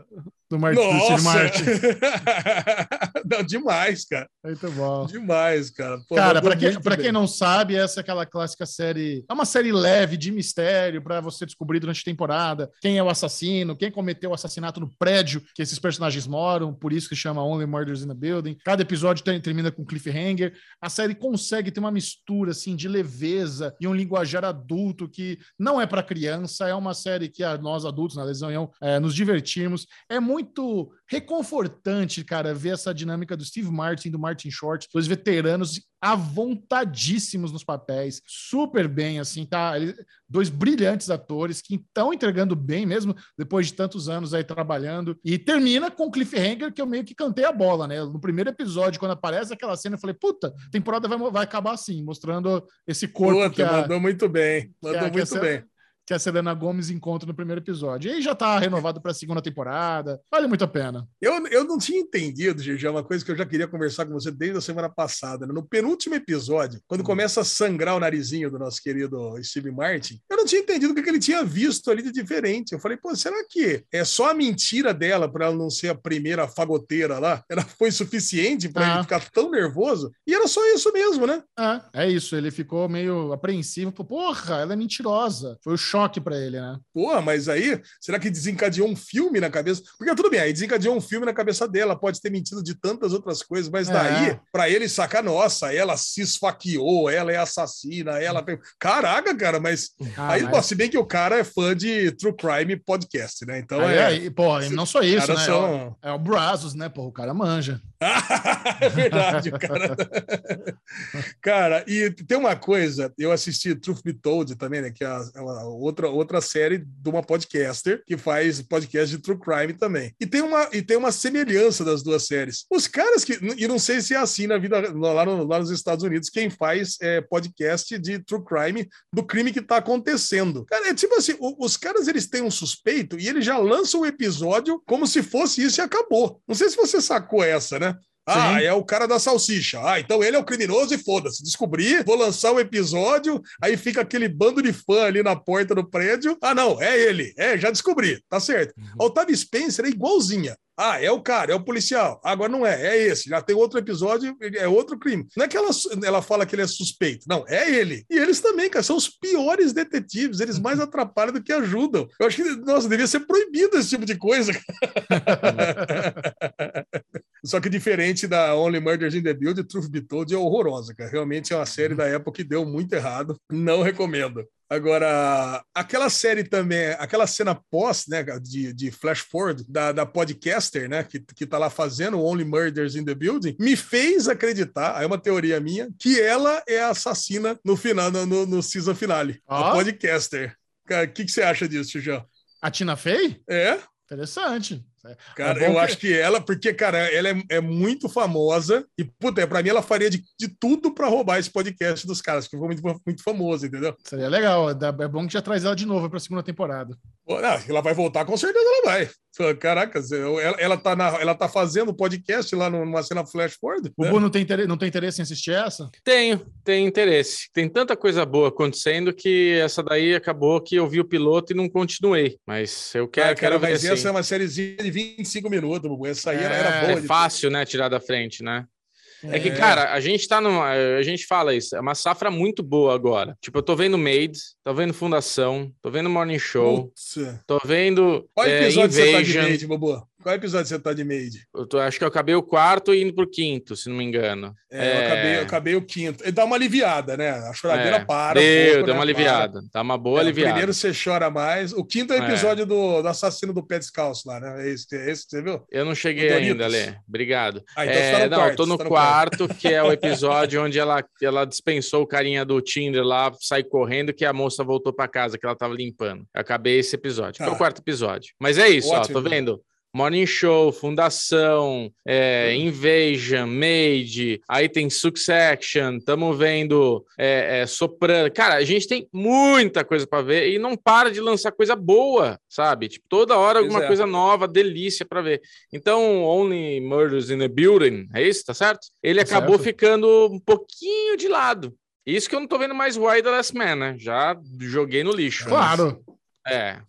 do, Mar Nossa! Martin. <laughs> não, demais, cara. Muito bom. Demais, cara. Pô, cara, para quem, pra quem não sabe, essa é aquela clássica série. É uma série leve de mistério para você descobrir durante a temporada quem é o assassino, quem cometeu o assassinato no prédio que esses personagens moram, por isso que chama Only Murders in the Building. Cada episódio tem, termina com cliffhanger. A série consegue ter uma mistura assim de leveza e um linguajar adulto que não é para criança, é uma série que nós adultos na lesão é, nos divertimos. É muito muito reconfortante, cara, ver essa dinâmica do Steve Martin do Martin Short, dois veteranos avontadíssimos nos papéis, super bem, assim, tá? Dois brilhantes atores que estão entregando bem, mesmo depois de tantos anos aí trabalhando. E termina com o cliffhanger que eu meio que cantei a bola, né? No primeiro episódio, quando aparece aquela cena, eu falei, puta, temporada vai, vai acabar assim, mostrando esse corpo. Puta, que a, mandou muito bem, mandou muito bem que a Selena Gomes encontra no primeiro episódio. E aí já tá renovado para a segunda temporada. Vale muito a pena. Eu, eu não tinha entendido, GG, uma coisa que eu já queria conversar com você desde a semana passada. Né? No penúltimo episódio, quando hum. começa a sangrar o narizinho do nosso querido Steve Martin, eu não tinha entendido o que, que ele tinha visto ali de diferente. Eu falei, pô, será que é só a mentira dela para ela não ser a primeira fagoteira lá? Ela foi suficiente para ah. ele ficar tão nervoso? E era só isso mesmo, né? É, é isso. Ele ficou meio apreensivo. Porra, ela é mentirosa. Foi o choque para ele, né? Pô, mas aí, será que desencadeou um filme na cabeça? Porque tudo bem, aí desencadeou um filme na cabeça dela, pode ter mentido de tantas outras coisas, mas é. daí, para ele sacar, nossa, ela se esfaqueou, ela é assassina, ela. Caraca, cara, mas. Ah, aí, mas... Bom, se bem que o cara é fã de True Crime Podcast, né? Então aí, é. Aí, pô, não só isso, né? São... É, o, é o Brazos, né? Pô, o cara manja. <laughs> é verdade, o cara. <laughs> cara, e tem uma coisa, eu assisti Truth Be Told também, né? Que é uma outra, outra série de uma podcaster que faz podcast de True Crime também. E tem uma, e tem uma semelhança das duas séries. Os caras que. E não sei se é assim na vida lá, no, lá nos Estados Unidos, quem faz é, podcast de True Crime do crime que tá acontecendo. Cara, é tipo assim, os caras eles têm um suspeito e eles já lançam o episódio como se fosse isso e acabou. Não sei se você sacou essa, né? Ah, Sim. é o cara da salsicha. Ah, então ele é o criminoso e foda-se. Descobri, vou lançar o um episódio, aí fica aquele bando de fã ali na porta do prédio. Ah, não, é ele. É, já descobri. Tá certo. Uhum. A Otávio Spencer é igualzinha. Ah, é o cara, é o policial. Agora não é, é esse. Já tem outro episódio, é outro crime. Não é que ela, ela fala que ele é suspeito. Não, é ele. E eles também, cara, são os piores detetives. Eles mais atrapalham do que ajudam. Eu acho que, nossa, devia ser proibido esse tipo de coisa. <laughs> Só que diferente da Only Murders in the Building, Truth Be Told é horrorosa, cara. Realmente é uma série da época que deu muito errado. Não recomendo. Agora, aquela série também, aquela cena pós, né, de, de flash forward da, da podcaster, né, que, que tá lá fazendo Only Murders in the Building, me fez acreditar, é uma teoria minha, que ela é a assassina no final, no, no season finale. Ah? A podcaster. O que, que você acha disso, João? A Tina Fey? É. Interessante. É cara, é eu que... acho que ela, porque, cara, ela é, é muito famosa e, puta, pra mim ela faria de, de tudo pra roubar esse podcast dos caras, que ficou muito, muito famoso, entendeu? Seria legal, é bom que já traz ela de novo pra segunda temporada. Não, ela vai voltar, com certeza ela vai. Caraca, ela, ela, tá, na, ela tá fazendo podcast lá numa cena flash forward. O né? Bu não tem, interesse, não tem interesse em assistir essa? Tenho, tem interesse. Tem tanta coisa boa acontecendo que essa daí acabou que eu vi o piloto e não continuei. Mas eu quero, ah, quero ver. Mas essa assim. é uma sériezinha de 25 minutos, Bu. Essa aí é, era, era boa. É fácil, né? Tirar da frente, né? É. que, cara, a gente tá numa. A gente fala isso, é uma safra muito boa agora. Tipo, eu tô vendo Maids, tô vendo Fundação, tô vendo Morning Show, Putz. tô vendo. Qual é, episódio Invasion. Você tá de Made, Qual episódio você tá de Made? Eu tô- acho que eu acabei o quarto e indo pro quinto, se não me engano. É, Eu, É. acabei, eu acabei o quinto. Ele dá uma aliviada, né? A choradeira É, para. um Deu, pouco, deu né? uma aliviada. Tá uma boa É, o aliviada. primeiro você chora mais. O quinto é o É. episódio do, do assassino do pé descalço lá, né? É esse, é esse que você viu? Eu não cheguei ainda, Lê. Obrigado. Ah, então É, tá no não, quarto, tô no tá no quarto, que é o episódio onde ela, ela dispensou o carinha do Tinder lá, sai correndo, que a moça voltou pra casa, que ela tava limpando. Eu acabei esse episódio, que é Tá. o quarto episódio. Mas é isso, Ótimo. ó, tô vendo. Morning Show, Fundação, é, Invasion, Made, aí tem Succession, tamo vendo é, é, Soprano. Cara, a gente tem muita coisa pra ver e não para de lançar coisa boa, sabe? Tipo, toda hora alguma é. coisa nova, delícia pra ver. Então, Only Murders in the Building, é isso, tá certo? Ele Tá acabou certo. ficando um pouquinho de lado. Isso que eu não tô vendo mais Why the Last Man, né? Já joguei no lixo. Claro. É.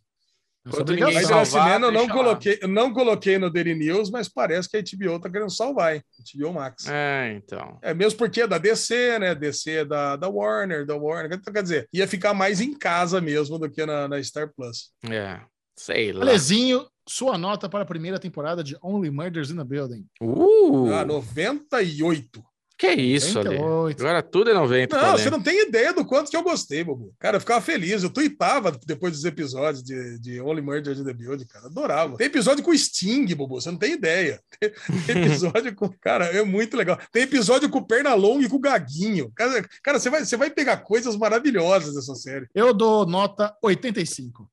Obrigação. ninguém Mas salvar, eu não coloquei, eu não coloquei no Daily News, mas parece que a HBO tá querendo salvar, hein? HBO Max. É. É, então. mesmo porque é da DC, né? DC é da, da Warner, da Warner. Então, quer dizer, ia ficar mais em casa mesmo do que na, na Star Plus. É. Sei lá. Alezinho, sua nota para a primeira temporada de Only Murders in the Building. Uh, Ah, 98. Que isso, Ale? 98. Agora tudo é 90. Não, você não tem ideia do quanto que eu gostei, Bobo. Cara, eu ficava feliz. Eu tweetava depois dos episódios de, de Only Murder in the Building, cara. Adorava. Tem episódio com o Sting, Bobo. Você não tem ideia. Tem, <laughs> tem episódio com. Cara, é muito legal. Tem episódio com o Pernalonga e com o Gaguinho. Cara, cara você, vai, você vai pegar coisas maravilhosas dessa série. Eu dou nota 85.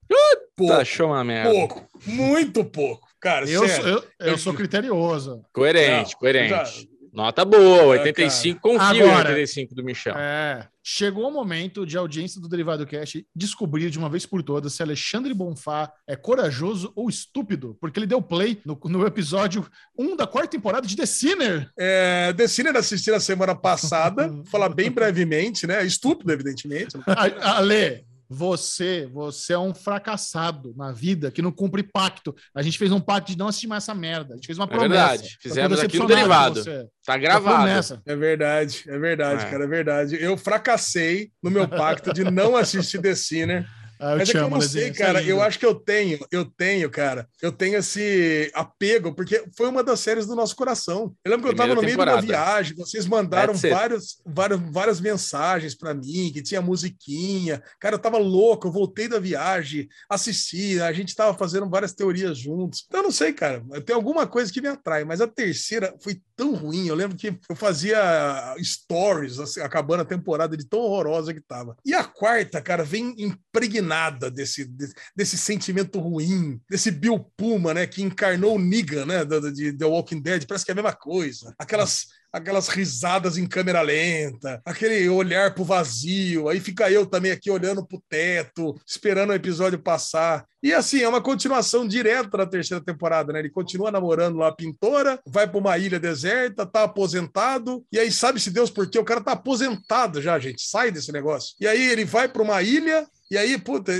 Pouco, Tá, show uma merda. pouco. Muito pouco. Cara, Eu, sério. sou- eu, eu sou criterioso. Coerente, Não, coerente. já- Nota boa, Ah, 85. Confio Agora- em 85 do Michel. É. Chegou o momento de a audiência do Derivado Cast descobrir de uma vez por todas se Alexandre Bonfá é corajoso ou estúpido, porque ele deu play no, no episódio 1 da quarta temporada de The Sinner. É, The Sinner assisti na semana passada, <laughs> vou falar bem brevemente, né? Estúpido, evidentemente. Ale, você, você é um fracassado na vida que não cumpre pacto. A gente fez um pacto de não assistir mais essa merda. A gente fez uma É promessa. verdade. Eu tô Fizemos aqui no derivado. você. Tá gravado. É verdade, é verdade, É. cara, é verdade. Eu fracassei no meu pacto de não assistir The Sinner. Ah, eu Mas te é que eu amo, não sei, é cara. Eu acho que eu tenho, eu tenho, cara. Eu tenho esse apego, porque foi uma das séries do nosso coração. Eu lembro que eu tava no meio temporada. de uma viagem, vocês mandaram várias, várias, várias mensagens para mim, que tinha musiquinha. Cara, eu tava louco, eu voltei da viagem, assisti, a gente tava fazendo várias teorias juntos. Então, eu não sei, cara. Tem alguma coisa que me atrai, mas a terceira foi tão ruim. Eu lembro que eu fazia stories assim, acabando a temporada de tão horrorosa que tava. E a quarta, cara, vem impregnada desse, desse, desse sentimento ruim, desse Bill Puma, né, que encarnou o Negan, né, de The Walking Dead. Parece que é a mesma coisa. Aquelas aquelas risadas em câmera lenta, aquele olhar pro vazio, aí fica eu também aqui olhando pro teto, esperando o episódio passar. E assim, é uma continuação direta da terceira temporada, né? Ele continua namorando lá a pintora, vai para uma ilha deserta, tá aposentado, e aí sabe-se Deus por quê? O cara tá aposentado já, gente, sai desse negócio. E aí ele vai para uma ilha, e aí, puta,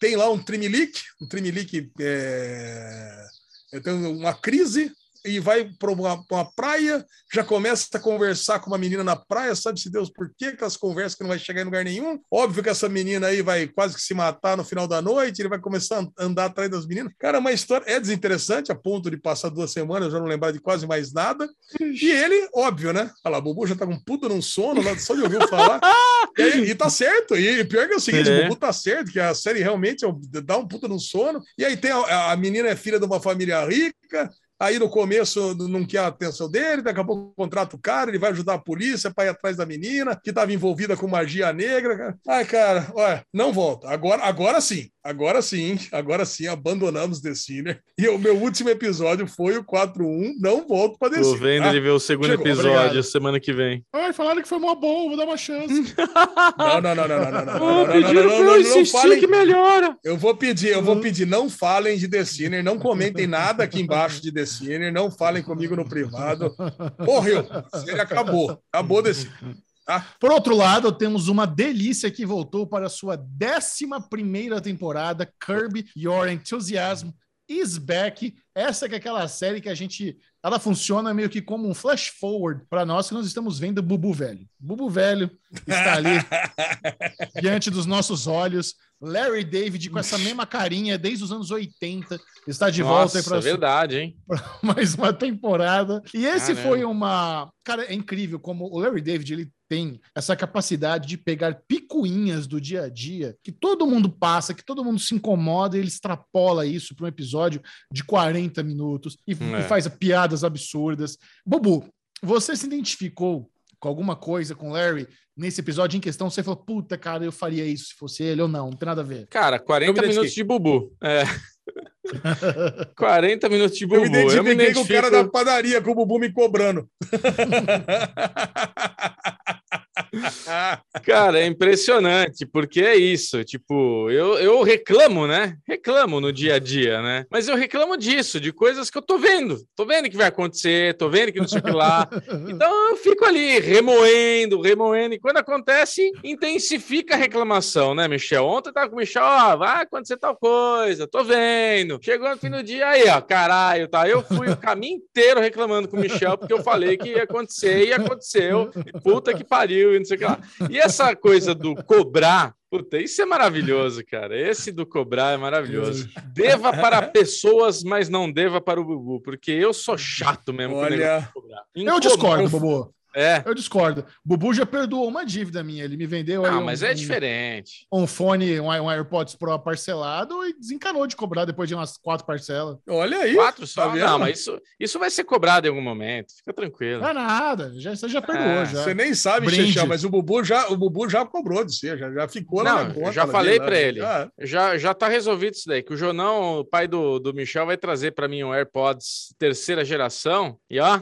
tem lá um trimelique, um trimelique é... tem uma crise, e vai para uma, uma praia, já começa a conversar com uma menina na praia, sabe-se Deus por quê? Aquelas conversas que não vai chegar em lugar nenhum. Óbvio que essa menina aí vai quase que se matar no final da noite, ele vai começar a andar atrás das meninas. Cara, uma história é desinteressante, a ponto de passar duas semanas, eu já não lembrar de quase mais nada. E ele, óbvio, né? Olha lá, o Bubu já tá com um puta num sono, lá, só de ouvir falar. <laughs> E, aí- e tá certo, e pior que é o seguinte, É. o Bubu tá certo, que a série realmente é dá um puta num sono. E aí tem a, a menina é filha de uma família rica, Aí no começo não quer a atenção dele, daqui a pouco contrata o cara, ele vai ajudar a polícia para ir atrás da menina que estava envolvida com magia negra. Ai, cara, olha, não volta. Agora, agora sim, agora sim, agora sim, abandonamos The Sinner. E o meu último episódio foi o 4-1, não volto para The Tô Sinner. vendo tá? ele ver o segundo Chegou, episódio obrigado. semana que vem. Ai, falaram que foi mó bom, vou dar uma chance. <laughs> Não, não, não, não, não, não, não, não, não, não, não, pra não, eu não insistir falem. que melhora. Eu vou pedir, eu vou pedir, não falem de The Sinner, não comentem nada aqui embaixo de The Sinner, não falem comigo no privado. Morreu, ele acabou, acabou The Sinner. Por outro lado, temos uma delícia que voltou para a sua 11 temporada, Curb Your Enthusiasm is Back. Essa que é aquela série que a gente. Ela funciona meio que como um flash forward para nós que nós estamos vendo Bubu Velho. Bubu Velho está ali <laughs> diante dos nossos olhos. Larry David com essa mesma carinha desde os anos 80 está de Nossa, volta para é verdade, hein? <laughs> mais uma temporada. E esse Caramba. foi uma. Cara, é incrível como o Larry David ele tem essa capacidade de pegar picuinhas do dia a dia que todo mundo passa, que todo mundo se incomoda, e ele extrapola isso para um episódio de 40 minutos e, É. e faz piadas absurdas. Bubu, você se identificou com alguma coisa com o Larry nesse episódio em questão? Você falou, puta, cara, eu faria isso se fosse ele ou não? Não tem nada a ver. Cara, 40 Eu me minutos de bubu. É. <laughs> 40 minutos de bubu. Eu me identifiquei me com o cara da padaria, com o Bubu me cobrando. <laughs> Cara, é impressionante, porque é isso. Tipo, eu, eu reclamo, né? Reclamo no dia a dia, né? Mas eu reclamo disso, de coisas que eu tô vendo. Tô vendo que vai acontecer, tô vendo que não sei o que lá. Então eu fico ali remoendo, remoendo. E quando acontece, intensifica a reclamação, né, Michel? Ontem eu tava com o Michel, ó, vai acontecer tal coisa, tô vendo. Chegou no fim do dia, aí, ó, caralho, tá? Eu fui o caminho inteiro reclamando com o Michel, porque eu falei que ia acontecer e aconteceu. E puta que pariu, e não sei o que lá. E essa coisa do cobrar. Puta, isso é maravilhoso, cara. Esse do cobrar é maravilhoso. Deva para pessoas, mas não deva para o Bubu, porque eu sou chato mesmo. com o Olha, negócio de cobrar. Eu discordo, Bubu. É. Eu discordo. Bubu já perdoou uma dívida minha. Ele me vendeu Não, um- mas é um- diferente. um fone, um, um AirPods Pro parcelado e desencanou de cobrar depois de umas quatro parcelas. olha aí. Quatro só? tá não, mas isso, isso vai ser cobrado em algum momento. Fica tranquilo. Não é nada, já, você já perdoou. Ah, já. Você nem sabe. Xexão, mas o Bubu já, o Bubu já cobrou de você, já, já ficou lá Não, na eu conta. já falei lá. ele. Ah, Já, já tá resolvido isso daí, que o Jonão, o pai do, do Michel, vai trazer para mim um AirPods terceira geração e ó,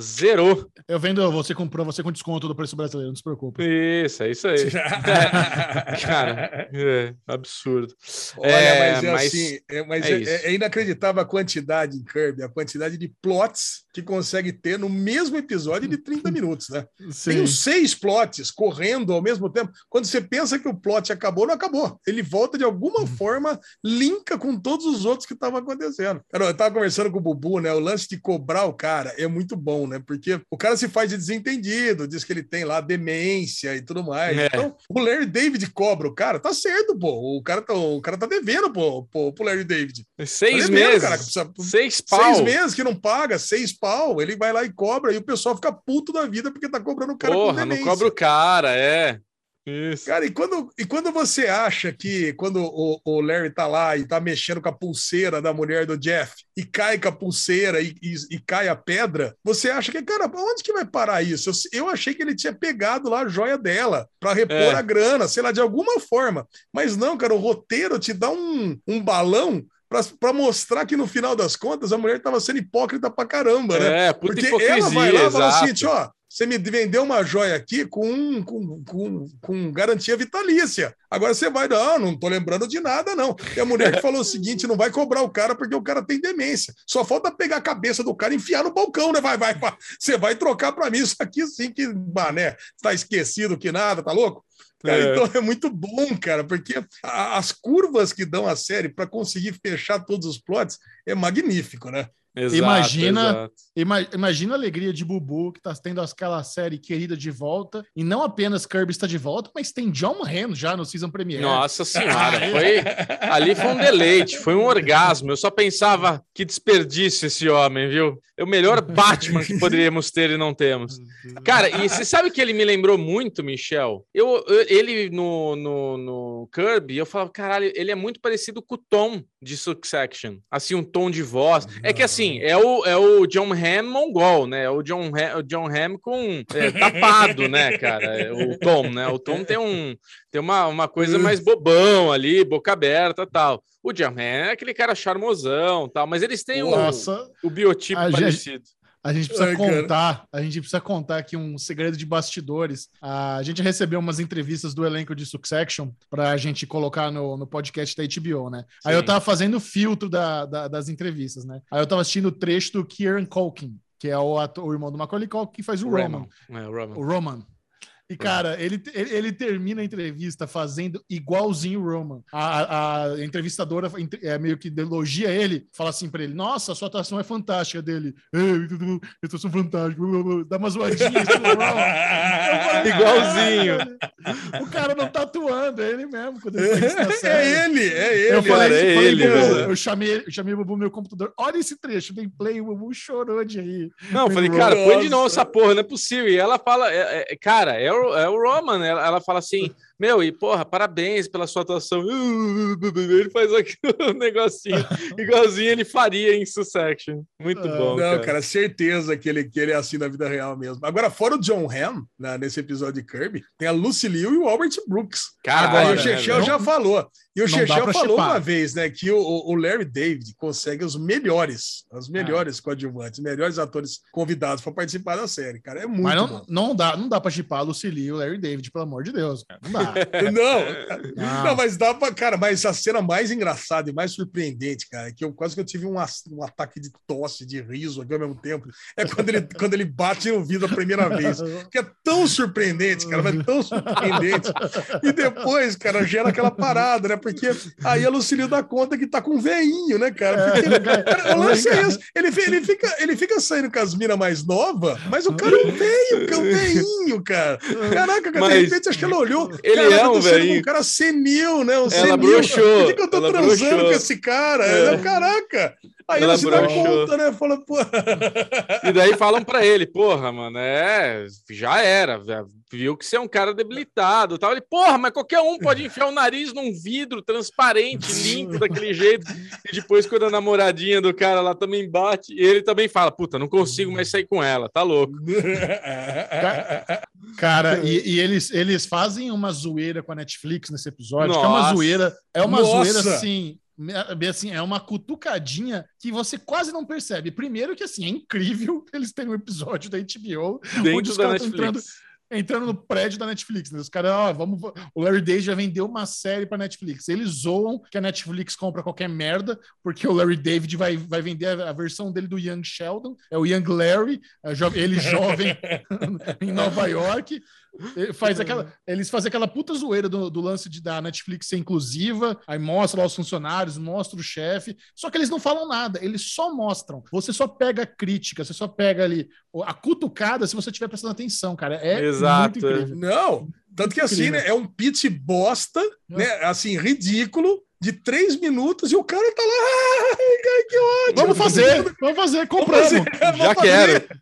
zerou. Eu vendo, você comprou, você com desconto do preço brasileiro, não se preocupe. Isso, é isso aí. <laughs> Cara, é absurdo. Olha, É, mas é mas assim, é, mas é é, isso. é inacreditável a quantidade em Kirby, a quantidade de plots que consegue ter no mesmo episódio de 30 <laughs> minutos, né? Tem os seis plots correndo ao mesmo tempo. Quando você pensa que o plot acabou, não acabou. Ele volta de alguma Uhum. forma, linka com todos os outros que estavam acontecendo. Cara, eu tava conversando com o Bubu, né? O lance de cobrar o cara é muito bom, né? Porque o cara se faz de desentendido, diz que ele tem lá demência e tudo mais. É. Então, o Larry David cobra o cara, tá certo, pô. O cara tá, o cara tá devendo, pô, pô, pro Larry David. Seis Tá devendo, meses. cara, precisa- Seis pau. Seis meses que não paga, seis pau, ele vai lá e cobra, e o pessoal fica puto da vida porque tá cobrando o cara com Porra, não cobra o cara, é. Isso. Cara, e quando, e quando você acha que quando o, o Larry tá lá e tá mexendo com a pulseira da mulher do Jeff e cai com a pulseira e, e, e cai a pedra, você acha que, cara, onde que vai parar isso? Eu, eu achei que ele tinha pegado lá a joia dela para repor É. a grana, sei lá, de alguma forma. Mas não, cara, o roteiro te dá um, um balão para mostrar que no final das contas a mulher tava sendo hipócrita pra caramba, né? É, Porque ela vai lá e fala seguinte, ó, você me vendeu uma joia aqui com, com, com, com garantia vitalícia. Agora você vai, não, não tô lembrando de nada, não. E a mulher que falou o seguinte, não vai cobrar o cara porque o cara tem demência. Só falta pegar a cabeça do cara e enfiar no balcão, né? Vai, vai, vai. Você vai trocar para mim isso aqui sim que, mané, tá esquecido que nada, tá louco? Cara, É. Então é muito bom, cara, porque a- as curvas que dão a série para conseguir fechar todos os plots é magnífico, né? Exato, Imagina- exato. Ima- Imagina a alegria de Bubu, que tá tendo aquela série querida de volta. E não apenas Kirby está de volta, mas tem John Hamm já no season premiere. Nossa senhora, foi ali foi um deleite, foi um orgasmo. Eu só pensava que desperdício esse homem, viu? É o melhor Batman que poderíamos ter e não temos. Cara, e você sabe que ele me lembrou muito, Michel? Eu, eu- ele no, no, no Kirby, eu falava, caralho, ele é muito parecido com o Tom de Succession. Assim, um tom de voz. É que assim, é o, é o John Hamm mongol, né? É o John, o John Hamm com é, tapado, né, cara? É O Tom, né? O Tom tem um tem uma, uma coisa mais bobão ali, boca aberta tal. O John Hamm é aquele cara charmosão tal, mas eles têm o, Nossa, o biotipo A gente- parecido. A gente precisa Ai, cara. contar, a gente precisa contar aqui um segredo de bastidores. A gente recebeu umas entrevistas do elenco de Succession para a gente colocar no, no podcast da HBO, né? Aí Sim. eu tava fazendo o filtro da, da- das entrevistas, né? Aí eu tava assistindo o trecho do Kieran Culkin, que é o, ator, o irmão do Macaulay Culkin, que faz o Roman. É, o Roman. O Roman. E, cara, ele, ele, ele termina a entrevista fazendo igualzinho o Roman. A, a entrevistadora é, meio que elogia ele, fala assim pra ele: Nossa, a sua atuação é fantástica dele. Eu atuação fantástica. Dá uma zoadinha. falei, Igualzinho. o cara não tá atuando, é ele mesmo. Ele na <laughs> É ele, é ele. Eu falei, cara, é falei, ele, velho. eu chamei, eu chamei o Bubu no meu computador. Olha esse trecho, dei play, o Bubu chorou de rir. Não, eu falei, cara, põe de novo essa porra, não é possível. E ela fala, é- é- cara, é o, é o Roman, ela, ela fala assim, meu, e porra, parabéns pela sua atuação. <laughs> Ele faz aquele <laughs> negocinho, <laughs> igualzinho ele faria em Succession. Muito Ah, bom, Não, cara. cara, certeza que ele, que ele é assim na vida real mesmo. Agora, fora o John Hamm, né, nesse episódio de Kirby, tem a Lucy Liu e o Albert Brooks. Caralho, Aí o né, Chechel já falou. E o Chechel falou chipar. uma vez, né, que o, o Larry David consegue os melhores, os melhores coadjuvantes, os melhores atores convidados para participar da série, cara. É muito Mas não, bom. não dá, não dá pra chipar a Lucille e o Larry David, pelo amor de Deus. Cara. Não dá. <laughs> Não, Não. não, mas dá pra, cara, mas a cena mais engraçada e mais surpreendente, cara, que eu quase que eu tive um, um ataque de tosse, de riso aqui ao mesmo tempo, é quando ele, <laughs> quando ele bate no vidro a primeira vez. Que é tão surpreendente, cara, mas tão surpreendente. E depois, cara, gera aquela parada, né? Porque aí a Lucilio dá conta que tá com um veinho, né, cara? Porque, cara, o lance é esse. Ele, ele, fica, ele fica saindo com as minas mais novas, mas o cara é um veio, que é um veinho, cara. Caraca, cara, Mas de repente acho que ela olhou. Ele cara, é um velhinho. Um cara senil, né? Um Ela senil. broxou, Por que, que eu tô ela transando broxou. com esse cara? É. Caraca! Aí Ela se dá broxou. conta, né? Fala, pô. E daí falam pra ele, porra, mano, é, já era, já viu que você é um cara debilitado, e tal. Ele, porra, mas qualquer um pode enfiar o nariz num vidro transparente, limpo daquele jeito. E depois quando a namoradinha do cara lá também bate, ele também fala, puta, não consigo mais sair com ela, tá louco. <laughs> Cara, e, e eles, eles fazem uma zoeira com a Netflix nesse episódio, que é uma Nossa. zoeira, é uma Nossa. zoeira assim, assim, é uma cutucadinha que você quase não percebe. Primeiro que assim, é incrível <laughs> eles terem um episódio da HBO onde Dentro os da caras tão Netflix. Entrando no prédio da Netflix. Né? Os caras, ó, vamos. O Larry David já vendeu uma série pra Netflix. Eles zoam que a Netflix compra qualquer merda, porque o Larry David vai, vai vender a, a versão dele do Young Sheldon, é o Young Larry, é jo- ele jovem <laughs> <laughs> em Nova York. Faz aquela, eles fazem aquela puta zoeira do, do lance de, da Netflix ser inclusiva, aí mostra lá os funcionários, mostra o chefe, só que eles não falam nada, eles só mostram. Você só pega a crítica, você só pega ali a cutucada se você estiver prestando atenção, cara. É Exato, muito incrível. Não, tanto que assim, né? É um pitch bosta, né? Assim, ridículo, de três minutos, e o cara tá lá. Ai, cara, que ótimo! Vamos fazer, vamos fazer, compramos. Já quero. <laughs>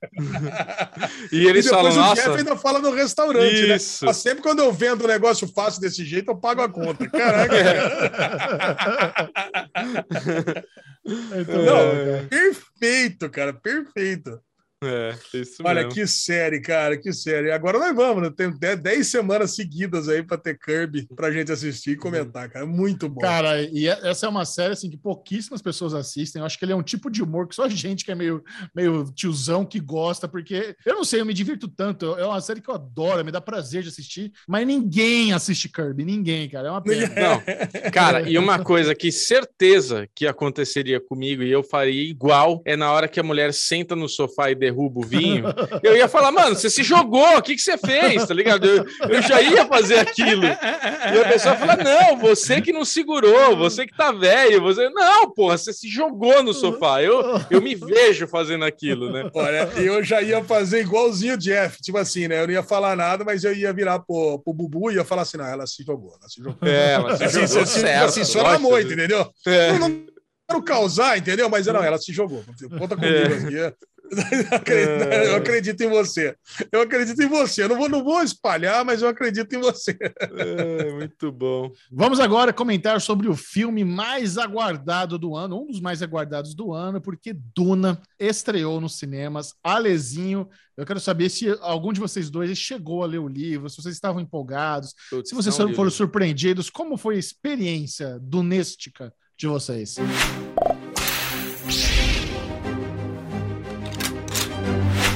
E eles e falam, depois o nossa, ainda fala no restaurante, né? isso. Mas sempre quando eu vendo um negócio fácil desse jeito, eu pago a conta. Caraca. <laughs> Então, Não, cara. perfeito, cara, perfeito. <laughs> É, isso Olha mesmo. que série, cara, que série. Agora nós vamos, né? Tem 10 semanas seguidas aí pra ter Kirby pra gente assistir e comentar, cara. Muito bom. Cara, e é- essa é uma série assim que pouquíssimas pessoas assistem. Eu acho que ele é um tipo de humor que só a gente que é meio, meio tiozão que gosta, porque eu não sei, eu me divirto tanto. É uma série que eu adoro, me dá prazer de assistir, mas ninguém assiste Kirby, ninguém, cara. É uma pena. <laughs> Não, cara, e uma coisa que certeza que aconteceria comigo e eu faria igual é na hora que a mulher senta no sofá e derruba o vinho. Eu ia falar, mano, você se jogou, o que, que você fez? Tá ligado? Eu, eu já ia fazer aquilo. E a pessoa fala, não, você que não segurou, você que tá velho. Você... Não, porra, você se jogou no sofá. Eu, eu me vejo fazendo aquilo, né? Olha, eu já ia fazer igualzinho o Jeff, tipo assim, né? Eu não ia falar nada, mas eu ia virar pro, pro Bubu e ia falar assim: não, ela se jogou, ela se jogou. É, ela se Assim, jogou assim, certo, assim só na lógico. moita, entendeu? É. Eu não quero causar, entendeu? Mas não, ela se jogou. Conta comigo aqui. Eu <laughs> acredito, eu acredito em você. Eu acredito em você. Eu não vou, não vou espalhar, mas eu acredito em você. É, muito bom. Vamos agora comentar sobre o filme mais aguardado do ano, um dos mais aguardados do ano, porque Duna estreou nos cinemas. Alezinho, eu quero saber se algum de vocês dois chegou a ler o livro, se vocês estavam empolgados, Putz, se vocês foram livro. surpreendidos, como foi a experiência dunéstica de vocês?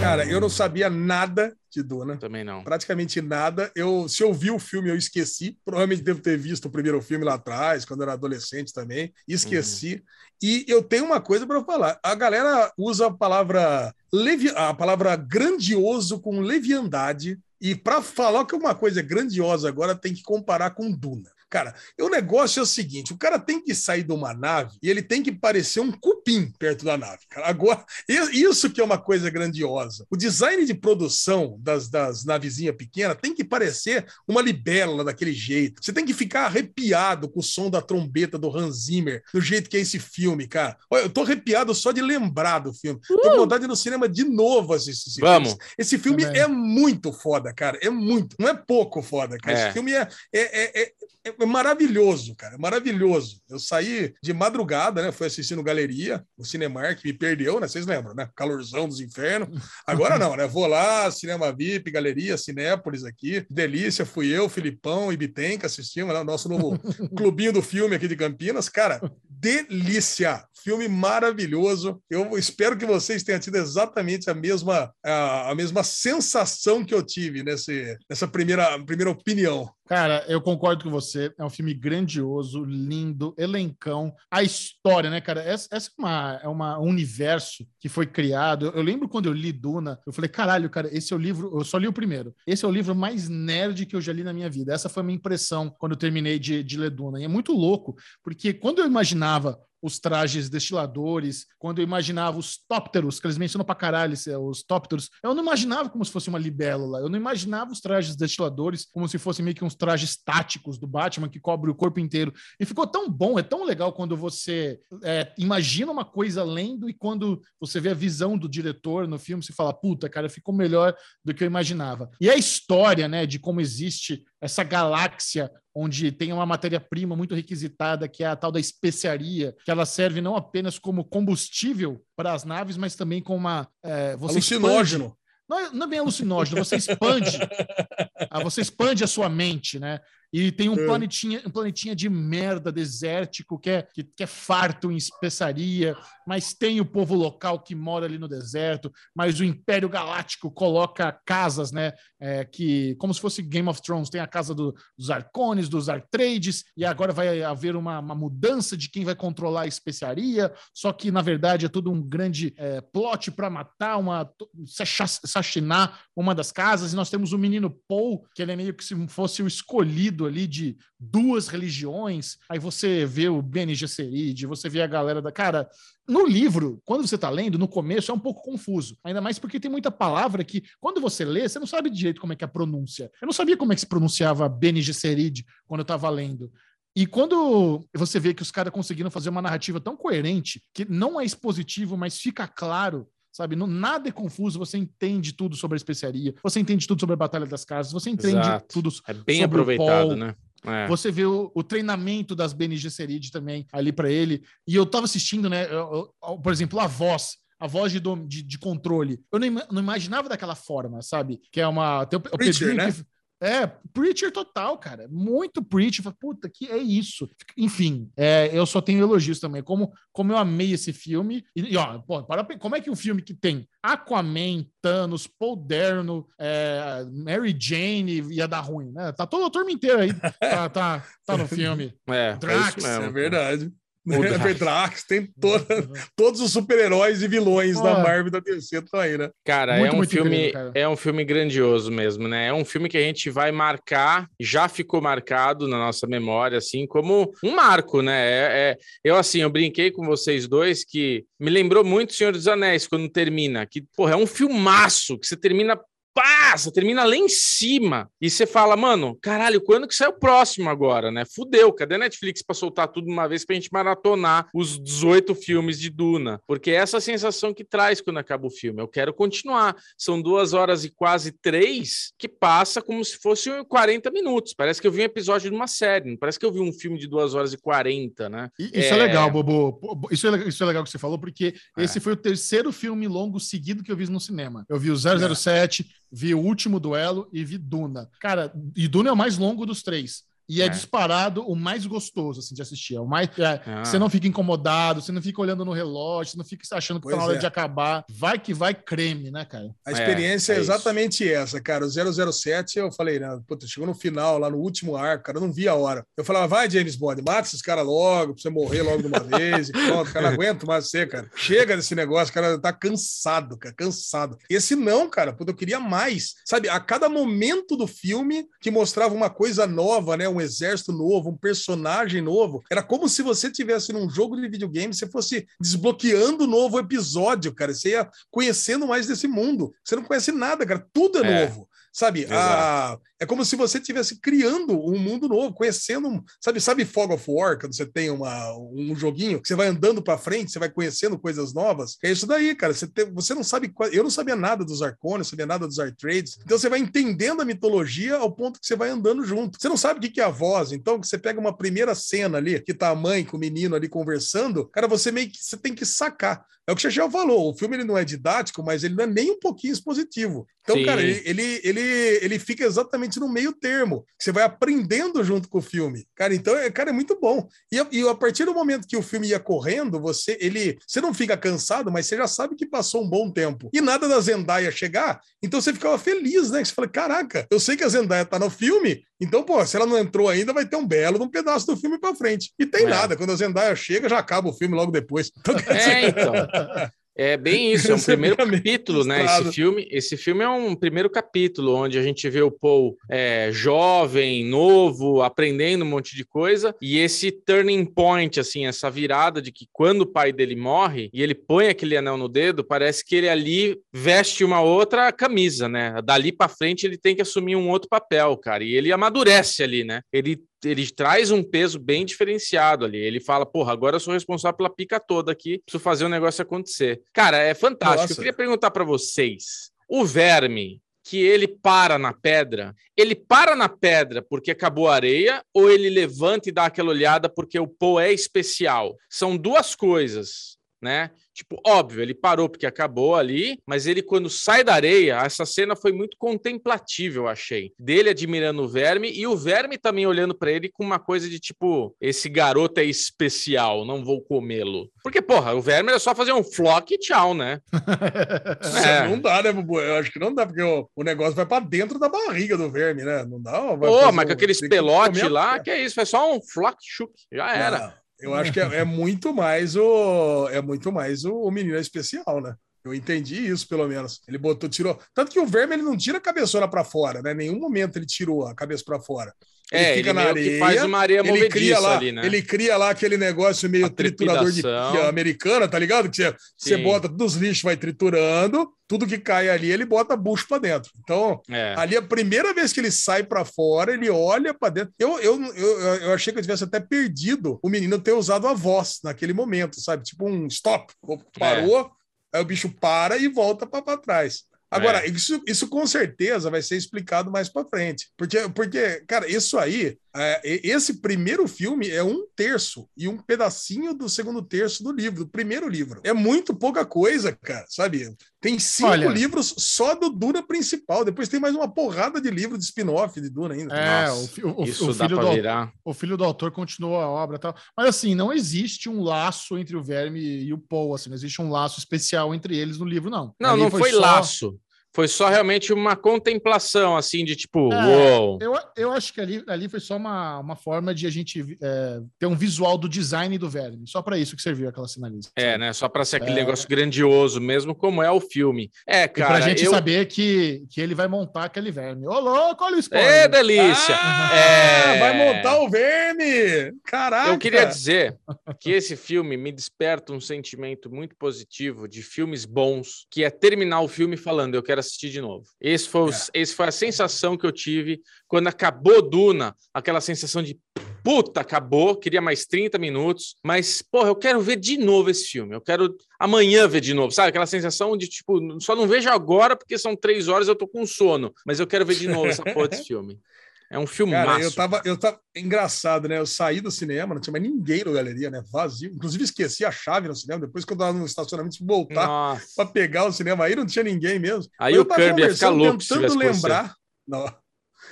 Cara, eu não sabia nada de Duna. Também não. praticamente nada. Eu, se eu vi o filme, eu esqueci. Provavelmente devo ter visto o primeiro filme lá atrás, quando eu era adolescente também. Esqueci. E eu tenho uma coisa para falar. A galera usa a palavra levi... a palavra grandioso com leviandade E para falar que uma coisa é grandiosa agora, tem que comparar com Duna. Cara, o negócio é o seguinte: o cara tem que sair de uma nave e ele tem que parecer um cupim perto da nave. Cara. Agora, isso que é uma coisa grandiosa. O design de produção das, das navezinhas pequenas tem que parecer uma libélula daquele jeito. Você tem que ficar arrepiado com o som da trombeta do Hans Zimmer, do jeito que é esse filme, cara. Olha, eu tô arrepiado só de lembrar do filme. Uh! Tô com vontade de ir no cinema de novo assistir esse Vamos. filme. Esse filme Também. é muito foda, cara. É muito. Não é pouco foda, cara. É. Esse filme é, é, é, é, é maravilhoso, cara. É maravilhoso. Eu saí de madrugada, né? Fui assistir no Galeria, no Cinemark, me perdeu, né? Vocês lembram, né? Calorzão dos infernos. Agora não, né? Vou lá, Cinema VIP, Galeria, Cinépolis aqui. Delícia, fui eu, Filipão e Bitenca assistimos, né? Nosso novo clubinho do filme aqui de Campinas. Cara, delícia! Filme maravilhoso. Eu espero que vocês tenham tido exatamente a mesma, a, a mesma sensação que eu tive nesse, nessa primeira, primeira opinião. Cara, eu concordo com você. É um filme grandioso, lindo, elencão. A história, né, cara? Essa, essa é, uma, é uma, um universo que foi criado. Eu, eu lembro quando eu li Duna, eu falei, caralho, cara, esse é o livro. Eu só li o primeiro. Esse é o livro mais nerd que eu já li na minha vida. Essa foi a minha impressão quando eu terminei de, de ler Duna. E é muito louco, porque quando eu imaginava os trajes destiladores, quando eu imaginava os tópteros, que eles mencionam pra caralho esse- os tópteros, eu não imaginava como se fosse uma libélula, eu não imaginava os trajes destiladores como se fossem meio que uns trajes táticos do Batman que cobre o corpo inteiro. E ficou tão bom, é tão legal quando você é, imagina uma coisa lendo e quando você vê a visão do diretor no filme, você fala, puta, cara, ficou melhor do que eu imaginava. E a história, né, de como existe essa galáxia onde tem uma matéria-prima muito requisitada, que é a tal da especiaria, que ela serve não apenas como combustível para as naves, mas também como uma. É, você expande- Alucinógeno. não é, não é bem alucinógeno, você expande. <laughs> ah, você expande a sua mente, né? E tem um É. planetinha, um planetinha de merda desértico que é, que, que é farto em especiaria, mas tem o povo local que mora ali no deserto, mas o Império Galáctico coloca casas, né? é, que, como se fosse Game of Thrones, tem a casa do- dos Arcones, dos Artrades, e agora vai haver uma, uma mudança de quem vai controlar a especiaria, só que, na verdade, é tudo um grande é, plot para matar uma. sachinar uma das casas, e nós temos o menino Paul, que ele é meio que se fosse o escolhido ali de duas religiões. Aí você vê o Bene Gesserit, você vê a galera da. Cara, no livro, quando você está lendo, no começo é um pouco confuso. Ainda mais porque tem muita palavra que, quando você lê, você não sabe direito como é que é a pronúncia. Eu não sabia como é que se pronunciava Bene Gesserit quando eu estava lendo. E quando você vê que os caras conseguiram fazer uma narrativa tão coerente, que não é expositivo, mas fica claro, sabe? Não, nada é confuso, você entende tudo sobre a especiaria, você entende tudo sobre a Batalha das Casas, você entende Exato. tudo É bem aproveitado, Paul. né? É. você vê o, o treinamento das Bene Gesserit também ali para ele. E eu tava assistindo, né? eu- eu- por exemplo, a voz. A voz de, dom- de, de controle. Eu não, não imaginava daquela forma, sabe? Que é uma. Tem o, o Pedrinho né? que- é, Preacher total, cara. Muito Preacher. Fala, Puta, que é isso. Enfim, é, eu só tenho elogios também. Como, como eu amei esse filme. E, e, ó, pô, para, como é que um filme que tem Aquaman, Thanos, Paul Derno, é, Mary Jane ia dar ruim, né? Tá todo o turma inteiro aí. Tá, tá, tá no <laughs> filme. É, é Drax, isso mesmo. É verdade. O <laughs> Drax. Drax, tem toda, todos os super-heróis e vilões da Ah. Marvel da DC estão aí, né? Cara, Muito, é um filme, incrível, cara. é um filme grandioso mesmo, né? É um filme que a gente vai marcar, já ficou marcado na nossa memória, assim, como um marco, né? É, é- eu, assim, eu brinquei com vocês dois que me lembrou muito Senhor dos Anéis quando termina, que, porra, é um filmaço que você termina. Você termina lá em cima e você fala, mano, caralho, quando que sai o próximo agora, né? Fudeu, cadê a Netflix pra soltar tudo de uma vez pra gente maratonar os 18 filmes de Duna? Porque é essa sensação que traz quando acaba o filme. Eu quero continuar. São duas horas e quase três que passa como se fosse 40 minutos. Parece que eu vi um episódio de uma série, não parece que eu vi um filme de duas horas e 40, né? Isso é, É. legal, Bobo. Isso é, isso é legal que você falou, porque É. esse foi o terceiro filme longo seguido que eu vi no cinema. Eu vi o 007, vi o Último Duelo e vi Duna. Cara, e Duna é o mais longo dos três. E é, É. disparado o mais gostoso, assim, de assistir. É o mais, é, Ah. Você não fica incomodado, você não fica olhando no relógio, você não fica achando que tá Pois na hora é. de acabar. Vai que vai creme, né, cara? A experiência é, é isso. exatamente essa, cara. O 007, eu falei, né, puta, chegou no final, lá no último arco, cara, eu não vi a hora. Eu falava, vai, James Bond, mata esses caras logo, pra você morrer logo de uma vez, e <laughs> pronto, cara, não aguento mais você, cara. Chega desse negócio, cara, tá cansado, cara, cansado. Esse não, cara, puta, eu queria mais. Sabe, a cada momento do filme que mostrava uma coisa nova, né, um exército novo, um personagem novo, era como se você tivesse num jogo de videogame, você fosse desbloqueando um novo episódio, cara. Você ia conhecendo mais desse mundo. Você não conhece nada, cara. Tudo é, É. novo. Sabe? Exato. A- é como se você estivesse criando um mundo novo, conhecendo. Sabe, sabe Fog of War, quando você tem uma, um joguinho que você vai andando pra frente, você vai conhecendo coisas novas? É isso daí, cara. Você, tem- você não sabe. Eu não sabia nada dos Arcones, não sabia nada dos Artrades. Então você vai entendendo a mitologia ao ponto que você vai andando junto. Você não sabe o que que é a voz, então você pega uma primeira cena ali, que tá a mãe com o menino ali conversando, cara, você meio que você tem que sacar. É o que o Chechel falou, o filme ele não é didático, mas ele não é nem um pouquinho expositivo. Então, Sim. cara, ele, ele, ele, ele fica exatamente no meio termo. Você vai aprendendo junto com o filme. Cara, então, é, cara, é muito bom. E, a- e a partir do momento que o filme ia correndo, você ele você não fica cansado, mas você já sabe que passou um bom tempo. E nada da Zendaya chegar, então você ficava feliz, né? Você fala, caraca, eu sei que a Zendaya tá no filme, então, pô, se ela não entrou ainda, vai ter um belo um pedaço do filme pra frente. E tem É. nada, quando a Zendaya chega, já acaba o filme logo depois. Então, quer dizer, É, então. <laughs> É bem <laughs> isso, é um Você primeiro capítulo, né? Esse filme, esse filme é um primeiro capítulo onde a gente vê o Paul é, jovem, novo, aprendendo um monte de coisa, e esse turning point, assim, essa virada de que quando o pai dele morre e ele põe aquele anel no dedo, parece que ele ali veste uma outra camisa, né? Dali pra frente ele tem que assumir um outro papel, cara, e ele amadurece ali, né? Ele ele traz um peso bem diferenciado ali. Ele fala, porra, agora eu sou responsável pela pica toda aqui, preciso fazer o negócio acontecer. Cara, é fantástico. Nossa. Eu queria perguntar pra vocês: o verme que ele para na pedra, ele para na pedra porque acabou a areia ou ele levanta e dá aquela olhada porque o Poe é especial? São duas coisas, né? Tipo, óbvio, ele parou porque acabou ali, mas ele, quando sai da areia, essa cena foi muito contemplativa, eu achei. Dele admirando o verme e o verme também olhando pra ele com uma coisa de tipo: esse garoto é especial, não vou comê-lo. Porque, porra, o verme era só fazer um flock e tchau, né? <laughs> É. Não dá, né, Bubu? Eu acho que não dá, porque o, o negócio vai pra dentro da barriga do verme, né? Não dá. Pô, mas um- com aqueles tem que pelote comer a- lá, que é isso, foi só um flock chuk, já era. Não, eu acho que é, é muito mais o. É muito mais o, o menino especial, né? Eu entendi isso, pelo menos. Ele botou, tirou. Tanto que o verme ele não tira a cabeçona pra fora, né? Em nenhum momento ele tirou a cabeça pra fora. É, ele meio que faz uma areia ele cria lá, ali, né? ele cria lá aquele negócio meio triturador de americana, tá ligado? Que você, bota dos lixos, vai triturando, tudo que cai ali, ele bota bucho pra dentro. Então, É. ali a primeira vez que ele sai pra fora, ele olha pra dentro. Eu, eu, eu, eu achei que eu tivesse até perdido o menino ter usado a voz naquele momento, sabe? Tipo um stop, parou, aí o bicho para e volta pra trás. Agora, É. isso, isso com certeza vai ser explicado mais pra frente. Porque, porque cara, isso aí, esse primeiro filme é um terço e um pedacinho do segundo terço do livro, do primeiro livro. É muito pouca coisa, cara, sabe? Tem cinco Olha- livros só do Duna principal. Depois tem mais uma porrada de livro de spin-off de Duna ainda. É, Nossa, o, o- o Isso dá filho pra do, virar. o filho do autor continuou a obra e tal. Mas assim, não existe um laço entre o Verme e o Paul, assim, não existe um laço especial entre eles no livro, não. Não, Ali não foi, só- laço. Foi só realmente uma contemplação, assim, de tipo, É, uou. Eu, eu acho que ali, ali foi só uma, uma forma de a gente é, ter um visual do design do Verme. Só para isso que serviu aquela sinalização. É, né? Só pra ser aquele É. negócio grandioso mesmo, como é o filme. É, E cara. pra gente eu... saber que, que ele vai montar aquele verme. Ô, louco, olha o É spoiler. delícia! Ah, É. vai montar o verme! Caraca! Eu queria dizer que esse filme me desperta um sentimento muito positivo de filmes bons, que é terminar o filme falando, eu quero assistir de novo. Esse foi, o- esse foi a sensação que eu tive quando acabou Duna, aquela sensação de puta, acabou, queria mais 30 minutos, mas, porra, eu quero ver de novo esse filme, eu quero amanhã ver de novo, sabe? Aquela sensação de, tipo, só não vejo agora porque são três horas e eu tô com sono, mas eu quero ver de novo essa porra desse <laughs> filme. É um filme Cara, eu tava, eu tava engraçado, né? Eu saí do cinema, não tinha mais ninguém na galeria, né? Vazio. Inclusive, esqueci a chave no cinema. Depois que eu tava no estacionamento, voltar para pegar o cinema. Aí não tinha ninguém mesmo. Aí Eu o Kirby ia ficar louco se tentando você. lembrar. Não.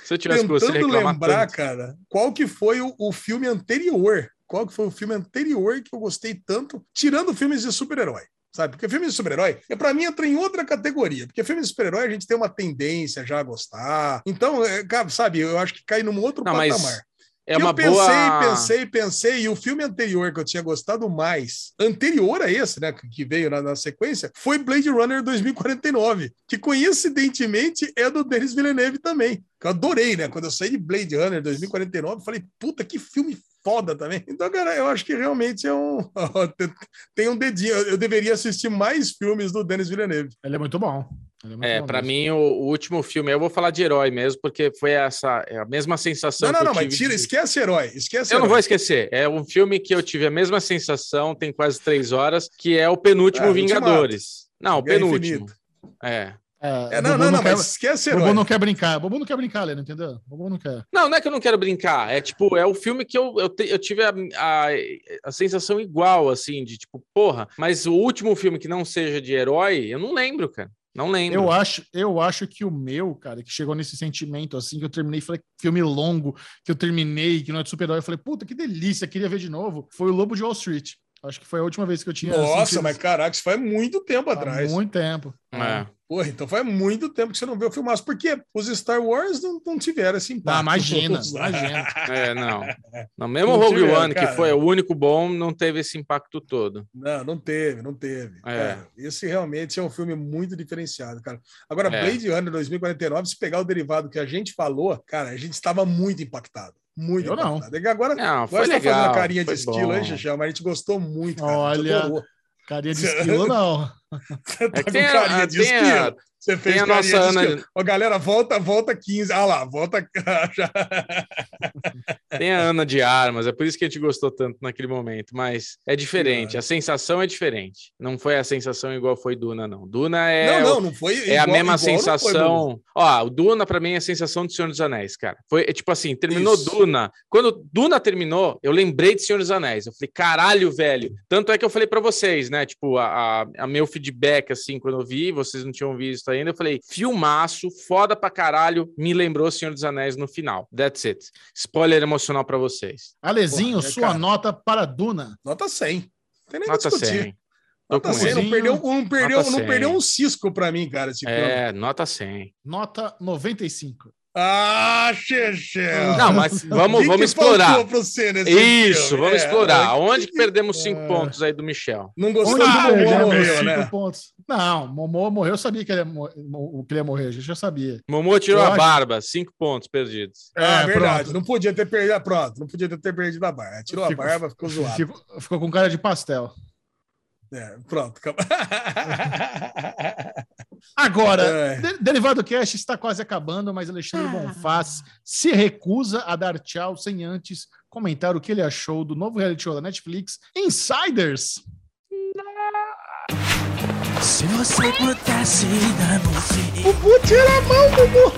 Se eu tivesse com você tentando reclamar lembrar, tanto. cara, qual que foi o, o filme anterior? Qual que foi o filme anterior que eu gostei tanto, tirando filmes de super-herói? Sabe? Porque filme de super-herói, é, pra mim, entra em outra categoria. Porque filme de super-herói a gente tem uma tendência já a gostar. Então, é, sabe, eu acho que cai num outro Não, patamar. É uma eu pensei, boa. pensei, pensei, e o filme anterior que eu tinha gostado mais, anterior a esse, né, que veio na, na sequência, foi Blade Runner 2049, que coincidentemente é do Denis Villeneuve também. Que eu adorei, né? Quando eu saí de Blade Runner 2049, eu falei, puta, que filme foda também. Então, cara, eu acho que realmente é um. <laughs> Tem um dedinho. Eu deveria assistir mais filmes do Denis Villeneuve. Ele é muito bom. É, É, mesmo. mim, o, o último filme, eu vou falar de herói mesmo, porque foi essa é a mesma sensação. Não, não, que eu não, mas tira, de- esquece herói. Esquece Eu não herói. vou esquecer. É um filme que eu tive a mesma sensação, tem quase três horas, que é o penúltimo Ah, Vingadores. Não, o penúltimo. É. É, É, o não, não, não, quer, mas esquece o Bobo não quer brincar. O Bobo não quer brincar, Leno, entendeu? O Bobo não quer. Não, não é que eu não quero brincar. É tipo, é o filme que eu, eu, te- eu tive a, a, a sensação igual, assim, de tipo, porra, mas o último filme que não seja de herói, eu não lembro, cara. Não lembro. Eu acho, eu acho que o meu, cara, que chegou nesse sentimento assim, que eu terminei, falei, filme longo, que eu terminei, que não é de super-herói, eu falei, puta, que delícia, queria ver de novo, foi o Lobo de Wall Street. Acho que foi a última vez que eu tinha Nossa, sentido mas caraca, isso faz muito tempo Há atrás. muito tempo. É. Porra, então faz muito tempo que você não vê o filmaço, porque os Star Wars não, não tiveram esse impacto. Não, imagina, <laughs> imagina. É, não. Não, mesmo o Rogue tiveram, One, que cara. foi o único bom, não teve esse impacto todo. Não, não teve, não teve. É. Cara, esse realmente é um filme muito diferenciado, cara. Agora, É. Blade Runner 2049, se pegar o derivado que a gente falou, cara, a gente estava muito impactado. Muito Eu não. É agora, Não, foi você tá legal. fazendo a carinha de foi esquilo bom. Xixão, mas a gente gostou muito, cara. Olha. Carinha de <laughs> esquilo, não. <laughs> Você tá É tem a- carinha de tem a- esquilo. Você fez tem a nossa Ana- esquilo. Ó, galera, volta, volta 15. Ah lá, volta. <laughs> Tem a Ana de Armas, é por isso que a gente gostou tanto naquele momento, mas é diferente, a sensação é diferente. Não foi a sensação igual foi Duna, não. Duna é, não, não, não foi. é a igual- mesma foi, Bruno. sensação. Ó, o Duna pra mim é a sensação de Senhor dos Anéis, cara. Foi é, tipo assim, terminou Isso. Duna. Quando Duna terminou, eu lembrei de Senhor dos Anéis. Eu falei, caralho, velho. Tanto é que eu falei pra vocês, né? Tipo, a, a, a meu feedback, assim, quando eu vi, vocês não tinham visto ainda, eu falei, filmaço, foda pra caralho, me lembrou Senhor dos Anéis no final. That's it. Spoiler emocional pra vocês. Alezinho, Porra, é, sua cara. nota para Duna. Nota 100. Não tem nem Nota discutir. 100. Tô Nota com 100, ele. não perdeu, não perdeu, Nota não 100. perdeu um cisco pra mim, cara. É, nota 100. Nota 95. Ah, Chechel! Não, mas <laughs> vamos, que vamos que explorar. Isso, filme? vamos É, explorar. é, Onde que perdemos cinco É. pontos aí do Michel? Não gostou do Momô perdemos morreu, cinco né? pontos? Não, Momô morreu, eu sabia que ele ia, que ele ia morrer, a gente já sabia. Momô tirou Eu a acho- barba, cinco pontos perdidos. Ah, É, verdade. pronto. Não podia ter perdido. Pronto, não podia ter perdido a barba. Tirou a Ficou- barba, ficou <laughs> zoado. Ficou, ficou com cara de pastel. É, pronto. acabou. <laughs> Agora, É. De- Derivado Cast está quase acabando, mas Alexandre Bonfaz se recusa a dar tchau sem antes comentar o que ele achou do novo reality show da Netflix, Insiders. Se você pudesse dar um Bubu, tira a mão, Bubu!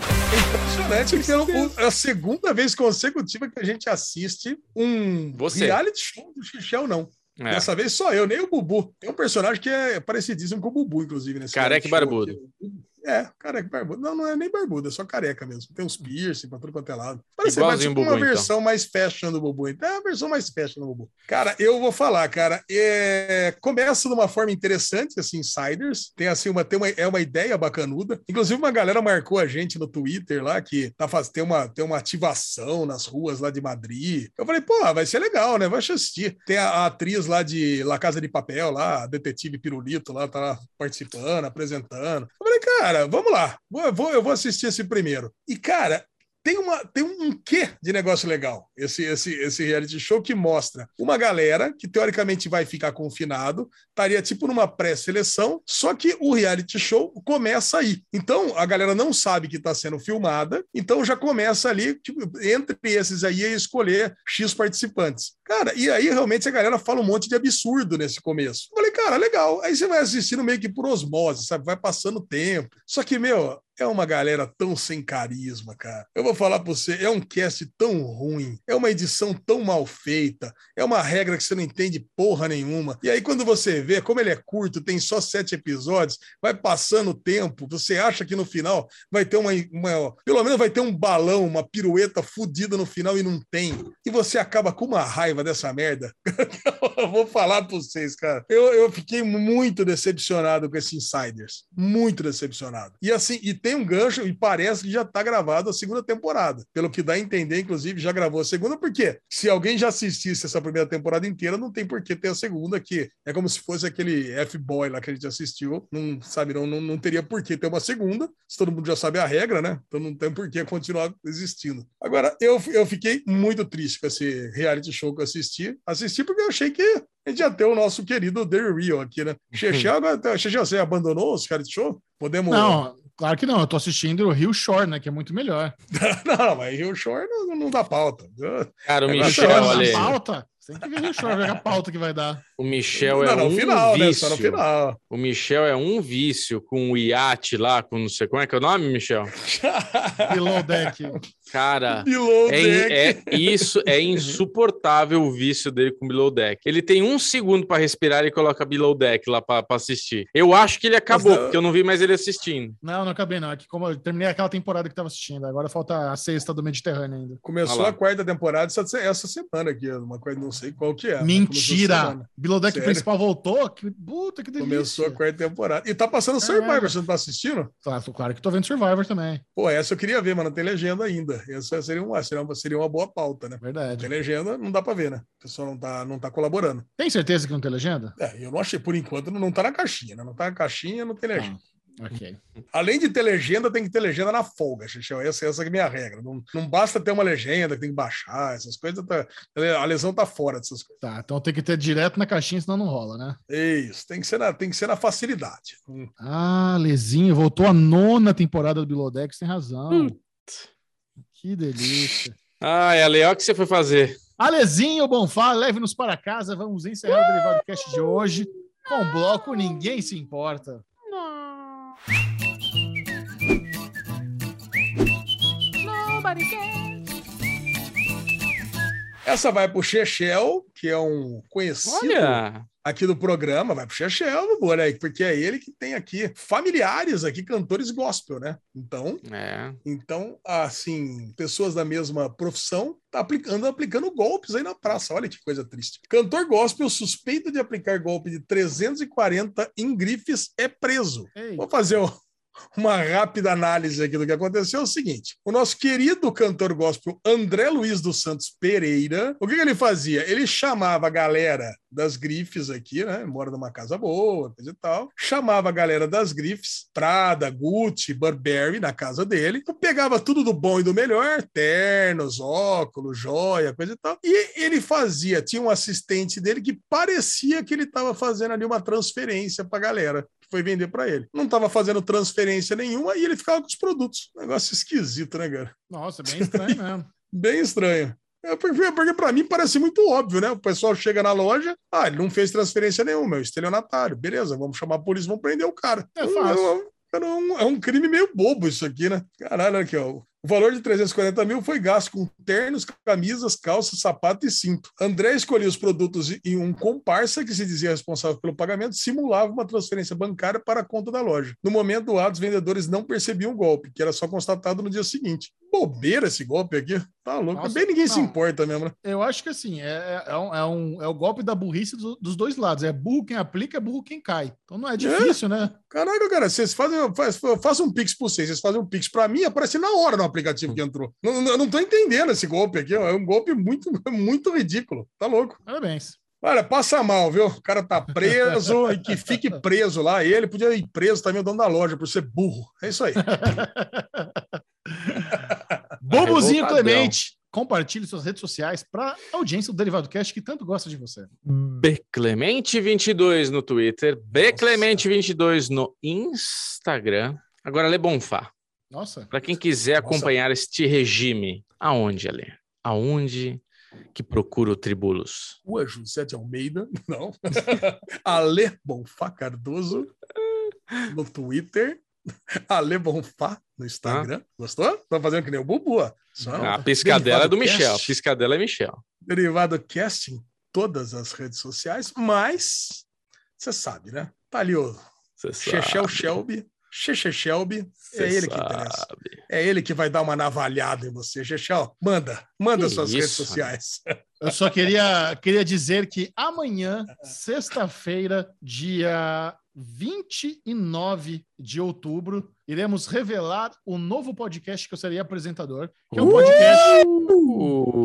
Impressionante, é o- é a segunda vez consecutiva que a gente assiste um Você. reality show do Xixel, não. É. Dessa vez só eu, nem o Bubu. Tem um personagem que é parecidíssimo com o Bubu, inclusive, nesse Careca e barbudo. aqui. É, careca barbudo. Não, não é nem barbudo, é só careca mesmo. Tem uns piercing pra tudo quanto é lado. Parece mais tipo Bubu, uma então. versão mais fashion do Bubu. Então é a versão mais fashion do Bubu. Cara, eu vou falar, cara. é, Começa de uma forma interessante, assim, Insiders. Tem assim, uma, tem uma, é uma ideia bacanuda. Inclusive, uma galera marcou a gente no Twitter lá que tá faz... tem, uma, tem uma ativação nas ruas lá de Madrid. Eu falei, pô, vai ser legal, né? Vai assistir. Tem a, a atriz lá de La Casa de Papel, lá, a detetive Pirulito, lá, tá lá participando, apresentando. Eu falei, cara, vamos lá. Vou, eu vou assistir esse primeiro. E, cara, tem, uma, tem um quê de negócio legal esse, esse, esse reality show que mostra uma galera que teoricamente vai ficar confinado, estaria tipo numa pré-seleção, só que o reality show começa aí. Então a galera não sabe que está sendo filmada, então já começa ali, tipo, entre esses aí, a escolher X participantes. Cara, e aí realmente a galera fala um monte de absurdo nesse começo. Eu falei, cara, legal. Aí você vai assistindo meio que por osmose, sabe? Vai passando tempo. Só que, meu, é uma galera tão sem carisma, cara. Eu vou falar pra você, é um cast tão ruim, é uma edição tão mal feita, é uma regra que você não entende porra nenhuma. E aí, quando você vê, como ele é curto, tem só sete episódios, vai passando o tempo, você acha que no final vai ter uma, uma pelo menos vai ter um balão, uma pirueta fodida no final e não tem. E você acaba com uma raiva dessa merda. <laughs> eu vou falar pra vocês, cara. Eu, eu fiquei muito decepcionado com esses insiders. Muito decepcionado. E assim, e tem um gancho, e parece que já tá gravado a segunda temporada. Pelo que dá a entender, inclusive, já gravou a segunda, porque se alguém já assistisse essa primeira temporada inteira, não tem por que ter a segunda aqui. É como se fosse aquele F-Boy lá que a gente assistiu. Não sabe, não, não, não teria por que ter uma segunda, se todo mundo já sabe a regra, né? Então não tem por que continuar existindo. Agora, eu, eu fiquei muito triste com esse reality show que eu assisti. Assisti porque eu achei que a gente ia ter o nosso querido The Real aqui, né? <laughs> Agora, Xexé, você abandonou os reality show? Podemos. Não, claro que não. Eu tô assistindo o Rio Shore, né? Que é muito melhor. <laughs> não, mas Rio Shore não, não dá pauta. Cara, o Michel, Shore olha pauta? Tem que ver Rio Shore, ver a pauta que vai dar. O Michel não, é não, um final, né? vício. Só no final. O Michel é um vício com o iate lá, com não sei como é que é o nome, Michel? <laughs> Below deck. Cara, Below é, deck. é- isso é insuportável o vício dele com Below Deck. Ele tem um segundo para respirar e coloca Below Deck lá para assistir. Eu acho que ele acabou, não- porque eu não vi mais ele assistindo. Não, não acabei, não. É que como eu terminei aquela temporada que tava assistindo, agora falta a sexta do Mediterrâneo ainda. Começou a quarta temporada essa, essa semana aqui, uma coisa, não sei qual que é. essa Mentira! semana. Below deck Sério? principal voltou? Que puta, que delícia. Começou a quarta temporada. E tá passando. Survivor, você não tá assistindo? Claro, claro que tô vendo Survivor também. Pô, essa eu queria ver, mas não tem legenda ainda. Essa seria uma, seria uma, seria uma boa pauta, né? Verdade. Tem legenda, não dá pra ver, né? O pessoal não tá, não tá colaborando. Tem certeza que não tem legenda? É, eu não achei, por enquanto, não, não tá na caixinha, né? Não tá na caixinha, não tem legenda. Ah, ok. Além de ter legenda, tem que ter legenda na folga, Xixel. Essa, essa é a minha regra. Não, não basta ter uma legenda, tem que baixar, essas coisas. Tá, a lesão tá fora dessas coisas. Tá, então tem que ter direto na caixinha, senão não rola, né? É Isso, tem que ser na, tem que ser na facilidade. Hum. Ah, Lezinho, voltou a nona temporada do você tem razão. Hum. Que delícia. Ah, é legal que você foi fazer. Alezinho, Bonfá, leve-nos para casa. Vamos encerrar o Derivado Cast de hoje com o bloco Ninguém Se Importa. Essa vai pro Chechel, que é um conhecido Olha, aqui do programa, vai pro Chechel, meu boy, né? porque é ele que tem aqui familiares aqui, cantores gospel, né? Então, é. então assim, pessoas da mesma profissão tá aplicando, aplicando golpes aí na praça. Olha que coisa triste. Cantor gospel suspeito de aplicar golpe de 340 em grifes é preso. Ei, Vou fazer um- uma rápida análise aqui do que aconteceu. É o seguinte: o nosso querido cantor gospel André Luiz dos Santos Pereira, o que, que ele fazia? Ele chamava a galera das grifes aqui, né? Mora numa casa boa, coisa e tal. Chamava a galera das grifes, Prada, Gucci, Burberry, na casa dele. Então, pegava tudo do bom e do melhor, ternos, óculos, joia, coisa e tal. E ele fazia, tinha um assistente dele que parecia que ele estava fazendo ali uma transferência pra galera que foi vender para ele. Não estava fazendo transferência nenhuma e ele ficava com os produtos. Negócio esquisito, né, cara? nossa, bem estranho <laughs> mesmo. Bem estranho. É porque, para mim parece muito óbvio, né? O pessoal chega na loja, ah, ele não fez transferência nenhuma, é o estelionatário. Beleza, vamos chamar a polícia, vamos prender o cara. É fácil. É, um- é um, é um crime meio bobo isso aqui, né? Caralho, aqui, ó. O valor de 340 mil foi gasto com ternos, camisas, calças, sapato e cinto. André escolhia os produtos e um comparsa que se dizia responsável pelo pagamento simulava uma transferência bancária para a conta da loja. No momento do ato, os vendedores não percebiam o golpe, que era só constatado no dia seguinte. Bobeira esse golpe aqui. Tá louco. Nossa, Bem ninguém se não. importa mesmo, né? Eu acho que assim, é, é, um, é, um- é o golpe da burrice do- dos dois lados. É burro quem aplica, é burro quem cai. Então não é difícil, né? Caraca, cara, vocês fazem. Faz, faça um pix por vocês, vocês fazem um pix pra mim, aparece na hora no aplicativo que entrou. Não, não, eu não tô entendendo esse golpe aqui, ó. É um golpe muito, <laughs> muito ridículo. Tá louco. Parabéns. Olha, passa mal, viu? O cara tá preso <laughs> e que fique preso lá. Ele podia ir preso também, o dono da loja, por ser burro. É isso aí. <laughs> Bobozinho revoltadão. Clemente, compartilhe suas redes sociais para a audiência do Derivado Cast que tanto gosta de você. Bclemente22 no Twitter, Bclemente22 no Instagram. Agora, Lê Bonfá. Nossa, Para quem quiser Nossa. acompanhar este regime, aonde, Ale? Aonde que procura o Tribulus? Rua José de Almeida, <laughs> não. <laughs> Ale Bonfá Cardoso no Twitter <laughs> Ale Bonfá no Instagram. Gostou? Tô fazendo que nem o Bubu. ó. Só Ah, a piscadela é do Derivado Michel. Cast. Piscadela é Michel. Derivado Cast em todas as redes sociais, mas você sabe, né? Tá ali o Você Chechel Shelby. Cheche Shelby. você É ele que sabe. interessa. É ele que vai dar uma navalhada em você. Chechel, manda. Manda Que suas redes isso, sociais. <laughs> Eu só queria, queria dizer que amanhã, sexta-feira, dia 29 de outubro, iremos revelar o novo podcast que eu serei apresentador, que é um podcast.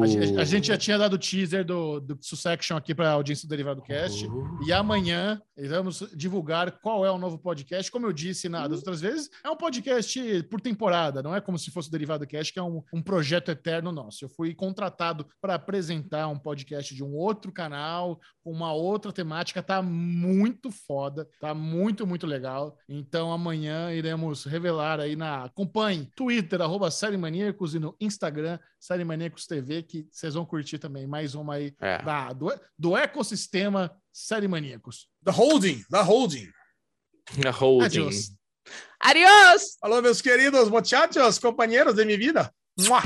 A gente, a gente já tinha dado teaser do, do Sussection aqui para a audiência do Derivado Cast. E amanhã iremos divulgar qual é o novo podcast. Como eu disse na, das outras vezes, é um podcast por temporada, não é como se fosse o Derivado Cast, que é um, um projeto eterno nosso. Eu fui contratado para apresentar um podcast de um outro canal, com uma outra temática. Tá muito foda, tá muito, muito legal. Então amanhã iremos revelar aí na. Acompanhe Twitter, arroba Série Maníacos, e no Instagram, Série Maníacos TV, que vocês vão curtir também. Mais uma aí É. da, do, do ecossistema Série Maníacos. Da Holding, da Holding. A holding. Adiós. Adiós! Alô, meus queridos muchachos, companheiros de minha vida. Mua!